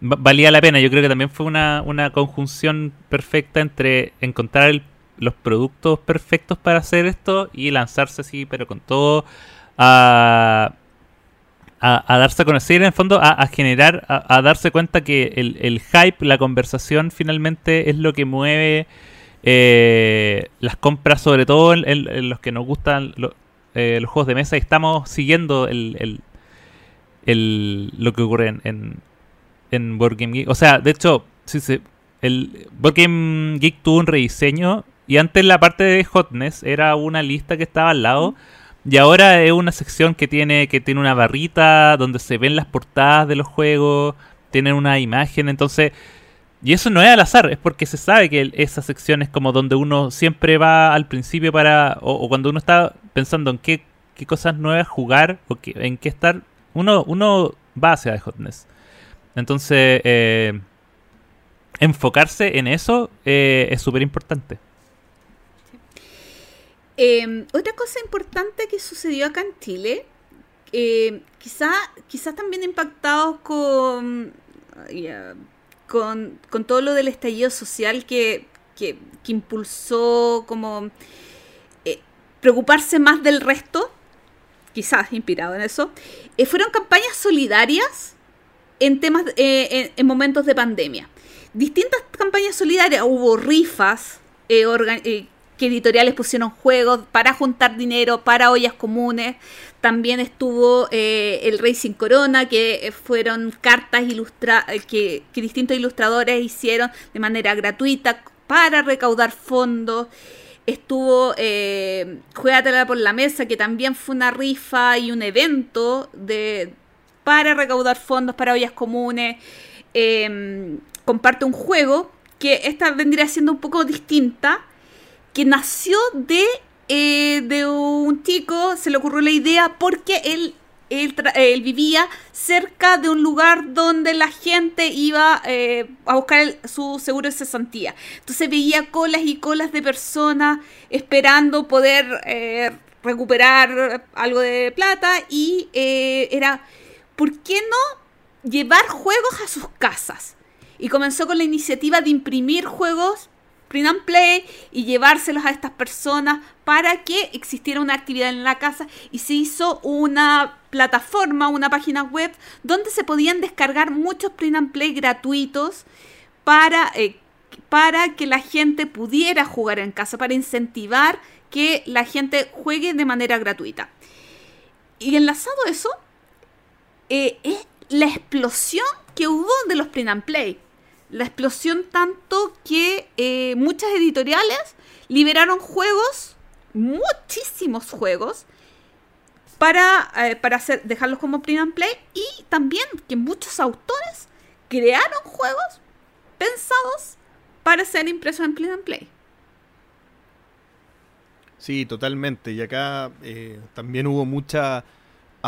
va- valía la pena. Yo creo que también fue una, una conjunción perfecta entre encontrar los productos perfectos para hacer esto y lanzarse así, pero con todo a, a, darse a conocer, en el fondo, a, generar, a, darse cuenta que el, el hype, la conversación finalmente es lo que mueve eh, las compras, sobre todo en, los que nos gustan eh, los juegos de mesa y estamos siguiendo el, el- el- lo que ocurre en, en, en Board Game Geek. O sea, de hecho, sí, sí, el Board Game Geek tuvo un rediseño y antes la parte de Hotness era una lista que estaba al lado. Y ahora es una sección que tiene, que tiene una barrita donde se ven las portadas de los juegos, tienen una imagen, entonces... Y eso no es al azar, es porque se sabe que el- esa sección es como donde uno siempre va al principio para... O, cuando uno está pensando en qué, qué cosas nuevas jugar o en qué estar, uno, uno va hacia The Hotness. Entonces, eh, enfocarse en eso eh, es súper importante.
Eh, otra cosa importante que sucedió acá en Chile, eh, quizá, quizás también impactados con, con, todo lo del estallido social que, que, impulsó como eh, preocuparse más del resto, quizás inspirado en eso, eh, fueron campañas solidarias en temas eh, en, en momentos de pandemia. Distintas campañas solidarias, hubo rifas, que editoriales pusieron juegos para juntar dinero para ollas comunes. También estuvo eh, el Racing Corona, que fueron cartas ilustra eh, que, distintos ilustradores hicieron de manera gratuita para recaudar fondos. Estuvo eh, Juégatela por la Mesa, que también fue una rifa y un evento de, para recaudar fondos para ollas comunes. Eh, comparte un juego que esta vendría siendo un poco distinta, que nació de, eh, de un chico, se le ocurrió la idea porque él, él, vivía cerca de un lugar donde la gente iba eh, a buscar su seguro de cesantía. Entonces veía colas y colas de personas esperando poder eh, recuperar algo de plata y era, ¿por qué no llevar juegos a sus casas? Y comenzó con la iniciativa de imprimir juegos print and play y llevárselos a estas personas para que existiera una actividad en la casa y se hizo una plataforma, una página web donde se podían descargar muchos print and play gratuitos para, eh, para que la gente pudiera jugar en casa, para incentivar que la gente juegue de manera gratuita. Y enlazado eso, eh, es la explosión que hubo de los print and play. La explosión tanto que eh, muchas editoriales liberaron juegos, muchísimos juegos, para, eh, para hacer, dejarlos como print and play y también que muchos autores crearon juegos pensados para ser impresos en print and play.
Sí, totalmente. Y acá eh, también hubo mucha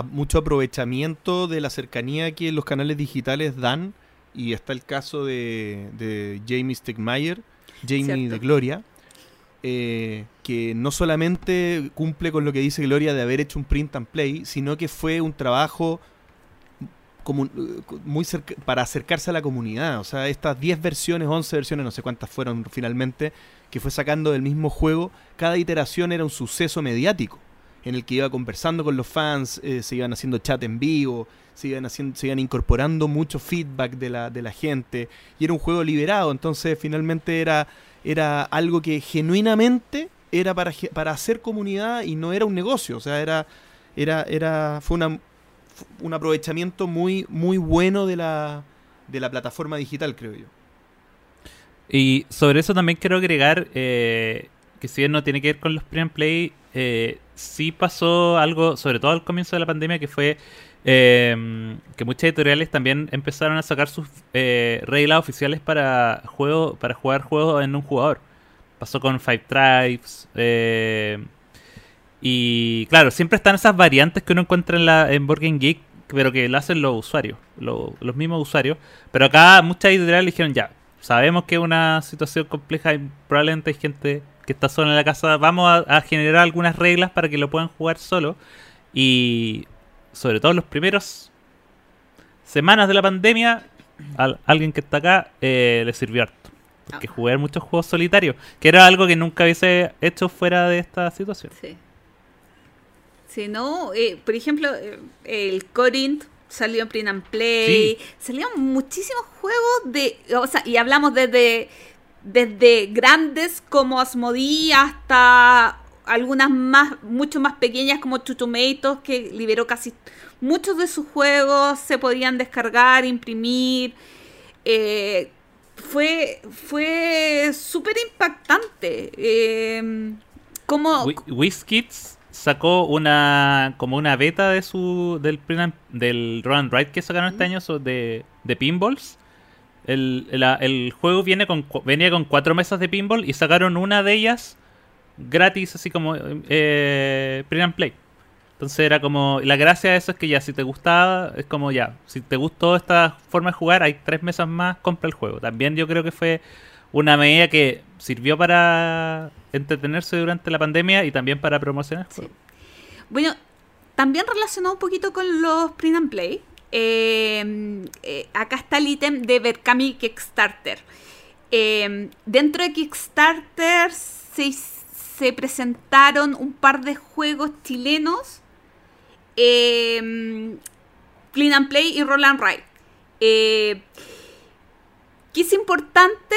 mucho aprovechamiento de la cercanía que los canales digitales dan. Y está el caso de, de Jamie Stegmaier, Jamie
Cierto.
de Gloria, eh, que no solamente cumple con lo que dice Gloria de haber hecho un print and play, sino que fue un trabajo como un- muy cerca- para acercarse a la comunidad. O sea, estas 10 versiones, 11 versiones, no sé cuántas fueron finalmente, que fue sacando del mismo juego, cada iteración era un suceso mediático. en el que iba conversando con los fans, eh, se iban haciendo chat en vivo, se iban, haciendo, se iban incorporando mucho feedback de la, de la gente, y era un juego liberado, entonces finalmente era, era algo que genuinamente era para, para hacer comunidad y no era un negocio, o sea, era, era, era, fue una, un aprovechamiento muy, muy bueno de la, de la plataforma digital, creo yo.
Y sobre eso también quiero agregar eh, que si bien no tiene que ver con los pre and play, eh, sí pasó algo, sobre todo al comienzo de la pandemia, que fue eh, que muchas editoriales también empezaron a sacar sus eh, reglas oficiales para juego, para jugar juegos en un jugador. Pasó con Five Tribes. eh, y claro, siempre están esas variantes que uno encuentra en, la, en Board Game Geek, pero que lo hacen los usuarios, lo- los mismos usuarios. Pero acá muchas editoriales dijeron ya, sabemos que es una situación compleja y probablemente hay gente que está sola en la casa. Vamos a, a generar algunas reglas para que lo puedan jugar solo. Y sobre todo los primeros semanas de la pandemia, a alguien que está acá eh, le sirvió harto. Porque
Ah.
jugué muchos juegos solitarios, que era algo que nunca hubiese hecho fuera de esta situación.
Sí. Sí, no, eh, por ejemplo, eh, el Corinth salió en Print and Play,
Sí.
salieron muchísimos juegos de, o sea, y hablamos desde, desde grandes como Asmodee hasta algunas más, mucho más pequeñas como Chuchumatos, que liberó casi muchos de sus juegos, se podían descargar, imprimir. eh, fue fue súper impactante. Eh, como,
Wi- WizKids sacó una como una beta de su del del Run and Ride que sacaron este año de, de pinballs. El, la- el juego viene con venía con cuatro mesas de pinball y sacaron una de ellas gratis así como eh, print and play. Entonces era como la gracia de eso es que ya si te gustaba es como ya si te gustó esta forma de jugar hay tres mesas más compra el juego. También yo creo que fue una medida que sirvió para entretenerse durante la pandemia y también para promocionar el
Sí.
juego.
Bueno, también relacionado un poquito con los print and play. eh, eh, acá está el ítem de Berkami Kickstarter. Eh, dentro de Kickstarter se, se presentaron un par de juegos chilenos. eh, Clean and Play y Roll and Ride. Eh, es importante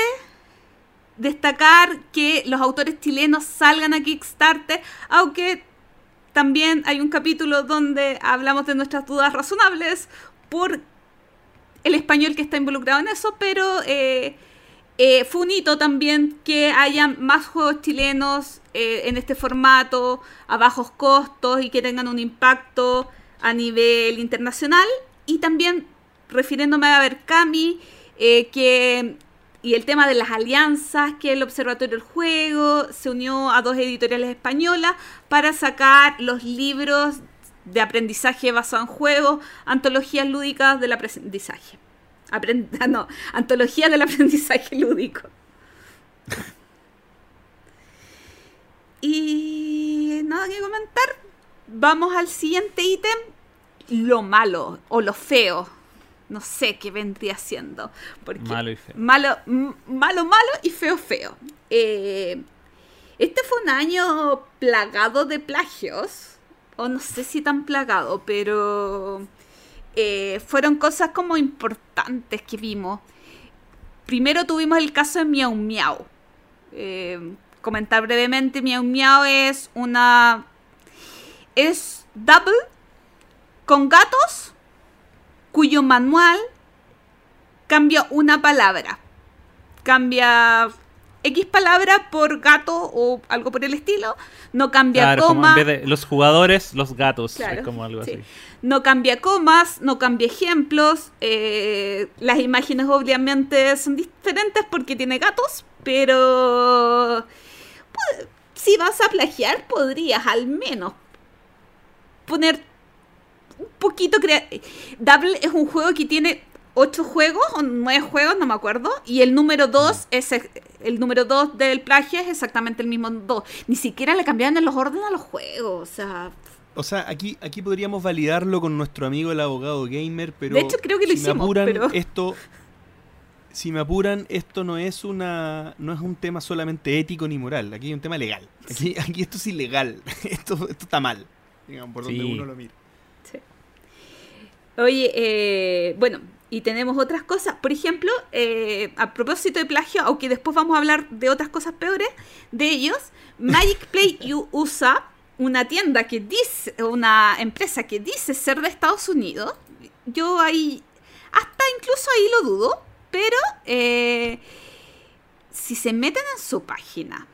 destacar que los autores chilenos salgan a Kickstarter, aunque también hay un capítulo donde hablamos de nuestras dudas razonables por el español que está involucrado en eso, pero eh, eh, fue un hito también que haya más juegos chilenos eh, en este formato, a bajos costos y que tengan un impacto a nivel internacional. Y también refiriéndome a Berkami, eh, que y el tema de las alianzas, que el Observatorio del Juego se unió a dos editoriales españolas para sacar los libros de aprendizaje basado en juegos, antologías lúdicas del aprendizaje. Aprend- ah, <laughs> no, antologías del aprendizaje lúdico. Y nada que comentar. Vamos al siguiente ítem. Lo malo o lo feo. No sé qué vendría siendo. Porque
Malo y feo.
Malo, malo, malo y feo, feo. Eh, este fue un año plagado de plagios. O no sé si tan plagado, pero eh, fueron cosas como importantes que vimos. Primero tuvimos el caso de Miau Miau. Eh, comentar brevemente, Miau Miau es una... Es double con gatos cuyo manual cambia una palabra. Cambia X palabra por gato o algo por el estilo. No cambia
Claro, como
coma.
en vez de los jugadores, los gatos.
Claro,
es como algo
sí.
así.
No cambia comas, no cambia ejemplos. eh, las imágenes obviamente son diferentes porque tiene gatos, pero pues, si vas a plagiar podrías al menos poner un poquito Double es un juego que tiene ocho juegos o nueve juegos, no me acuerdo, y el número dos es ex- el número dos del plagio es exactamente el mismo dos. Ni siquiera le cambiaron los órdenes a los juegos, o sea,
O sea, aquí, aquí podríamos validarlo con nuestro amigo el abogado gamer, pero
De hecho, creo que lo
si
hicimos,
me apuran,
pero-
esto si me apuran, esto no es una no es un tema solamente ético ni moral, aquí hay un tema legal. Aquí, aquí esto es ilegal. <laughs> Esto, esto está mal. digamos, por donde uno lo mira.
Sí. Oye, eh, bueno, y tenemos otras cosas. Por ejemplo, eh, a propósito de plagio, aunque después vamos a hablar de otras cosas peores de ellos, Magic Play <laughs> USA, una tienda que dice, una empresa que dice ser de Estados Unidos, yo ahí, hasta incluso ahí lo dudo, pero eh, si se meten en su página,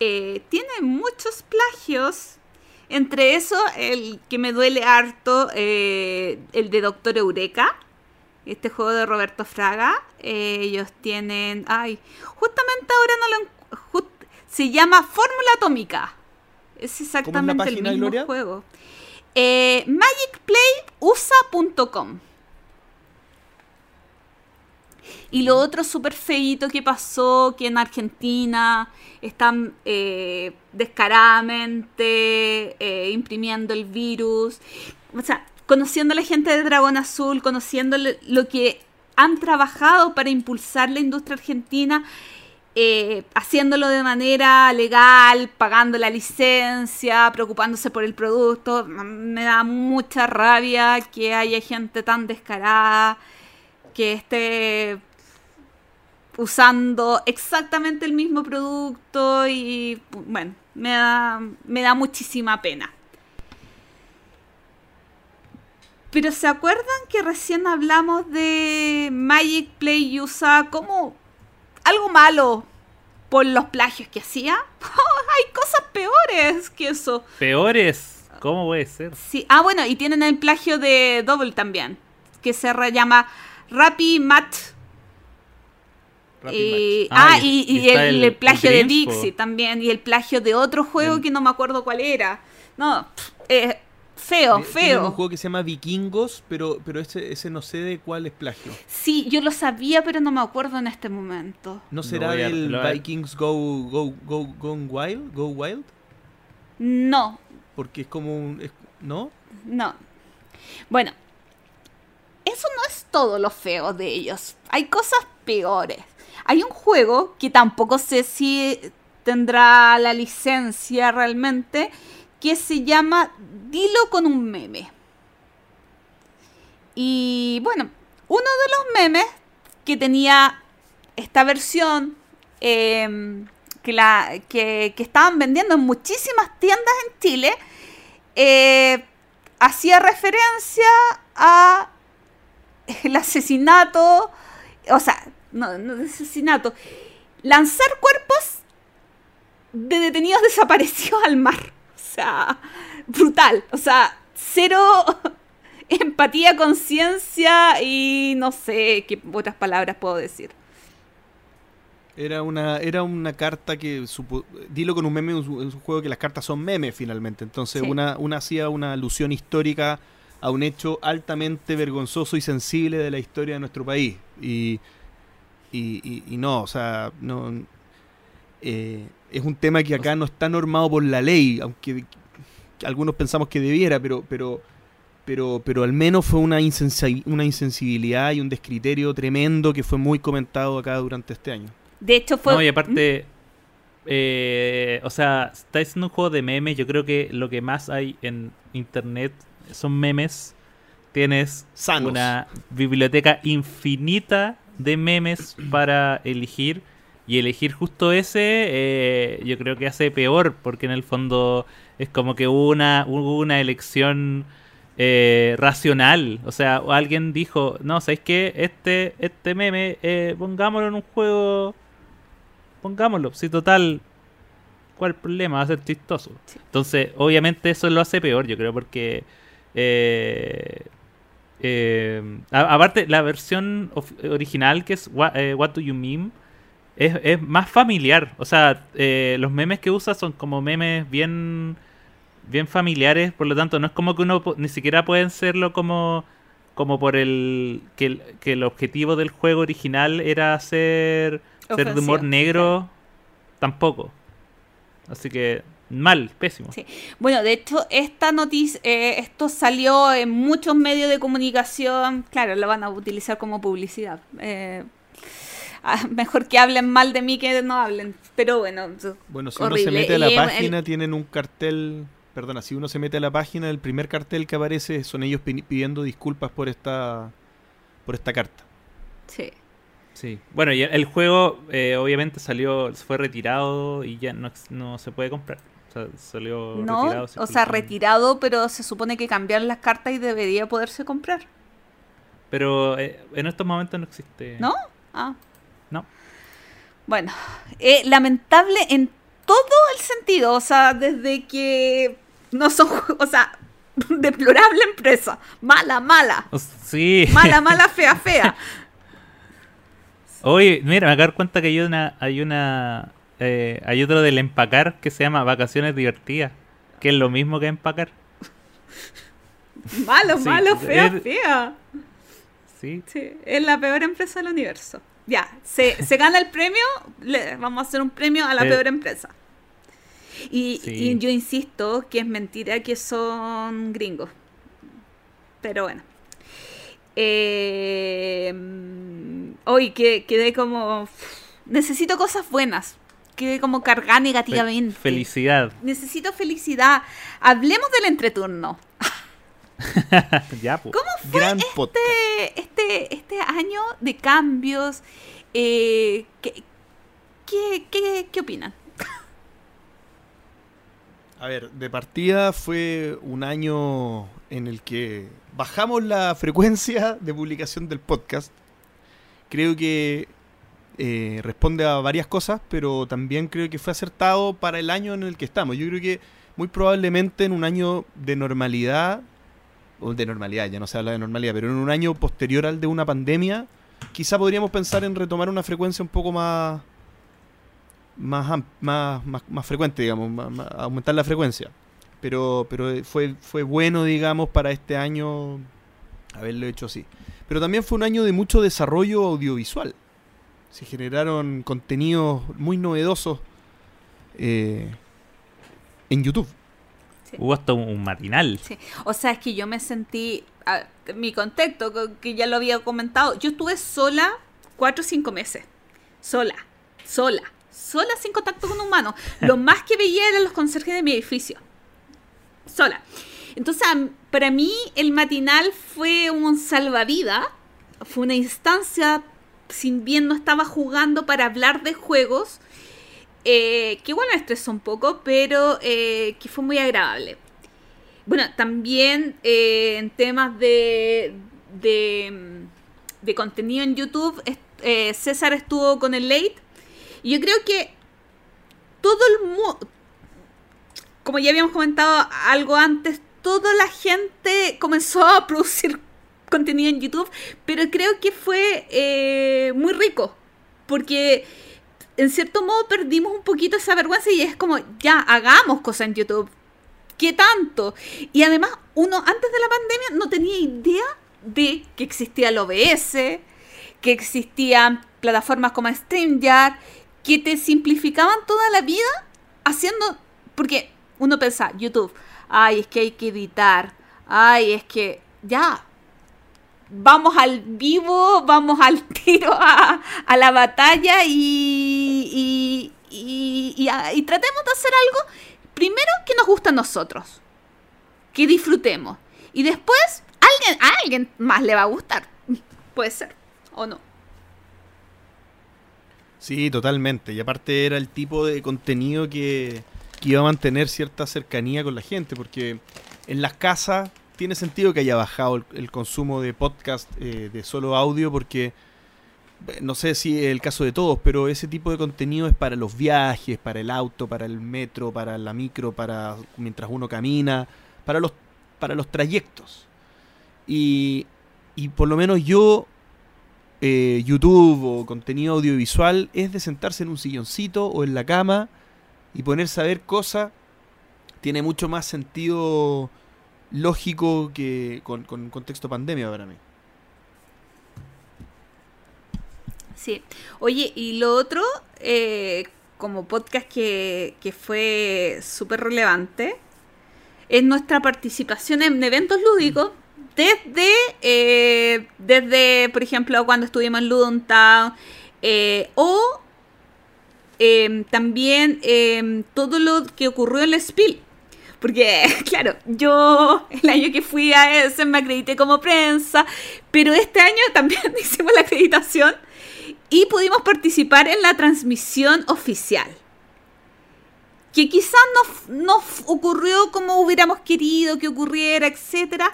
eh, tiene muchos plagios entre eso, el que me duele harto, eh, el de Doctor Eureka, este juego de Roberto Fraga. Ellos tienen, ay, justamente ahora no lo jut- se llama Fórmula Atómica. Es exactamente el mismo
Gloria?
juego. Eh, magicplayusa.com y lo otro súper feíto que pasó, que en Argentina están eh, descaradamente eh, imprimiendo el virus. O sea, conociendo a la gente de Dragón Azul, conociendo lo que han trabajado para impulsar la industria argentina, eh, haciéndolo de manera legal, pagando la licencia, preocupándose por el producto. Me da mucha rabia que haya gente tan descarada que esté usando exactamente el mismo producto y bueno, me da, me da muchísima pena. Pero ¿se acuerdan que recién hablamos de Magic Play USA como algo malo por los plagios que hacía? <laughs> Hay cosas peores que eso.
Peores. ¿Cómo puede ser?
Sí. Ah, bueno, y tienen el plagio de Double también, que se llama Rappi Mat. Y-
Match.
ah,
y-
el,
el-
el plagio
el
de. Dixie también, y el plagio de otro juego que no me acuerdo cuál era. No, eh, feo,
Eh, Tienen un
feo.
juego que se llama Vikingos, pero, pero ese, ese no sé de cuál es plagio.
Sí, yo lo sabía, pero no me acuerdo en este momento.
¿No será
a-
Vikings Go, Go, Go, Gone Wild? Go Wild?
No,
Porque es como un... es- ¿No?
no. Bueno, eso no es todo lo feo de ellos. Hay cosas peores. Hay un juego que tampoco sé si tendrá la licencia realmente, que se llama Dilo con un meme. Y bueno, uno de los memes que tenía esta versión eh, que, la, que, que estaban vendiendo en muchísimas tiendas en Chile, eh, hacía referencia a el asesinato, o sea, no, no asesinato, lanzar cuerpos de detenidos <laughs> desaparecidos al mar. O sea, brutal. O sea, cero <laughs> empatía, conciencia y no sé qué otras palabras puedo decir.
Era una, era una carta que... supo- Dilo con un meme, es un, juego que las cartas son memes finalmente. Entonces
Sí.
una, una hacía una alusión histórica a un hecho altamente vergonzoso y sensible de la historia de nuestro país. Y, y, y- y no, o sea, no... eh, es un tema que acá no está normado por la ley, aunque algunos pensamos que debiera, pero... pero pero, pero al menos fue una, insensi- una insensibilidad y un descriterio tremendo que fue muy comentado acá durante este año.
De hecho, fue.
No, y aparte, eh, o sea, está siendo un juego de memes. Yo creo que lo que más hay en internet son memes. Tienes
Sanos.
una biblioteca infinita de memes para elegir. Y elegir justo ese, eh, yo creo que hace peor, porque en el fondo es como que hubo una, hubo una elección eh, racional. O sea, alguien dijo, no, ¿sabéis qué? Este, este meme, eh, pongámoslo en un juego pongámoslo. Si total, ¿cuál problema? Va a ser chistoso. Entonces, obviamente eso lo hace peor, yo creo, porque... eh, eh, a- aparte, la versión of- original, que es What, eh, What Do You Meme, es, es más familiar. O sea, eh, los memes que usa son como memes bien bien familiares, por lo tanto, no es como que uno ni siquiera pueden serlo como como por el que, el que el objetivo del juego original era ser ser de humor negro, tampoco. Así que mal, pésimo.
Sí. Bueno, de hecho, esta noticia, eh, esto salió en muchos medios de comunicación. Claro, lo van a utilizar como publicidad. Eh, ah, <laughs> mejor que hablen mal de mí que no hablen. Pero bueno,
Bueno, si uno se mete a la
Y,
página,
el-
tienen un cartel perdona, si uno se mete a la página, el primer cartel que aparece son ellos pi- pidiendo disculpas por esta, por esta carta.
Sí.
Sí. Bueno, y el- juego eh, obviamente salió, fue retirado y ya no, no se puede comprar. O sea, salió
No,
retirado.
o sea, retirado, pero se supone que cambiaron las cartas y debería poderse comprar.
Pero eh, en estos momentos no existe.
¿No? Ah.
No.
Bueno, eh, lamentable en todo el sentido, o sea, desde que no son, o sea, <laughs> deplorable empresa, mala, mala,
Sí.
mala, <laughs> mala, fea, fea.
Oye, mira, me acabo de dar cuenta que hay una, hay una, eh, hay otro del empacar que se llama vacaciones divertidas, que es lo mismo que empacar.
Malo,
Sí,
malo, fea,
es-
fea.
Sí.
Sí, es la peor empresa del universo. Ya, se, se gana el premio, le vamos a hacer un premio a la peor empresa. Y,
Sí.
y yo insisto que es mentira que son gringos. Pero bueno. Eh, hoy que quedé como... Necesito cosas buenas. Quedé como cargada
Fe-
negativamente.
felicidad.
Necesito felicidad. Hablemos del entreturno. <laughs>
ya, pues.
Gran podcast.
este, este, este año de cambios, eh, ¿qué, qué, qué, qué opinan?
A ver, de partida fue un año en el que bajamos la frecuencia de publicación del podcast. Creo que eh, responde a varias cosas, pero también creo que fue acertado para el año en el que estamos. Yo creo que muy probablemente en un año de normalidad, de normalidad, ya no se habla de normalidad, pero en un año posterior al de una pandemia, quizá podríamos pensar en retomar una frecuencia un poco más más, más, más, más frecuente, digamos, aumentar la frecuencia. Pero, pero fue, fue bueno, digamos, para este año haberlo hecho así. Pero también fue un año de mucho desarrollo audiovisual. Se generaron contenidos muy novedosos eh, en YouTube.
Hubo hasta un, un matinal.
Sí. O sea, es que yo me sentí, ah, mi contexto, co- que ya lo había comentado, yo estuve sola cuatro o cinco meses. Sola, sola, sola sin contacto con humanos. <laughs> Lo más que veía eran los conserjes de mi edificio. Sola. Entonces, para mí el matinal fue un salvavidas, fue una instancia, sin bien no estaba jugando para hablar de juegos, eh, que me estresó un poco, pero eh, que fue muy agradable. Bueno, también eh, en temas de, de, contenido en YouTube, César estuvo con el late. Y yo creo que todo el mundo, como ya habíamos comentado algo antes, toda la gente comenzó a producir contenido en YouTube, pero creo que fue muy rico, porque en cierto modo perdimos un poquito esa vergüenza y es como, ya, hagamos cosas en YouTube. ¿Qué tanto? Y además, uno antes de la pandemia no tenía idea de que existía el OBS, que existían plataformas como StreamYard, que te simplificaban toda la vida haciendo... Porque uno piensa, YouTube, ay, es que hay que editar, ay, es que ya, vamos al vivo, vamos al <laughs> tiro a, la batalla y, y, y, y tratemos de hacer algo, primero que nos gusta a nosotros, que disfrutemos, y después a alguien más le va a gustar, puede ser, o no.
Sí, totalmente. Y aparte era el tipo de contenido que, que iba a mantener cierta cercanía con la gente, porque en las casas tiene sentido que haya bajado el, consumo de podcast eh, de solo audio, porque eh, no sé si es el caso de todos, pero ese tipo de contenido es para los viajes, para el auto, para el metro, para la micro, para mientras uno camina, para los, para los trayectos. Y, y por lo menos yo eh, YouTube o contenido audiovisual es de sentarse en un silloncito o en la cama y ponerse a ver cosas. Tiene mucho más sentido lógico que con, con contexto pandemia para mí.
Sí. Oye, y lo otro, eh, como podcast que, que fue súper relevante, es nuestra participación en eventos lúdicos. Desde, eh, desde, por ejemplo, cuando estuvimos en Ludon eh, o eh, también eh, todo lo que ocurrió en el Spiel. Porque, <laughs> claro, yo el año que fui a ese me acredité como prensa, pero este año <laughs> también hicimos la acreditación y pudimos participar en la transmisión oficial. Que quizás no, no ocurrió como hubiéramos querido que ocurriera, etcétera,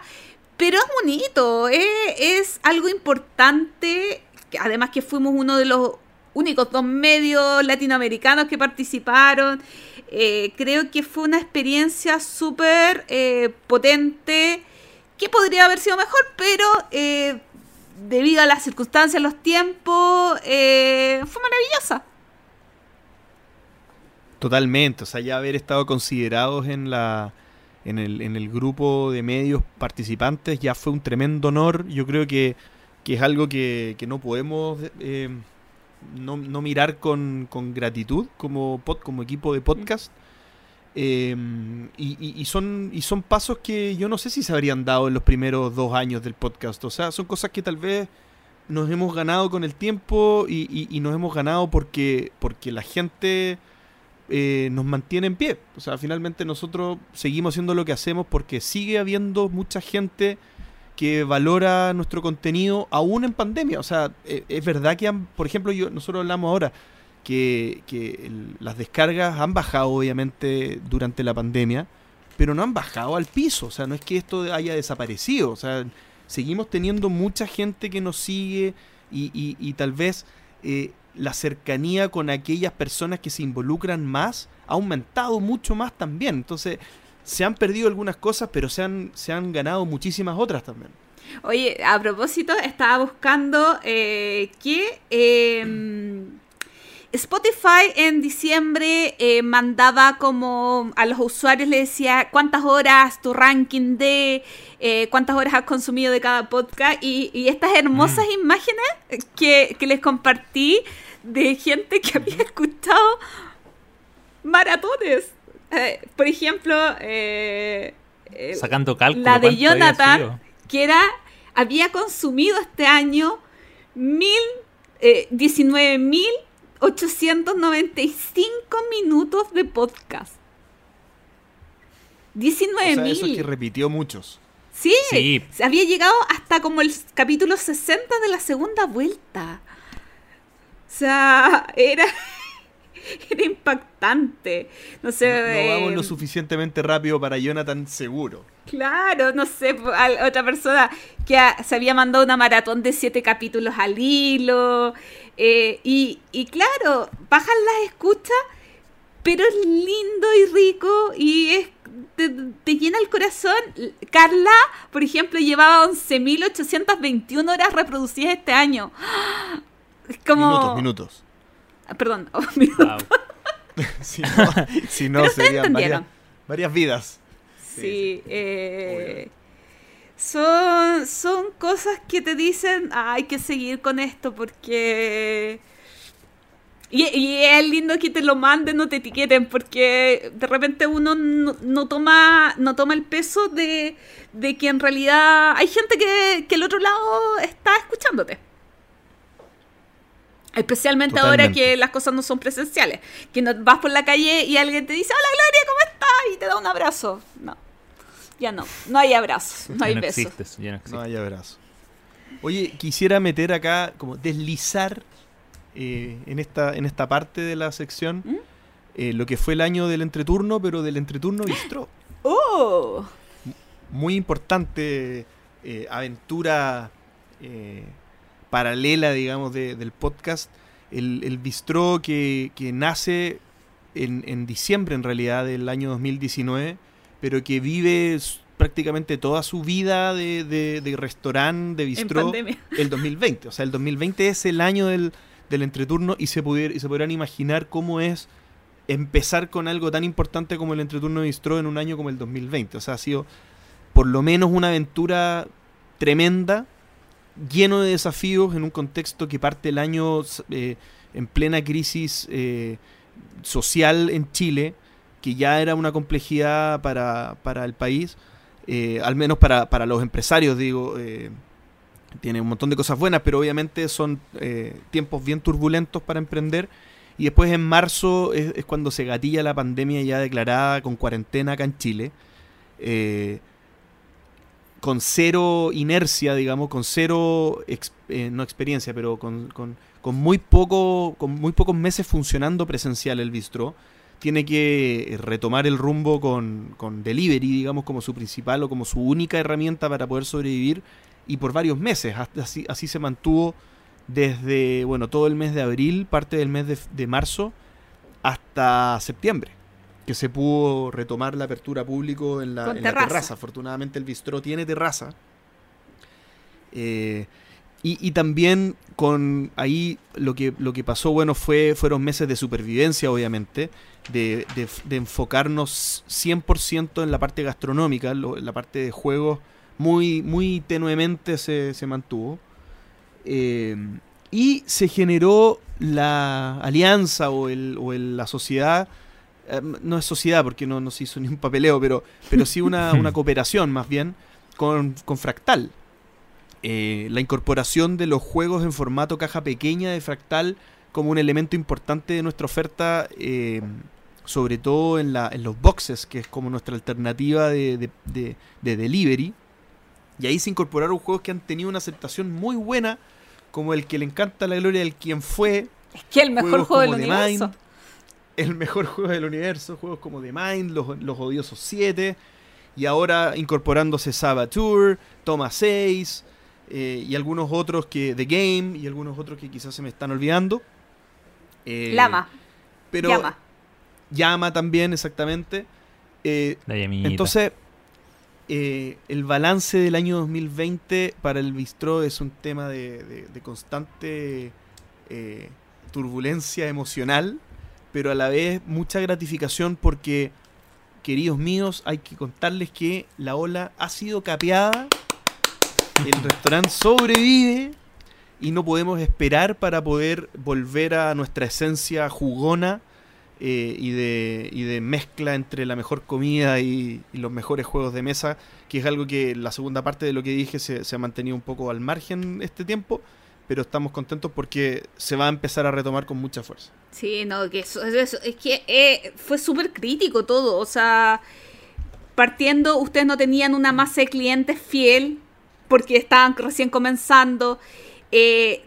pero es bonito, eh, es algo importante. Además que fuimos uno de los únicos dos medios latinoamericanos que participaron. Eh, creo que fue una experiencia súper eh, potente, que podría haber sido mejor, pero eh, debido a las circunstancias, los tiempos, fue maravillosa.
Totalmente, o sea, ya haber estado considerados en la en el, en el grupo de medios participantes ya fue un tremendo honor. Yo creo que, que es algo que, que no podemos no, no mirar con, con, gratitud como, pod, como equipo de podcast. Eh, y, y, son, y son pasos que yo no sé si se habrían dado en los primeros dos años del podcast. O sea, son cosas que tal vez nos hemos ganado con el tiempo y, y nos hemos ganado porque, porque la gente eh, nos mantiene en pie. O sea, finalmente nosotros seguimos haciendo lo que hacemos porque sigue habiendo mucha gente que valora nuestro contenido aún en pandemia. O sea, eh, es verdad que, por ejemplo, yo, nosotros hablamos ahora que, las descargas han bajado obviamente durante la pandemia, pero no han bajado al piso. O sea, no es que esto haya desaparecido. O sea, seguimos teniendo mucha gente que nos sigue y, tal vez eh, la cercanía con aquellas personas que se involucran más ha aumentado mucho más también. Entonces, se han perdido algunas cosas, pero se han, se han ganado muchísimas otras también.
Oye, a propósito, estaba buscando eh, que em, Spotify en diciembre eh, mandaba como a los usuarios le decía cuántas horas tu ranking de eh, cuántas horas has consumido de cada podcast y, estas hermosas mm. imágenes que, que les compartí de gente que había <laughs> escuchado maratones. Eh, por ejemplo, eh,
sacando cálculo.
La de Jonathan, que era, había consumido este año mil, eh, 19.895 minutos de podcast. 19.000. O
eso es que repitió muchos.
Sí, sí, había llegado hasta como el capítulo 60 de la segunda vuelta. O sea, era <laughs> era impactante. No sé.
No, vamos lo eh, suficientemente rápido para Jonathan seguro.
Claro, no sé, otra persona que se había mandado una maratón de siete capítulos al hilo. Eh, y, y claro, bajan las escuchas, pero es lindo y rico y es te, llena el corazón. Carla, por ejemplo, llevaba 11.821 horas reproducidas este año. <gasps> Como...
Minutos, minutos.
Ah, perdón, <laughs> oh, <laughs>
si no, serían varias, vidas.
Sí, eh, son, son cosas que te dicen, hay que seguir con esto porque... Y, es lindo que te lo manden, no te etiqueten, porque de repente uno no, toma, no toma el peso de, de, que en realidad hay gente que, que el otro lado está escuchándote. Especialmente ahora que las cosas no son presenciales. Que no vas por la calle y alguien te dice, hola Gloria, ¿cómo estás? Y te da un abrazo. No. Ya no. No hay abrazos. No hay besos.
no, hay abrazos. Oye, quisiera meter acá, como deslizar eh, en, esta, en esta parte de la sección ¿Mm? eh, lo que fue el año del entreturno, pero del entreturno bistró. <gasps>
¡Oh!
Muy importante eh, aventura paralela, digamos, del podcast, el, el bistró que, nace en, diciembre, en realidad, del año 2019, pero que vive prácticamente toda su vida de, de, restaurante, de bistró, <laughs> el 2020. O sea, el 2020 es el año del, del entreturno y se, pudiera, y se podrán imaginar cómo es empezar con algo tan importante como el entreturno de bistró en un año como el 2020. O sea, ha sido por lo menos una aventura tremenda lleno de desafíos en un contexto que parte el año eh, en plena crisis eh, social en Chile, que ya era una complejidad para, para el país, eh, al menos para, para, los empresarios, digo, tiene un montón de cosas buenas, pero obviamente son tiempos bien turbulentos para emprender. Y después en marzo es, es cuando se gatilla la pandemia ya declarada con cuarentena acá en Chile. Con cero inercia, digamos, con cero, eh, no experiencia, pero con, con- con muy poco, con muy pocos meses funcionando presencial el bistro, tiene que eh, retomar el rumbo con, con delivery, digamos, como su principal o como su única herramienta para poder sobrevivir y por varios meses. Así, así se mantuvo desde, bueno, todo el mes de abril, parte del mes de, de marzo, hasta septiembre, que se pudo retomar la apertura público en la,
terraza.
terraza. Afortunadamente el bistró tiene terraza. Eh, y, y también con ahí lo que, lo que pasó, bueno, fue, fueron meses de supervivencia, obviamente, de, de- de enfocarnos 100% en la parte gastronómica, lo- en la parte de juegos muy, muy tenuemente se, se mantuvo. Eh, y se generó la alianza o, el, o el- la sociedad, eh, no es sociedad porque no, no se hizo ni un papeleo, pero, pero sí una, <laughs> una cooperación más bien con, con Fractal. Eh, la incorporación de los juegos en formato caja pequeña de Fractal como un elemento importante de nuestra oferta, eh, sobre todo en, la, en los boxes, que es como nuestra alternativa de, de- de- de delivery. Y ahí se incorporaron juegos que han tenido una aceptación muy buena, como el que le encanta la gloria del quien fue,
Es que el mejor juego del universo.
Mind, el mejor <laughs> juego del universo, juegos como The Mind, los, los odiosos 7, y ahora incorporándose Saboteur, Toma 6, eh, y algunos otros que The Game, y algunos otros que quizás se me están olvidando. Eh,
Lama.
Pero
Llama.
Llama también, exactamente. Eh, entonces, eh, el balance del año 2020 para el Bistro es un tema de, de- de constante eh, turbulencia emocional, pero a la vez mucha gratificación porque, queridos míos, hay que contarles que la ola ha sido capeada, el restaurante <laughs> sobrevive y no podemos esperar para poder volver a nuestra esencia jugona eh, y, de, y de mezcla entre la mejor comida y, y los mejores juegos de mesa, que es algo que la segunda parte de lo que dije se, se ha mantenido un poco al margen este tiempo, pero estamos contentos porque se va a empezar a retomar con mucha fuerza.
Sí, no, que eso, eso- es que eh, fue súper crítico todo. O sea, partiendo, ustedes no tenían una masa de clientes fiel porque estaban recién comenzando. Eh,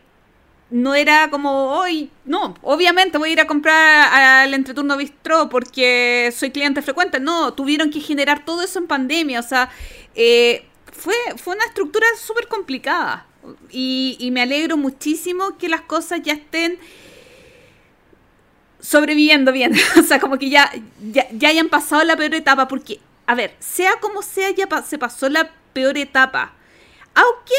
no era como hoy, no, obviamente voy a ir a comprar al entreturno bistró porque soy cliente frecuente. No, tuvieron que generar todo eso en pandemia. O sea, eh, fue, fue una estructura súper complicada. Y, me alegro muchísimo que las cosas ya estén sobreviviendo bien. <laughs> o sea, como que ya, ya, ya hayan pasado la peor etapa. Porque, a ver, sea como sea, ya se pasó la peor etapa. Aunque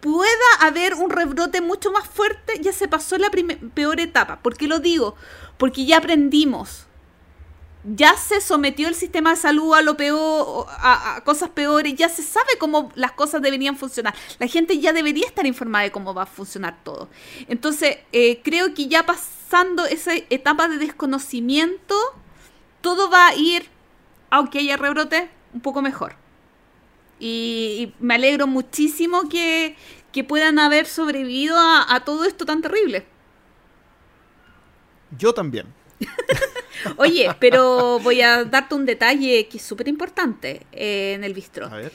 pueda haber un rebrote mucho más fuerte, ya se pasó la peor etapa. ¿Por qué lo digo? Porque ya aprendimos. Ya se sometió el sistema de salud a lo peor, a, a cosas peores, ya se sabe cómo las cosas deberían funcionar. La gente ya debería estar informada de cómo va a funcionar todo. Entonces, eh, creo que ya pasando esa etapa de desconocimiento, todo va a ir, aunque haya rebrote, un poco mejor. Y, me alegro muchísimo que, que puedan haber sobrevivido a todo esto tan terrible.
Yo también. <laughs>
Oye, pero voy a darte un detalle que es súper importante eh, en el bistro.
A ver.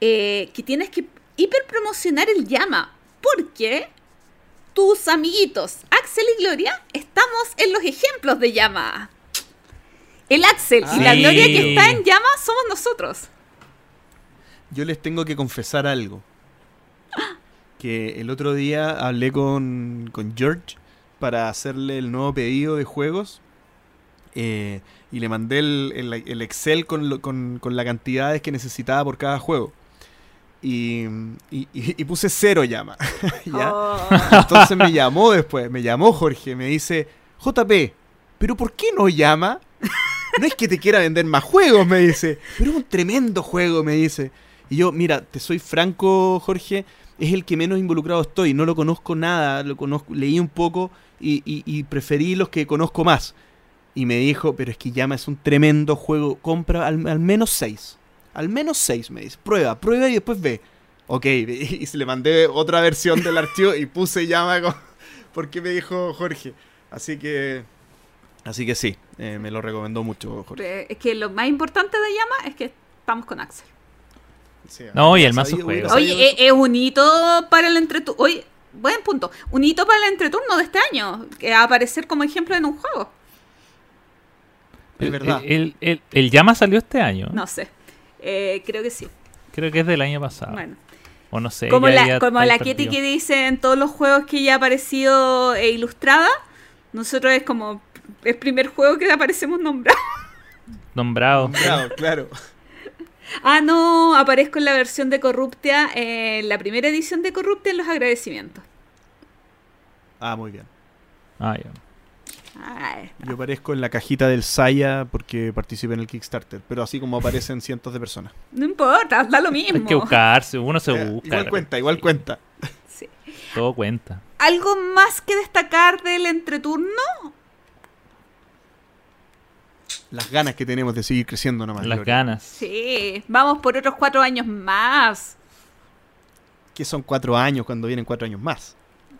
Eh, que tienes que hiperpromocionar el llama. Porque tus amiguitos Axel y Gloria estamos en los ejemplos de llama. El Axel y la. Gloria que está en llama somos nosotros.
Yo les tengo que confesar algo. <gasps> Que el otro día hablé con, con George para hacerle el nuevo pedido de juegos. eh, y le mandé el, el- el Excel con, lo- con, con las cantidades que necesitaba por cada juego. Y, y- y- y puse cero llama. <laughs> ¿ya?
Oh.
Entonces me llamó después, me llamó Jorge, me dice, JP, ¿pero por qué no llama? No es que te quiera vender más juegos, me dice, pero es un tremendo juego, me dice. Y yo, mira, te soy franco, Jorge, es el que menos involucrado estoy, no lo conozco nada, lo conozco, leí un poco y, y- y preferí los que conozco más. Y me dijo, pero es que llama es un tremendo juego, compra al, al menos seis. Al menos seis, me dice. Prueba, prueba y después ve. Ok, <laughs> y se le mandé otra versión del <laughs> archivo y puse llama con- <laughs> porque me dijo Jorge. Así que. Así que sí, eh, me lo recomendó mucho, Jorge.
Es que lo más importante de Llama es que estamos con Axel.
Sí,
No, y el mazo juega.
hubiera
Oye,
sabido
es, es un hito para el entreturno. Oye, buen punto. Un hito para el entreturno de este año. Que va a aparecer como ejemplo en un juego.
Es verdad.
El, el, el llama salió este año.
No sé. Eh, creo que sí.
Creo que es del año pasado.
Bueno.
O no sé.
Como
ya-
la,
ya
como la
perdido.
que dice en todos los juegos que ya ha aparecido e ilustrada. Nosotros es como el primer juego que aparecemos nombrados.
Nombrado.
Claro, claro.
Ah, no, aparezco en la versión de Corruptia, en la primera edición de Corruptia en los agradecimientos.
Ah, muy bien.
Ah, ya.
Ay,
Yo aparezco en la cajita del Saya porque participé en el Kickstarter, pero así como aparecen <laughs> cientos de personas.
no importa, da lo mismo.
Hay que buscarse, uno se
Eh,
busca.
igual cuenta, igual cuenta.
Sí.
Todo cuenta.
¿Algo más que destacar del entreturno?
Las ganas que tenemos de seguir creciendo nomás.
Las
Gloria.
ganas.
Sí, vamos por otros cuatro años más.
Que son cuatro años cuando vienen cuatro años más.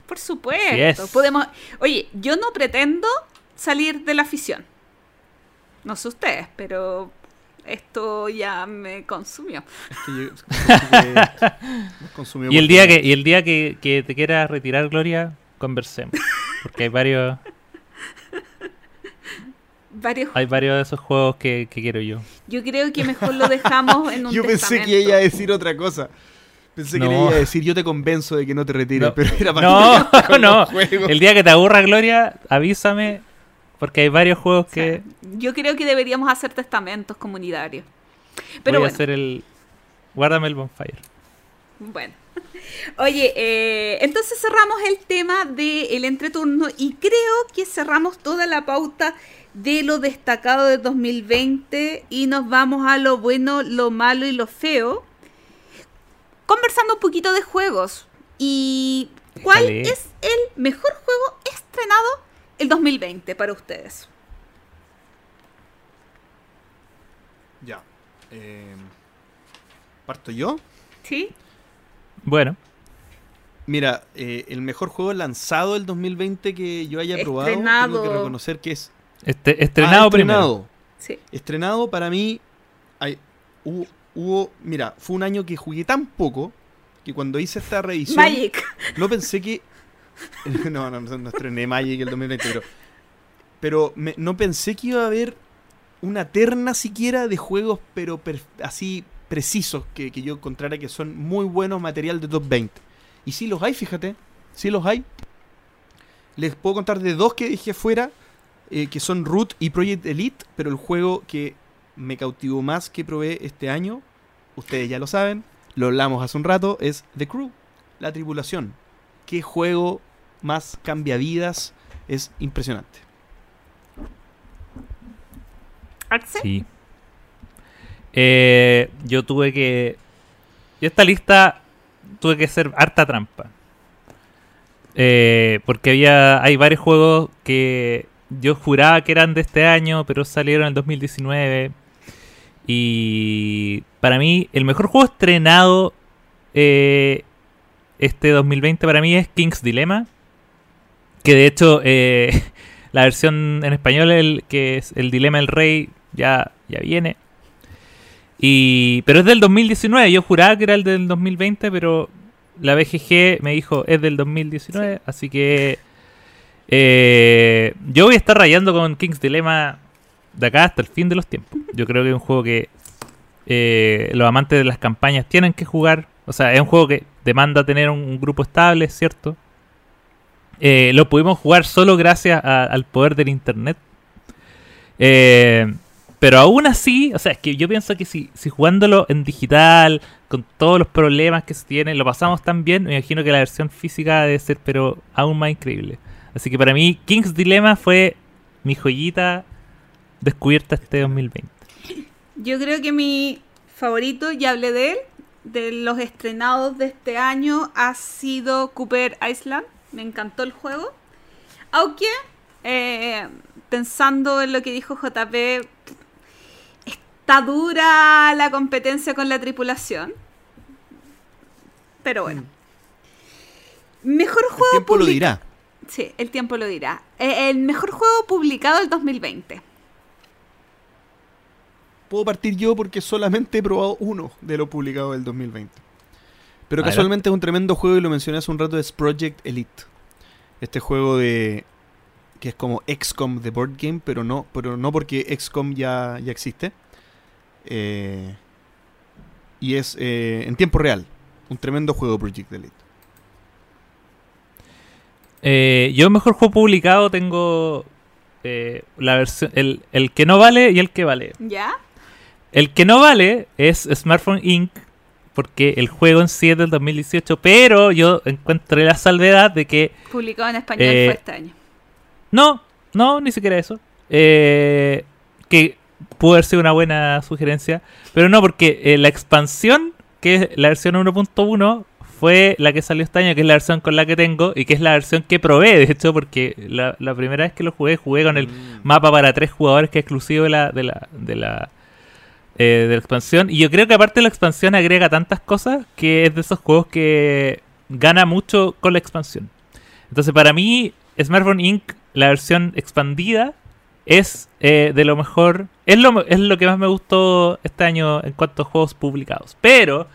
Por supuesto.
Así es.
Podemos. Oye, yo no pretendo salir de la afición. No sé ustedes, pero esto ya me consumió.
Es que yo- que nos consumió
Y el día que, y el día que, que te quieras retirar, Gloria, conversemos. Porque hay varios,
Varios.
hay varios de esos juegos que, que quiero yo.
Yo creo que mejor lo dejamos en <laughs> un
Yo pensé
testamento.
que ella iba a decir otra cosa. Pensé que
No.
le iba a decir, yo te convenzo de que no te retires,
No.
pero era para
No,
que <laughs>
no. El día que te aburra, Gloria, avísame. Porque hay varios juegos que
Yo creo que deberíamos hacer testamentos comunitarios. Pero
voy
bueno.
a hacer el. Guárdame el bonfire.
Bueno. <laughs> Oye, eh, entonces cerramos el tema del entreturno y creo que cerramos toda la pauta de lo destacado de 2020 y nos vamos a lo bueno, lo malo y lo feo. Conversando un poquito de juegos. ¿Y cuál es el mejor juego estrenado el 2020 para ustedes?
Ya. eh, ¿Parto yo?
¿Sí?
Bueno,
Mira, eh, el mejor juego lanzado del 2020 que yo haya probado, tengo que reconocer que es
este, estrenado
Ah,
primero.
estrenado.
Sí.
Estrenado para mí, hay, hubo, hubo- mira, fue un año que jugué tan poco que cuando hice esta revisión
Magic.
no pensé que... <laughs> No, no, no, no estrené Magic el 2020, pero, pero me- no pensé que iba a haber una terna siquiera de juegos, pero per- así precisos, que, que yo encontrara que son muy buenos material de top 20. Y sí los hay, fíjate, sí los hay. Les puedo contar de dos que dejé fuera, eh, que son Root y Project Elite, pero el juego que me cautivó más que probé este año, ustedes ya lo saben, lo hablamos hace un rato, es The Crew, la tripulación. Qué juego más cambia vidas, es impresionante.
Axel.
Sí. Eh, yo tuve que. Yo esta lista tuve que hacer harta trampa. Eh, porque había. Hay varios juegos que yo juraba que eran de este año, pero salieron en el 2019. Y para mí, el mejor juego estrenado eh, este 2020 para mí es King's Dilemma. Que de hecho, eh, <laughs> la versión en español, el, que es El Dilema del Rey, ya, ya viene. Y, pero es del 2019. Yo juraba que era el del 2020, pero la BGG me dijo es del 2019. Así que eh, yo voy a estar rayando con King's Dilemma de acá hasta el fin de los tiempos. Yo creo que es un juego que eh, los amantes de las campañas tienen que jugar. O sea, es un juego que demanda tener un, grupo estable, ¿cierto? Eh, lo pudimos jugar solo gracias al poder del internet. Eh, pero aún así, o sea, es que yo pienso que si, si jugándolo en digital, con todos los problemas que se tienen, lo pasamos tan bien, me imagino que la versión física debe ser, pero aún más increíble. Así que para mí, King's Dilemma fue mi joyita descubierta este 2020.
Yo creo que mi favorito, ya hablé de él, de los estrenados de este año, ha sido Cooper Island. Me encantó el juego. Aunque, eh, pensando en lo que dijo JP, está dura la competencia con la tripulación. Pero bueno. Mejor
El
juego
tiempo lo
publica-
dirá.
Sí, el tiempo lo dirá. Eh, el mejor juego publicado del 2020.
Puedo partir yo porque solamente he probado uno de lo publicado del 2020. Pero casualmente es un tremendo juego y lo mencioné hace un rato, es Project Elite. Este juego de que es como XCOM de board game, pero no, pero no porque XCOM ya, ya existe. Eh, y es eh, en tiempo real. Un tremendo juego Project Elite.
Eh, yo mejor juego publicado tengo eh, la versión el, el que no vale y el que vale.
¿Ya?
El que no vale es Smartphone Inc. Porque el juego en sí es del 2018, pero yo encontré la salvedad de que
Publicado en español
Eh,
fue este año.
No, no, ni siquiera eso. Eh, que pudo haber sido una buena sugerencia. Pero no, porque eh, la expansión, que es la versión 1.1, fue la que salió este año, que es la versión con la que tengo y que es la versión que probé, de hecho, porque la, la primera vez que lo jugué, jugué con el mapa para tres jugadores, que es exclusivo de la, de la, de la, eh, de la expansión. Y yo creo que aparte la expansión agrega tantas cosas que es de esos juegos que gana mucho con la expansión. Entonces, para mí, Smartphone Inc., la versión expandida, es eh, de lo mejor. Es lo, es lo que más me gustó este año en cuanto a juegos publicados. Pero,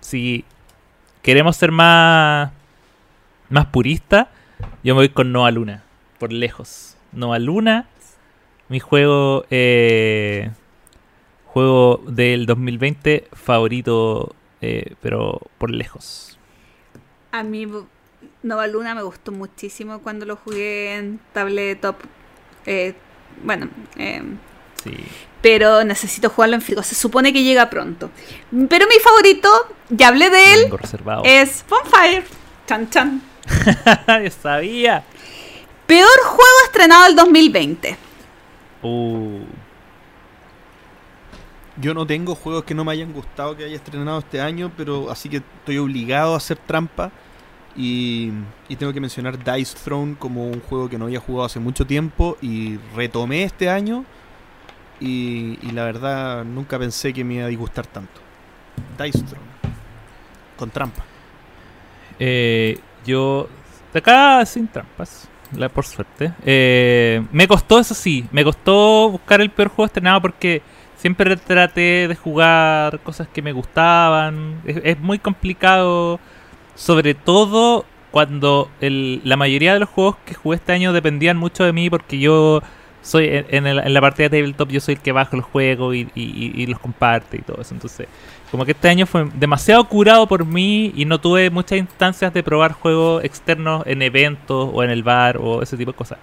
si queremos ser más, más puristas, yo me voy con Nova Luna, por lejos. Nova Luna, mi juego, eh, juego del 2020 favorito, eh, pero por lejos.
A mí Nova Luna me gustó muchísimo cuando lo jugué en tabletop. Eh, bueno, eh,
Sí.
Pero necesito jugarlo en físico. Se supone que llega pronto. Pero mi favorito, ya hablé de él, es Bonfire. Chan chan. <laughs>
Yo sabía.
Peor juego estrenado del 2020.
Uh,
Yo no tengo juegos que no me hayan gustado que haya estrenado este año, pero así que estoy obligado a hacer trampa. Y, y tengo que mencionar Dice Throne como un juego que no había jugado hace mucho tiempo y retomé este año. Y, y la verdad nunca pensé que me iba a disgustar tanto. Dice. Con trampa.
eh, yo. De acá sin trampas. La, por suerte. Eh, me costó, eso sí. Me costó buscar el peor juego estrenado porque siempre traté de jugar cosas que me gustaban. Es, es muy complicado. Sobre todo cuando el- la mayoría de los juegos que jugué este año dependían mucho de mí porque yo soy en, en el- en la partida de tabletop yo soy el que baja los juegos y, y- y- y los comparte y todo eso. Entonces, como que este año fue demasiado curado por mí y no tuve muchas instancias de probar juegos externos en eventos o en el bar o ese tipo de cosas.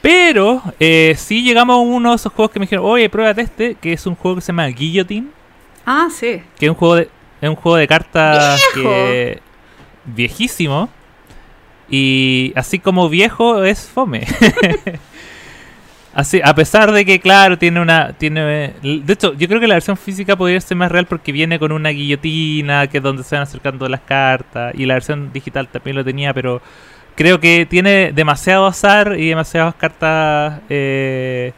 Pero eh, sí llegamos a uno de esos juegos que me dijeron, oye, pruébate este, que es un juego que se llama Guillotine,
Ah, sí.
que es un juego de, es un juego de cartas
¡Viejo!
que viejísimo. Y así como viejo es fome. <laughs> Así, a pesar de que, claro, tiene una. tiene De hecho, yo creo que la versión física podría ser más real porque viene con una guillotina, que es donde se van acercando las cartas. Y la versión digital también lo tenía, pero creo que tiene demasiado azar y demasiadas cartas eh,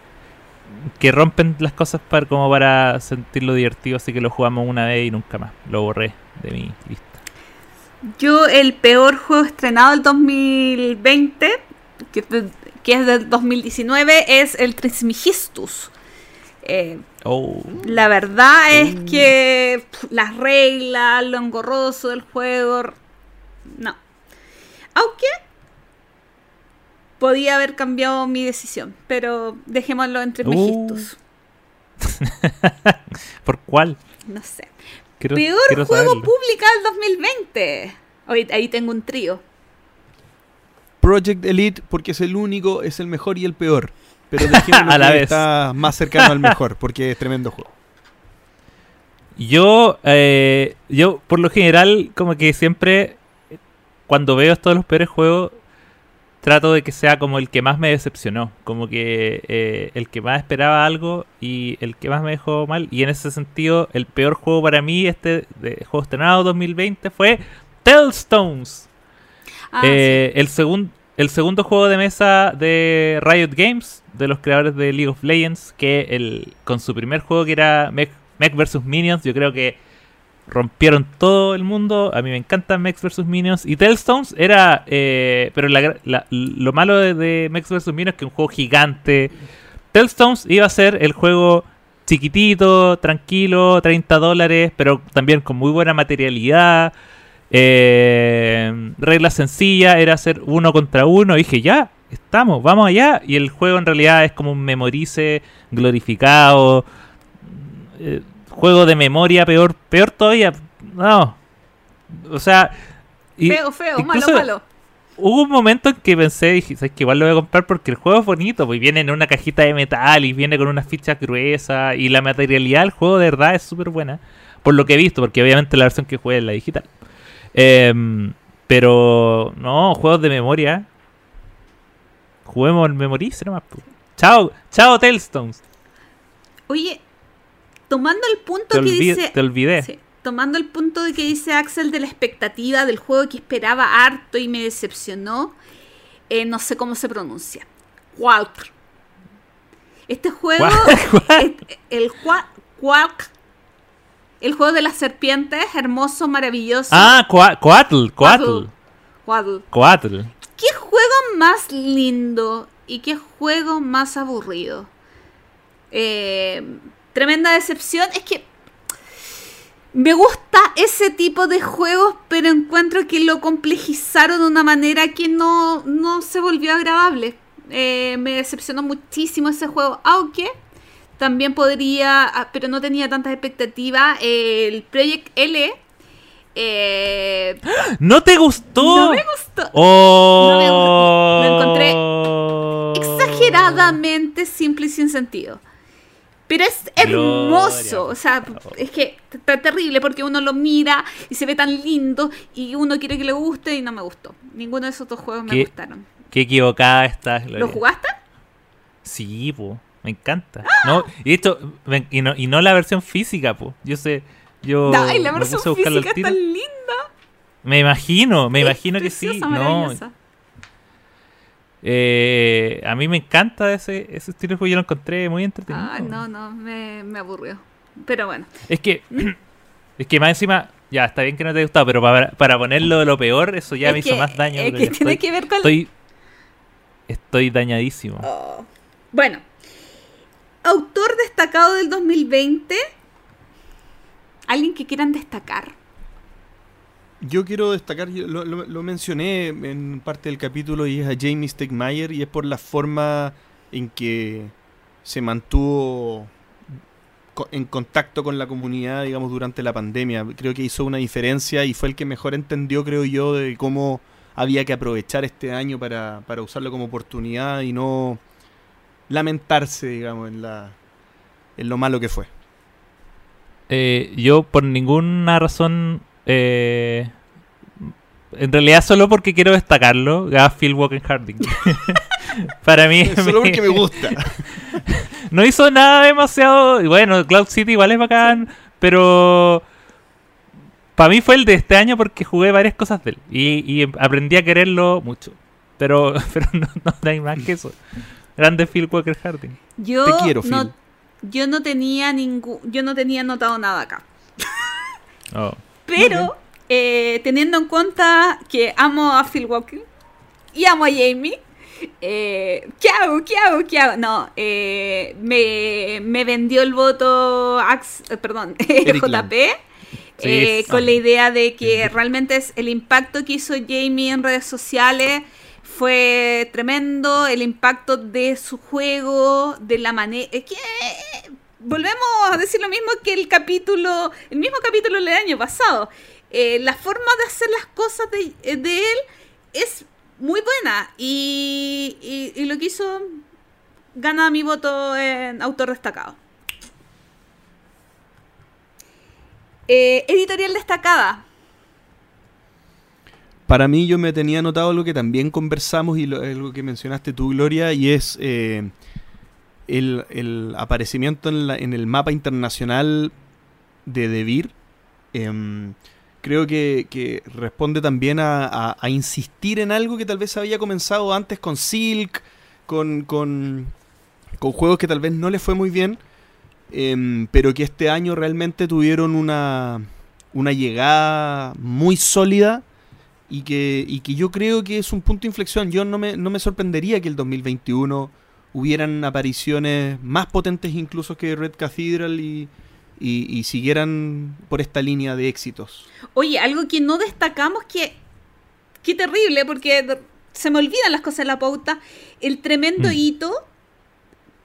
que rompen las cosas para, como para sentirlo divertido. Así que lo jugamos una vez y nunca más. Lo borré de mi lista.
Yo, el peor juego estrenado del 2020, que, que es del 2019, es el Trismegistus. Eh,
Oh.
la verdad es que pf, las reglas, lo engorroso del juego, no. Aunque podía haber cambiado mi decisión, pero dejémoslo en Trismegistus. <laughs>
¿Por cuál?
No sé.
Quiero,
Peor
quiero
juego
saberlo.
publicado del 2020. Hoy, ahí tengo un trío.
Project Elite porque es el único, es el mejor y el peor. Pero <laughs>
A la
que
vez.
está más cercano al mejor porque es tremendo juego.
Yo, eh, yo por lo general, como que siempre, cuando veo todos los peores juegos, trato de que sea como el que más me decepcionó. Como que eh, el que más esperaba algo y el que más me dejó mal. Y en ese sentido, el peor juego para mí, este de juego estrenado 2020, fue Tellstones.
Ah,
Eh, el, segun- el segundo juego de mesa de Riot Games, de los creadores de League of Legends, que el, con su primer juego que era Mech, Mech vs. Minions, yo creo que rompieron todo el mundo. A mí me encantan Mex vs. Minions. Y Tellstones era. eh, pero la- la- lo malo de, de Mex vs. Minions es que es un juego gigante. Tellstones iba a ser el juego chiquitito, tranquilo, 30 dólares, pero también con muy buena materialidad. Eh, reglas sencillas, era hacer uno contra uno. Y dije, ya, estamos, vamos allá. Y el juego en realidad es como un memorice glorificado. eh, juego de memoria, peor, peor todavía. No. O sea. y
feo, feo, malo,
incluso
malo.
Hubo un momento en que pensé, dije, ¿sabes que igual lo voy a comprar porque el juego es bonito, pues viene en una cajita de metal y viene con unas fichas gruesas y la materialidad del juego de verdad es súper buena, por lo que he visto, porque obviamente la versión que jugué es la digital. Em, pero, no, juegos de memoria. Juguemos el Memorice nomás. Chao, chao Tellstones.
Oye, tomando el punto
Te,
que dice...
te olvidé.
Sí, tomando el punto de que dice Axel de la expectativa del juego que esperaba harto y me decepcionó, eh, no sé cómo se pronuncia. Quark. Este juego, <laughs> es- el Quark, el juego de las serpientes, hermoso, maravilloso.
Ah, Coa- Coatl, Coatl. Coatl.
¿Qué juego más lindo y qué juego más aburrido? Eh, tremenda decepción. Es que me gusta ese tipo de juegos, pero encuentro que lo complejizaron de una manera que no, no se volvió agradable. Eh, me decepcionó muchísimo ese juego, aunque también podría, ah, pero no tenía tantas expectativas. el Project L. eh,
¿No te gustó?
no me gustó.
Oh.
No me gustó. exageradamente simple y sin sentido. Pero es hermoso,
Gloria,
o sea, es que está terrible porque uno lo mira y se ve tan lindo y uno quiere que le guste y no me gustó. Ninguno de esos dos juegos me gustaron.
Qué equivocada estás, Gloria.
¿Lo jugaste?
Sí, po. Me encanta. No, y esto, y no, y no la versión física, po. Yo sé, yo
Ay, la versión física es tan linda.
Me imagino, me
Es
imagino que sí. No, eh, a mí me encanta ese, ese estilo de juego, yo lo encontré muy entretenido.
Ah, no, no, me, me aburrió. Pero bueno.
Es que, <clears throat> es que más encima, ya, está bien que no te haya gustado, pero para, para ponerlo de lo peor, eso ya
Es
me hizo más daño.
Es que
Estoy-
tiene que ver con...
Estoy, estoy dañadísimo.
Oh. Bueno. Autor destacado del 2020. ¿Alguien que quieran destacar?
Yo quiero destacar, lo, lo- lo mencioné en parte del capítulo y es a Jamie Stegmaier y es por la forma en que se mantuvo en contacto con la comunidad, digamos, durante la pandemia. Creo que hizo una diferencia y fue el que mejor entendió, creo yo, de cómo había que aprovechar este año para, para usarlo como oportunidad y no lamentarse, digamos, en, la, en lo malo que fue.
Eh, yo por ninguna razón, eh, en realidad solo porque quiero destacarlo, Phil Walken Harding. <laughs> Para mí,
Solo porque me gusta. <laughs>
no hizo nada demasiado. y Bueno, Cloud City igual es bacán, pero para mí fue el de este año porque jugué varias cosas de él y, y aprendí a quererlo mucho. Pero, <laughs> pero no, no hay más que eso. Grande Phil Walker Harding.
Yo
Te quiero, Phil.
no, yo no tenía ningún, yo no tenía anotado nada acá. <laughs>
Oh.
Pero eh, teniendo en cuenta que amo a Phil Walker y amo a Jamie, eh, ¿qué hago? ¿Qué hago? ¿Qué hago? No, eh, me, me vendió el voto Ax, eh, perdón, <laughs> JP. Eh,
Sí,
con la idea de que realmente es el impacto que hizo Jamie en redes sociales fue tremendo, el impacto de su juego, de la manera... Es que volvemos a decir lo mismo que el capítulo, el mismo capítulo del año pasado. Eh, la forma de hacer las cosas de, eh, él es muy buena y, y- y lo que hizo gana mi voto en autor destacado. Eh, editorial destacada.
Para mí yo me tenía anotado algo que también conversamos y algo que mencionaste tú, Gloria, y es eh, el, el aparecimiento en, la- en el mapa internacional de Devir. Em, creo que, que responde también a, a- a insistir en algo que tal vez había comenzado antes con Silk, con, con, con juegos que tal vez no les fue muy bien, em, pero que este año realmente tuvieron una, una llegada muy sólida y que, y que yo creo que es un punto de inflexión. Yo no me, no me sorprendería que el 2021 hubieran apariciones más potentes incluso que Red Cathedral y, y, y siguieran por esta línea de éxitos.
Oye, algo que no destacamos que... Qué terrible, porque se me olvidan las cosas en la pauta. El tremendo
Mm.
hito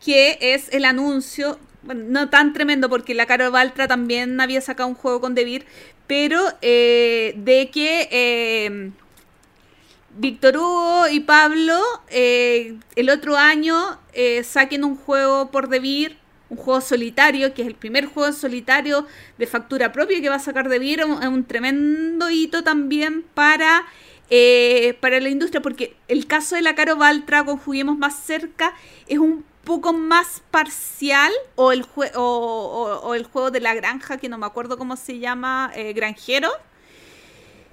que es el anuncio, bueno, no tan tremendo porque la Caro Baltra también había sacado un juego con Devir, pero eh, de que eh, Víctor Hugo y Pablo eh, el otro año eh, saquen un juego por Devir, un juego solitario, que es el primer juego solitario de factura propia que va a sacar Devir, es un, tremendo hito también para para la industria, porque el caso de la Caro Baltra con Juguemos Más Cerca es un poco más parcial, o el, jue- o, o- o el juego de la granja, que no me acuerdo cómo se llama, eh, Granjero,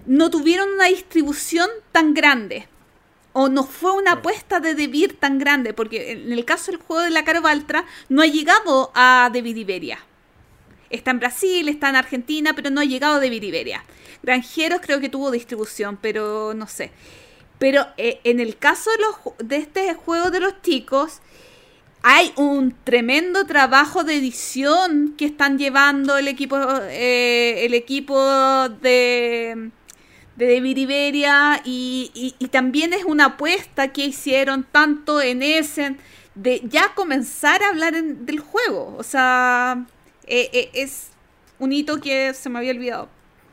no tuvieron una distribución tan grande. O no fue una apuesta de Debir tan grande, porque en el caso del juego de la Caro Baltra no ha llegado a Debir Iberia. Está en Brasil, está en Argentina, pero no ha llegado de Iberia. Granjeros creo que tuvo distribución, pero no sé. Pero eh, en el caso de, los, de este juego de los chicos, hay un tremendo trabajo de edición que están llevando el equipo, eh, el equipo de, de David y, también es una apuesta que hicieron tanto en Essen de ya comenzar a hablar del juego. O sea, eh, eh, es un hito que se me había olvidado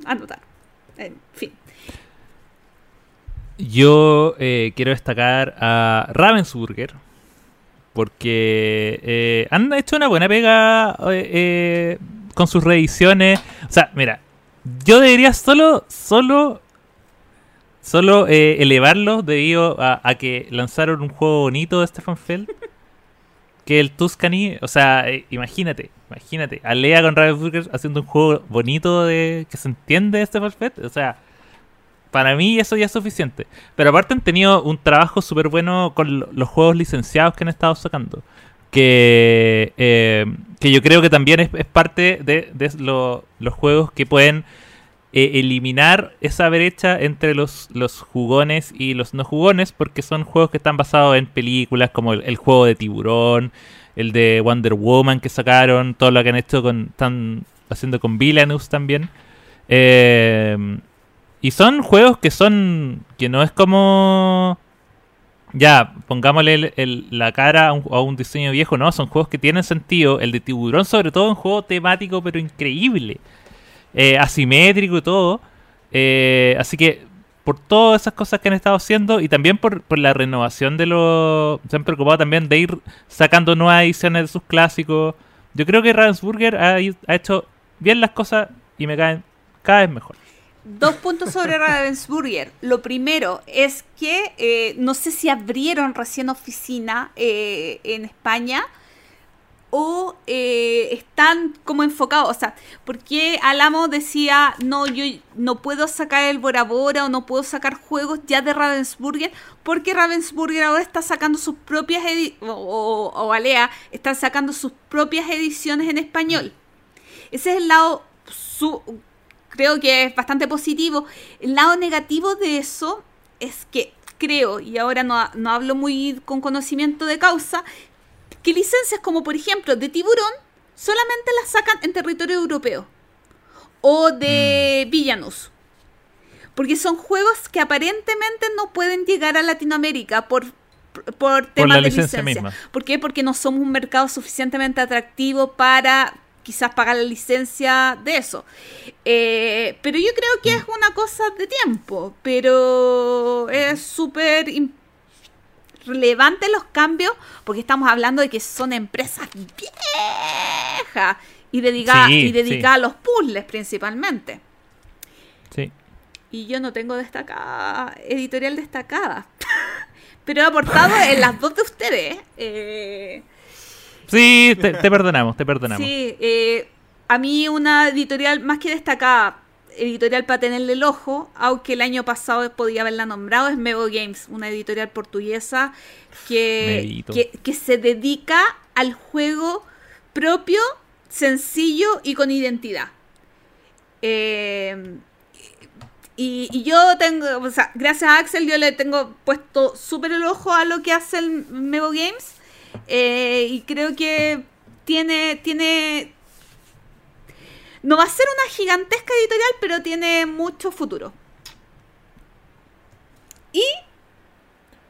anotar. En fin.
Yo eh, quiero destacar a Ravensburger. Porque eh, han hecho una buena pega eh, eh, con sus reediciones. O sea, mira, yo debería solo, solo, solo eh, elevarlos debido a, que lanzaron un juego bonito de Stefan Feld. <laughs> Que el Tuscany, o sea, eh, imagínate, imagínate, Alea con Ravensburger haciendo un juego bonito de que se entiende de Stefan Feld. O sea, para mí eso ya es suficiente. Pero aparte han tenido un trabajo súper bueno con lo- los juegos licenciados que han estado sacando. Que, eh, que yo creo que también es, parte de, de lo- los juegos que pueden eh, eliminar esa brecha entre los, los jugones y los no jugones, porque son juegos que están basados en películas como el, el juego de Tiburón, el de Wonder Woman que sacaron, todo lo que han hecho con. están haciendo con Villainous también. Eh, y son juegos que son. que no es como. Ya, pongámosle el- la cara a un, diseño viejo, no, son juegos que tienen sentido. El de tiburón, sobre todo, un juego temático, pero increíble. Eh, asimétrico y todo. Eh, así que, por todas esas cosas que han estado haciendo y también por, por la renovación de los. Se han preocupado también de ir sacando nuevas ediciones de sus clásicos. Yo creo que Ravensburger ha, ha hecho bien las cosas y me caen cada vez mejor.
Dos puntos sobre Ravensburger. Lo primero es que eh, no sé si abrieron recién oficina eh, en España o eh, están como enfocados. O sea, porque Alamo decía, no, yo no puedo sacar el Bora Bora o no puedo sacar juegos ya de Ravensburger porque Ravensburger ahora está sacando sus propias o, o, o Alea están sacando sus propias ediciones en español. Ese es el lado su creo que es bastante positivo. El lado negativo de eso es que creo, y ahora no, no hablo muy con conocimiento de causa, que licencias como por ejemplo de tiburón solamente las sacan en territorio europeo o de Villanus. Porque son juegos que aparentemente no pueden llegar a Latinoamérica por, por temas
la
de
licencia
licencia.
misma.
¿Por qué? Porque no somos un mercado suficientemente atractivo para quizás pagar la licencia de eso. Eh, pero yo creo que es una cosa de tiempo, pero es súper relevante los cambios porque estamos hablando de que son empresas viejas y dedicadas
Sí,
y
sí.
a los puzzles principalmente.
Sí.
Y yo no tengo destacada, editorial destacada. <laughs> Pero he aportado en las dos de ustedes. Eh,
Sí, te, te perdonamos, te perdonamos.
Sí, eh, a mí una editorial más que destacada, editorial para tenerle el ojo, aunque el año pasado podía haberla nombrado, es Mevo Games, una editorial portuguesa que, que, que se dedica al juego propio, sencillo y con identidad. Eh, y, y yo tengo, o sea, gracias a Axel yo le tengo puesto súper el ojo a lo que hace el Mevo Games. Eh, y creo que tiene, tiene... No va a ser una gigantesca editorial, pero tiene mucho futuro. Y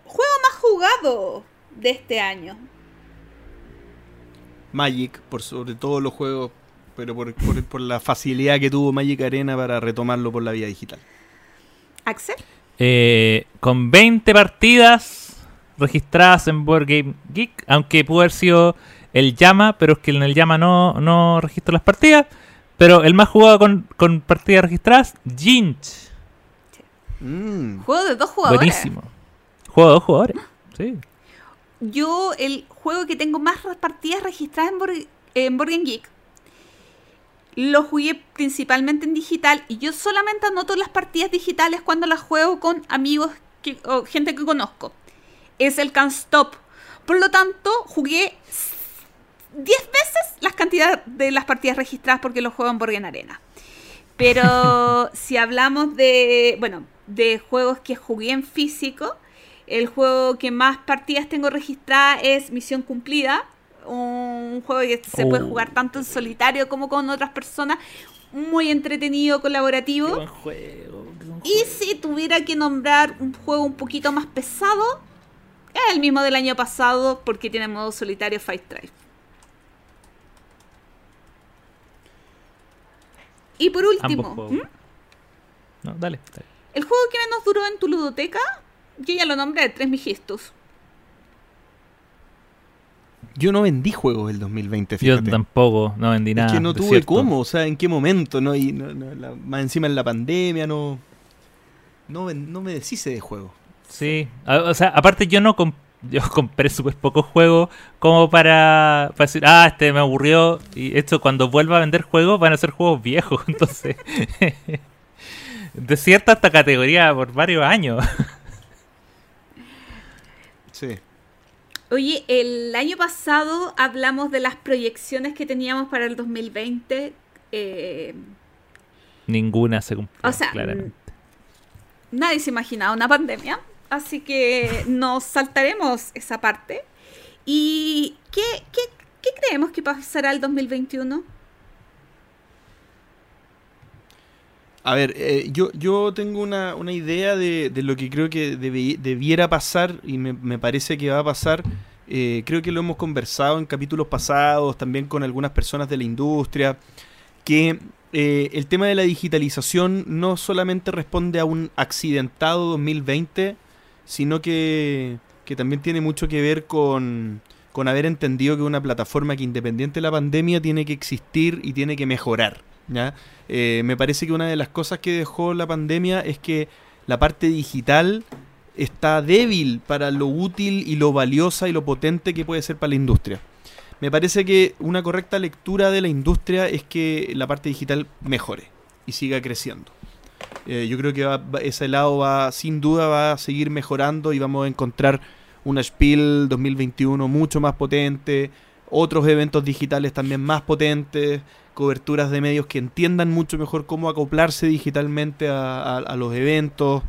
juego más jugado de este año.
Magic, por sobre todo los juegos, pero por, por- por la facilidad que tuvo Magic Arena para retomarlo por la vía digital.
Axel.
Eh, con 20 partidas registradas en Board Game Geek, aunque pudo haber sido el Llama, pero es que en el Llama no, no registro las partidas. Pero el más jugado con, con partidas registradas, Jinch.
Mm,
Juego de dos jugadores.
Buenísimo. Juego de dos jugadores. Sí.
Yo, el juego que tengo más partidas registradas en, Board- en Board Game Geek, lo jugué principalmente en digital y yo solamente anoto las partidas digitales cuando las juego con amigos que- o gente que conozco. Es el Can't Stop. Por lo tanto, jugué 10 veces las cantidades de las partidas registradas porque lo juego en Game Arena. Pero <laughs> si hablamos de, bueno, de juegos que jugué en físico, el juego que más partidas tengo registradas es Misión Cumplida, un juego que se puede
Oh.
jugar tanto en solitario como con otras personas, muy entretenido, colaborativo.
juego.
Y si tuviera que nombrar un juego un poquito más pesado, es el mismo del año pasado porque tiene modo solitario Fight Drive. Y por último,
juegos.
¿Mm?
No, dale. dale.
el juego que menos duró en tu ludoteca, yo ya lo nombré, Tres Migistus.
Yo no vendí juegos el 2020,
Yo
fíjate.
tampoco, no vendí nada.
es que no tuve
cierto.
cómo, o sea, en qué momento, ¿no? Y no- no, la- más encima en la pandemia, no. No, no me deshice de juego.
Sí, o sea, aparte yo no comp- yo <laughs> compré súper pocos juegos como para, para decir, ah, este me aburrió. Y esto cuando vuelva a vender juegos van a ser juegos viejos, <laughs> entonces. <laughs> Desierta esta categoría por varios años.
Sí.
Oye, el año pasado hablamos de las proyecciones que teníamos para el 2020. eh,
Ninguna se cumplió,
O sea,
claramente.
nadie se imaginaba una pandemia, así que nos saltaremos esa parte. ¿Y qué, qué, qué creemos que pasará el 2021?
A ver, eh, yo, yo tengo una, una idea de, de lo que creo que debi- debiera pasar y me, me parece que va a pasar. Eh, creo que lo hemos conversado en capítulos pasados, también con algunas personas de la industria, que eh, el tema de la digitalización no solamente responde a un accidentado 2020, sino que, que también tiene mucho que ver con, con haber entendido que una plataforma que independiente de la pandemia tiene que existir y tiene que mejorar. ¿ya? Eh, me parece que una de las cosas que dejó la pandemia es que la parte digital está débil para lo útil y lo valiosa y lo potente que puede ser para la industria. Me parece que una correcta lectura de la industria es que la parte digital mejore y siga creciendo. Eh, yo creo que va- ese lado va, sin duda, va a seguir mejorando y vamos a encontrar una Spiel 2021 mucho más potente, otros eventos digitales también más potentes, coberturas de medios que entiendan mucho mejor cómo acoplarse digitalmente a, los eventos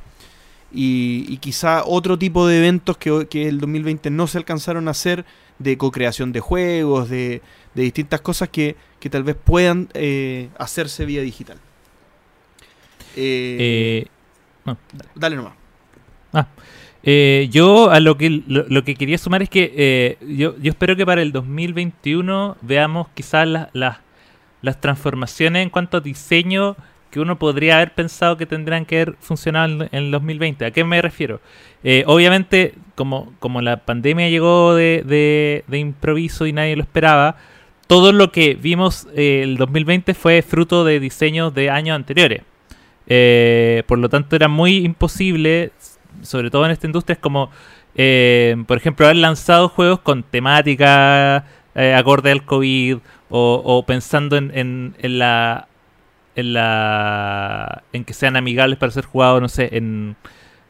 y, quizá otro tipo de eventos que, que el 2020 no se alcanzaron a hacer de co-creación de juegos, de, de distintas cosas que, que tal vez puedan eh, hacerse vía digital. Eh,
Eh, no,
dale nomás.
Eh, yo a lo que lo, lo que quería sumar es que eh, yo, yo espero que para el 2021 veamos quizás las, las, las transformaciones en cuanto a diseño que uno podría haber pensado que tendrían que haber funcionado en, el 2020. ¿A qué me refiero? Eh, obviamente, como, como la pandemia llegó de, de, de improviso y nadie lo esperaba, todo lo que vimos eh, el 2020 fue fruto de diseños de años anteriores. Eh, por lo tanto, era muy imposible, sobre todo en esta industria, es como, eh, por ejemplo, haber lanzado juegos con temática eh, acorde al COVID o, o pensando en, en, en la en la en que sean amigables para ser jugados, no sé, en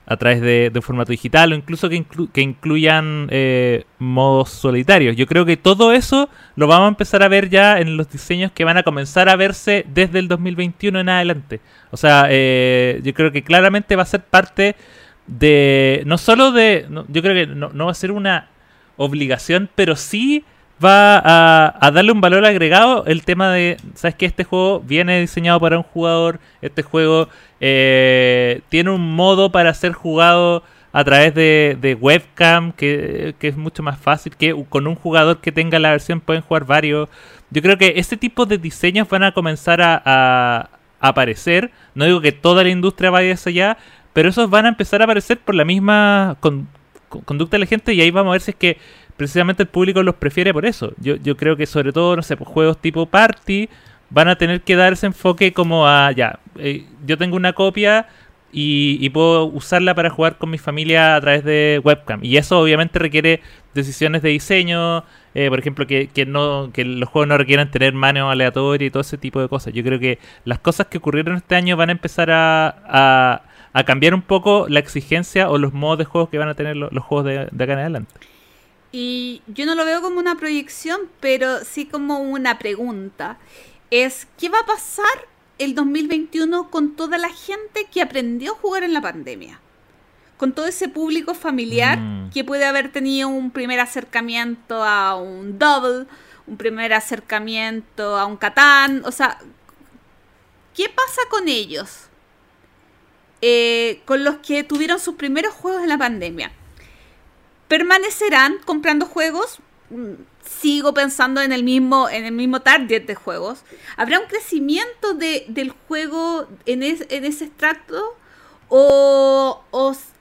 a través de, de formato digital o incluso que, inclu- que incluyan eh, modos solitarios. Yo creo que todo eso lo vamos a empezar a ver ya en los diseños que van a comenzar a verse desde el 2021 en adelante. O sea, eh, yo creo que claramente va a ser parte de, no solo de, yo creo que no, no va a ser una obligación, pero sí va a, darle un valor agregado el tema de, ¿sabes que Este juego viene diseñado para un jugador, este juego eh, tiene un modo para ser jugado a través de, webcam, que, es mucho más fácil, que con un jugador que tenga la versión pueden jugar varios. Yo creo que ese tipo de diseños van a comenzar a, aparecer. No digo que toda la industria vaya hacia allá, pero esos van a empezar a aparecer por la misma con- con- conducta de la gente y ahí vamos a ver si es que precisamente el público los prefiere por eso. Yo, yo creo que sobre todo, no sé, pues juegos tipo party van a tener que dar ese enfoque como a, ya, eh, yo tengo una copia y, y puedo usarla para jugar con mi familia a través de webcam. Y eso obviamente requiere decisiones de diseño, eh, por ejemplo, que, que no que los juegos no requieran tener manos aleatorias y todo ese tipo de cosas. Yo creo que las cosas que ocurrieron este año van a empezar a, a, a cambiar un poco la exigencia o los modos de juegos que van a tener lo- los, juegos de, de acá en adelante.
Y yo no lo veo como una proyección, pero sí como una pregunta. Es, ¿qué va a pasar el 2021 con toda la gente que aprendió a jugar en la pandemia? Con todo ese público familiar
Mm.
que puede haber tenido un primer acercamiento a un Double, un primer acercamiento a un Catán. O sea, ¿qué pasa con ellos? Eh, con los que tuvieron sus primeros juegos en la pandemia permanecerán comprando juegos. Mm, Sigo pensando en el mismo, en el mismo target de juegos. ¿Habrá un crecimiento de, del juego en, en ese extracto? ¿O,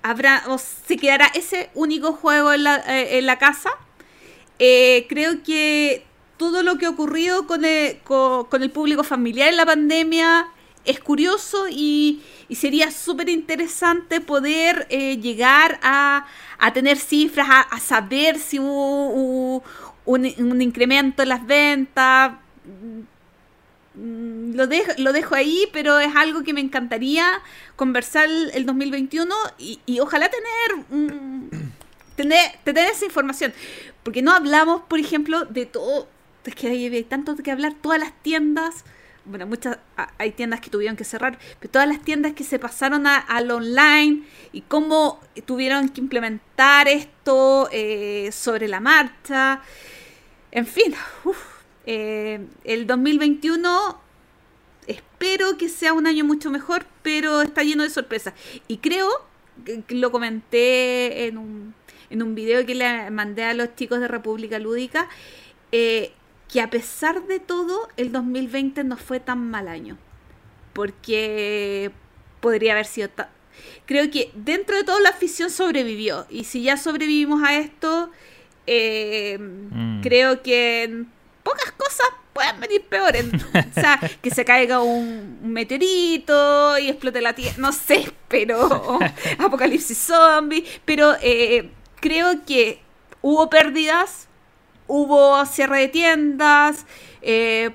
habrá, se quedará ese único juego en la, eh, en la casa? Eh, creo que todo lo que ha ocurrido con el, co- con, el público familiar en la pandemia es curioso y, y sería súper interesante poder eh, llegar a, a tener cifras, a, saber si hubo, un, un incremento en las ventas. Mm, Lo dejo, lo dejo ahí, pero es algo que me encantaría conversar el, el 2021 y, y ojalá tener, mm, <clears throat> tener tener esa información. Porque no hablamos, por ejemplo, de todo. Es que hay, hay tanto que hablar. Todas las tiendas. Bueno, muchas. a- Hay tiendas que tuvieron que cerrar. Pero todas las tiendas que se pasaron a- al online. Y cómo tuvieron que implementar esto eh, sobre la marcha. En fin. <laughs> uf, eh, el 2021 espero que sea un año mucho mejor, pero está lleno de sorpresas. Y creo, que lo comenté en un, en un video que le mandé a los chicos de República Lúdica, eh, que a pesar de todo, el 2020 no fue tan mal año. Porque podría haber sido tan... Creo que dentro de todo la afición sobrevivió. Y si ya sobrevivimos a esto, eh,
Mm.
creo que en pocas cosas pueden venir peores. <laughs> O sea, que se caiga un, un meteorito y explote la tierra. No sé, pero. <laughs> Apocalipsis zombie. Pero eh, creo que hubo pérdidas, hubo cierre de tiendas, eh,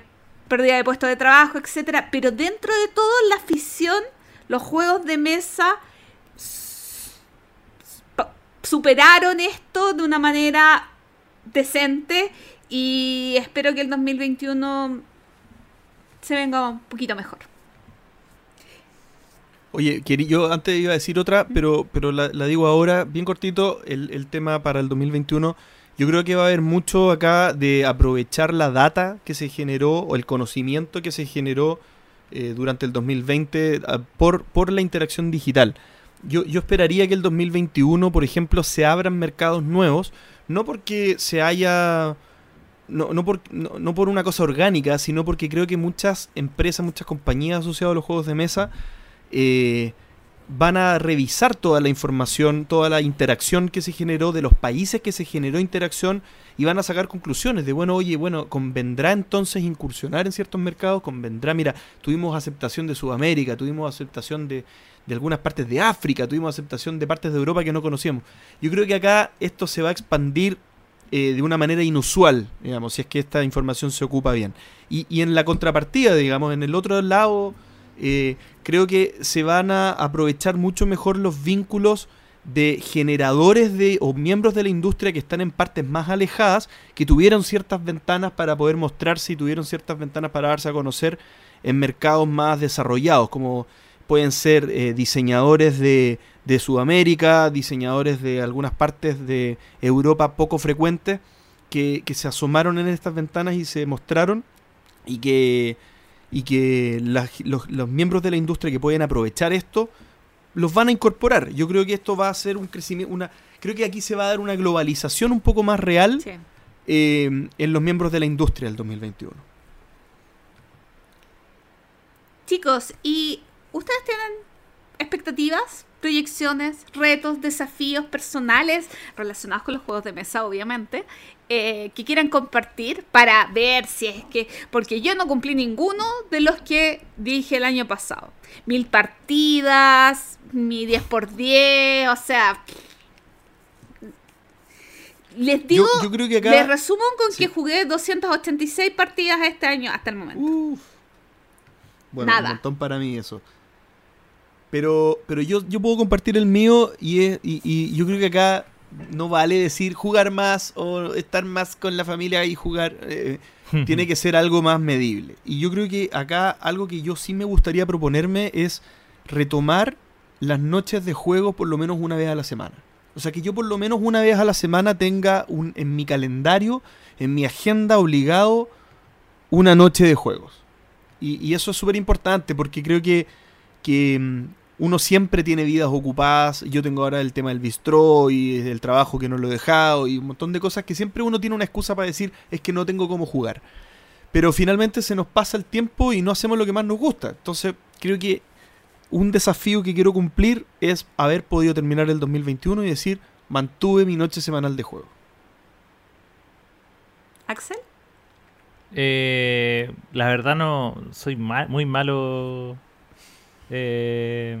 pérdida de puestos de trabajo, etcétera. Pero dentro de todo, la afición, los juegos de mesa superaron esto de una manera decente y espero que el 2021 se venga un poquito mejor.
Oye, yo antes iba a decir otra, pero, pero la, la digo ahora, bien cortito, el, el tema para el 2021. Yo creo que va a haber mucho acá de aprovechar la data que se generó o el conocimiento que se generó eh, durante el 2020 ah, por, por la interacción digital. Yo, yo esperaría que el 2021, por ejemplo, se abran mercados nuevos, no porque se haya... No, no, por, no, no por una cosa orgánica, sino porque creo que muchas empresas, muchas compañías asociadas a los juegos de mesa eh, van a revisar toda la información, toda la interacción que se generó, de los países que se generó interacción, y van a sacar conclusiones de, bueno, oye, bueno, convendrá entonces incursionar en ciertos mercados, convendrá, mira, tuvimos aceptación de Sudamérica, tuvimos aceptación de, de algunas partes de África, tuvimos aceptación de partes de Europa que no conocíamos. Yo creo que acá esto se va a expandir eh, de una manera inusual, digamos, si es que esta información se ocupa bien. Y, y en la contrapartida, digamos, en el otro lado Eh, creo que se van a aprovechar mucho mejor los vínculos de generadores de o miembros de la industria que están en partes más alejadas, que tuvieron ciertas ventanas para poder mostrarse y tuvieron ciertas ventanas para darse a conocer en mercados más desarrollados, como pueden ser eh, diseñadores de, de Sudamérica, diseñadores de algunas partes de Europa poco frecuentes, que, que se asomaron en estas ventanas y se mostraron y que, y que las- los, los miembros de la industria que pueden aprovechar esto los van a incorporar. Yo creo que esto va a ser un crecimiento, una, creo que aquí se va a dar una globalización un poco más real
Sí.
eh, en los miembros de la industria del 2021.
Chicos, ¿y ustedes tienen expectativas, proyecciones, retos, desafíos personales relacionados con los juegos de mesa, obviamente, eh, que quieran compartir para ver si es que, porque yo no cumplí ninguno de los que dije el año pasado. Mil partidas, mi 10x10, o sea... Les digo,
Yo, yo creo que acá...
les resumo con
Sí.
que jugué 286 partidas este año hasta el momento.
Uf. Bueno,
Nada.
un montón para mí eso. Pero, pero yo, yo puedo compartir el mío y, es, y, y yo creo que acá no vale decir jugar más o estar más con la familia y jugar. eh, <laughs> tiene que ser algo más medible. Y yo creo que acá algo que yo sí me gustaría proponerme es retomar las noches de juego por lo menos una vez a la semana. O sea, que yo por lo menos una vez a la semana tenga un, en mi calendario, en mi agenda obligado, una noche de juegos. Y, y eso es súper importante porque creo que, que mm, uno siempre tiene vidas ocupadas. Yo tengo ahora el tema del bistró y el trabajo que no lo he dejado y un montón de cosas que siempre uno tiene una excusa para decir es que no tengo cómo jugar. Pero finalmente se nos pasa el tiempo y no hacemos lo que más nos gusta. Entonces creo que un desafío que quiero cumplir es haber podido terminar el 2021 y decir mantuve mi noche semanal de juego.
Axel.
Eh, la verdad no soy muy malo eh,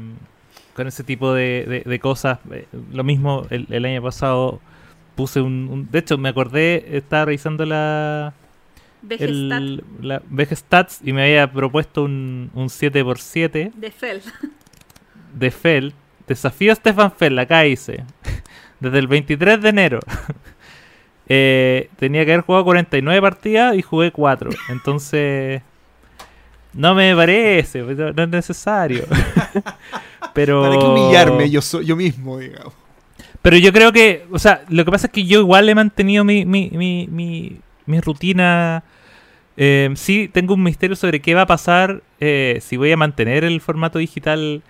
con ese tipo de, de- de cosas. Eh, lo mismo el, el año pasado puse un, un- De hecho, me acordé, estaba revisando la, el, la Vegestats y me había propuesto un, un 7x7
de Fel.
de Fell. Desafío a Stefan Fell, acá hice. <laughs> Desde el 23 de enero. <laughs> Eh, tenía que haber jugado 49 partidas y jugué 4. Entonces. No me parece, no, no es necesario. <laughs> Pero.
¿Para qué humillarme yo, so- yo mismo, digamos?
Pero yo creo que, o sea, lo que pasa es que yo igual he mantenido mi, mi, mi, mi, mi rutina. Eh, sí, tengo un misterio sobre qué va a pasar eh, si voy a mantener el formato digital.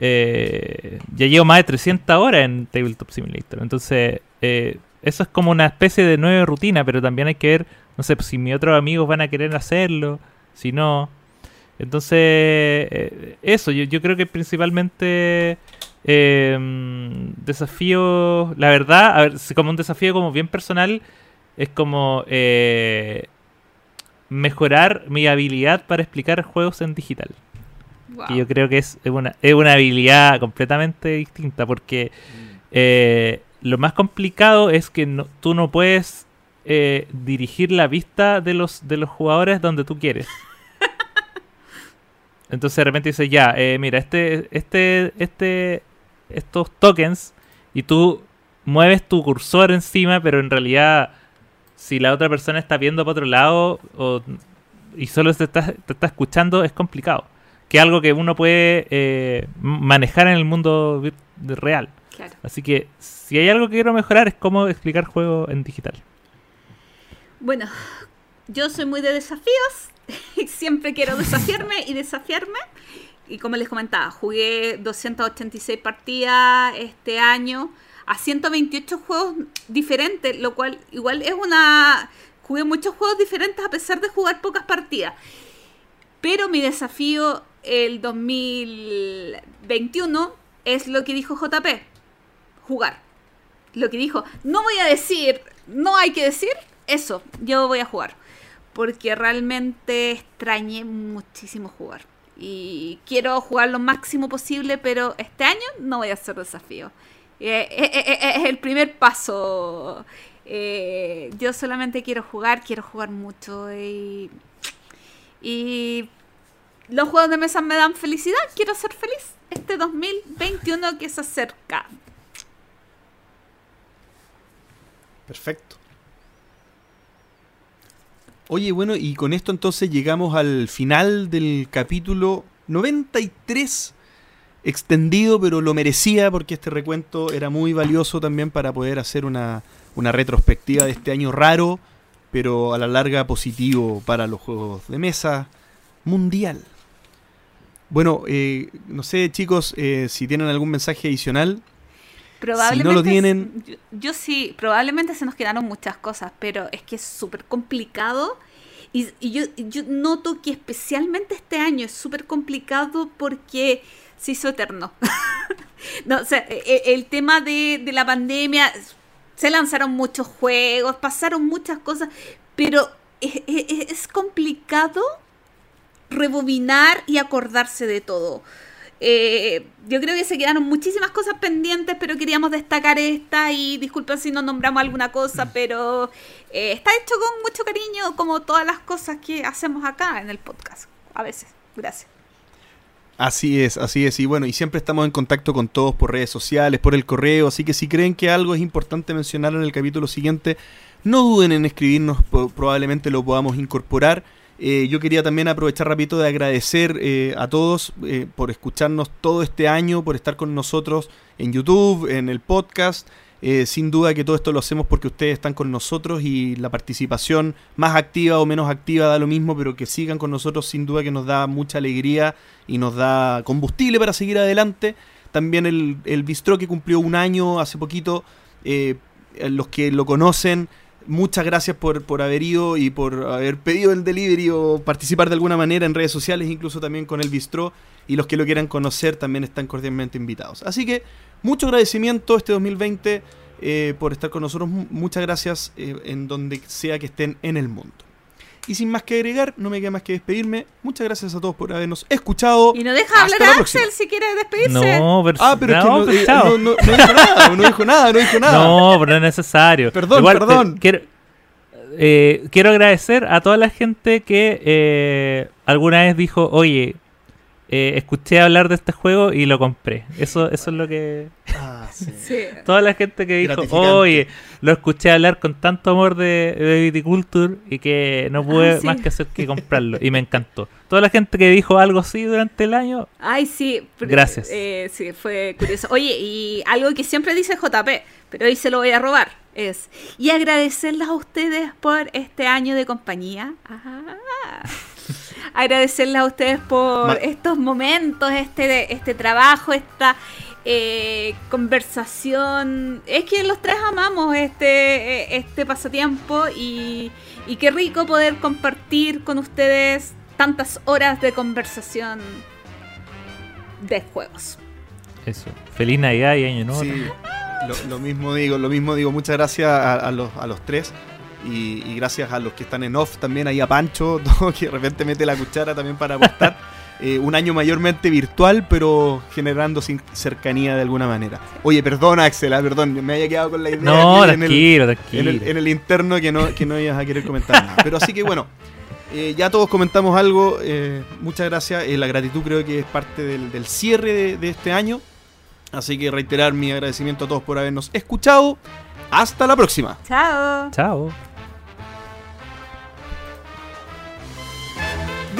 Eh, ya llevo más de 300 horas en Tabletop Simulator. Entonces, eh, eso es como una especie de nueva rutina, pero también hay que ver, no sé, si mis otros amigos van a querer hacerlo, si no. Entonces, eh, eso, yo, yo creo que principalmente eh, desafío, la verdad, a ver, si como un desafío como bien personal, es como eh, mejorar mi habilidad para explicar juegos en digital.
Wow.
Que yo creo que es una, es una habilidad completamente distinta porque eh, lo más complicado es que no- tú no puedes eh, dirigir la vista de los, de los jugadores donde tú quieres. Entonces de repente dices, ya, eh, mira, este, este, este, estos tokens y tú mueves tu cursor encima, pero en realidad si la otra persona está viendo para otro lado o- y solo te está, te está escuchando, es complicado. Que es algo que uno puede eh, manejar en el mundo real.
Claro.
Así que si hay algo que quiero mejorar es cómo explicar juegos en digital.
Bueno, yo soy muy de desafíos. <laughs> Siempre quiero desafiarme y desafiarme. Y como les comentaba, jugué 286 partidas este año a 128 juegos diferentes, lo cual igual es una... Jugué muchos juegos diferentes a pesar de jugar pocas partidas. Pero mi desafío el 2021 es lo que dijo JP, jugar. Lo que dijo, no voy a decir, no hay que decir, eso, yo voy a jugar. Porque realmente extrañé muchísimo jugar. Y quiero jugar lo máximo posible, pero este año no voy a hacer desafío. Eh, eh, eh, es el primer paso. Yo solamente quiero jugar, quiero jugar mucho y, y los juegos de mesa me dan felicidad, quiero ser feliz este 2021 que se acerca.
Perfecto. Oye, bueno, y con esto entonces llegamos al final del capítulo 93 extendido, pero lo merecía porque este recuento era muy valioso también para poder hacer una, una retrospectiva de este año raro, pero a la larga positivo para los juegos de mesa mundial. Bueno, eh, no sé chicos eh, si tienen algún mensaje adicional.
Probablemente,
si no lo tienen...
Yo, yo, sí, probablemente se nos quedaron muchas cosas, pero es que es súper complicado. Y, y yo, yo, noto que especialmente este año es súper complicado porque se hizo eterno. <laughs> no, o sea, el, el tema de, de, la pandemia, se lanzaron muchos juegos, pasaron muchas cosas, pero es, es, es complicado rebobinar y acordarse de todo. Eh, yo creo que se quedaron muchísimas cosas pendientes, pero queríamos destacar esta y disculpen si no nombramos alguna cosa, pero eh, está hecho con mucho cariño como todas las cosas que hacemos acá en el podcast. A veces. Gracias.
Así es, así es. Y bueno, y siempre estamos en contacto con todos por redes sociales, por el correo, así que si creen que algo es importante mencionar en el capítulo siguiente, no duden en escribirnos, probablemente lo podamos incorporar. Eh, yo quería también aprovechar rapidito de agradecer eh, a todos eh, por escucharnos todo este año, por estar con nosotros en YouTube, en el podcast. sin duda que todo esto lo hacemos porque ustedes están con nosotros y la participación más activa o menos activa da lo mismo, pero que sigan con nosotros sin duda que nos da mucha alegría y nos da combustible para seguir adelante. También el, el Bistro que cumplió un año hace poquito, los que lo conocen, muchas gracias por, por, haber ido y por haber pedido el delivery o participar de alguna manera en redes sociales, incluso también con el Bistro. Y los que lo quieran conocer también están cordialmente invitados. Así que mucho agradecimiento este 2020 eh, por estar con nosotros. Muchas gracias eh, en donde sea que estén en el mundo. Y sin más que agregar, no me queda más que despedirme. Muchas gracias a todos por habernos escuchado.
Y no deja hablar a Axel si quiere despedirse.
No, pero,
ah, pero
no,
es que no, no, no, no, dijo nada, no dijo nada, no dijo nada.
No, pero no es necesario.
Perdón,
Igual,
perdón.
Te, quiero, eh, quiero agradecer a toda la gente que eh, alguna vez dijo, oye, eh, escuché hablar de este juego y lo compré. Eso, eso es lo que...
Ah, sí. <laughs>
Sí.
Toda la gente que dijo, oye, lo escuché hablar con tanto amor de, de Viticulture y que no pude
Ah, sí.
más que hacer que comprarlo. Y me encantó. Toda la gente que dijo algo así durante el año,
Ay, sí. pero,
Gracias.
eh, sí, fue curioso. Oye, y algo que siempre dice JP, pero hoy se lo voy a robar, es... Y agradecerles a ustedes por este año de compañía. Ah. Agradecerles a ustedes por
Ma-
estos momentos, este, este trabajo, esta eh, conversación. Es que los tres amamos este, eh, este pasatiempo y, y qué rico poder compartir con ustedes tantas horas de conversación de juegos.
eso. Feliz Navidad y Año Nuevo.
Sí, lo, lo mismo digo, lo mismo digo. Muchas gracias a, a los, a los tres. Y, y gracias a los que están en off también, ahí a Pancho, <laughs> que de repente mete la cuchara también para apostar. <laughs> Eh, un año mayormente virtual, pero generando sin- cercanía de alguna manera. Oye, perdón, Axel, ah, perdón, me había quedado con la idea
No,
en el-
tranquilo,
en el, en el interno que no, que no ibas a querer comentar nada. Pero así que bueno, eh, ya todos comentamos algo. eh, muchas gracias. Eh, la gratitud creo que es parte del, del cierre de, de este año. Así que reiterar mi agradecimiento a todos por habernos escuchado. Hasta la próxima.
Chao.
Chao.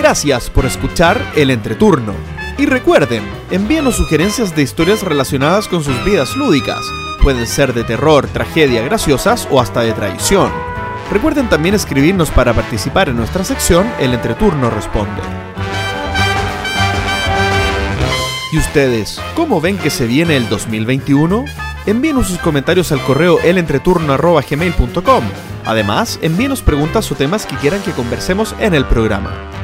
Gracias por escuchar el entreturno. Y recuerden, envíenos sugerencias de historias relacionadas con sus vidas lúdicas. Pueden ser de terror, tragedia, graciosas o hasta de traición. Recuerden también escribirnos para participar en nuestra sección El Entreturno Responde. ¿Y ustedes, cómo ven que se viene el 2021? Envíenos sus comentarios al correo elentreturno.gmail.com. Además, envíenos preguntas o temas que quieran que conversemos en el programa.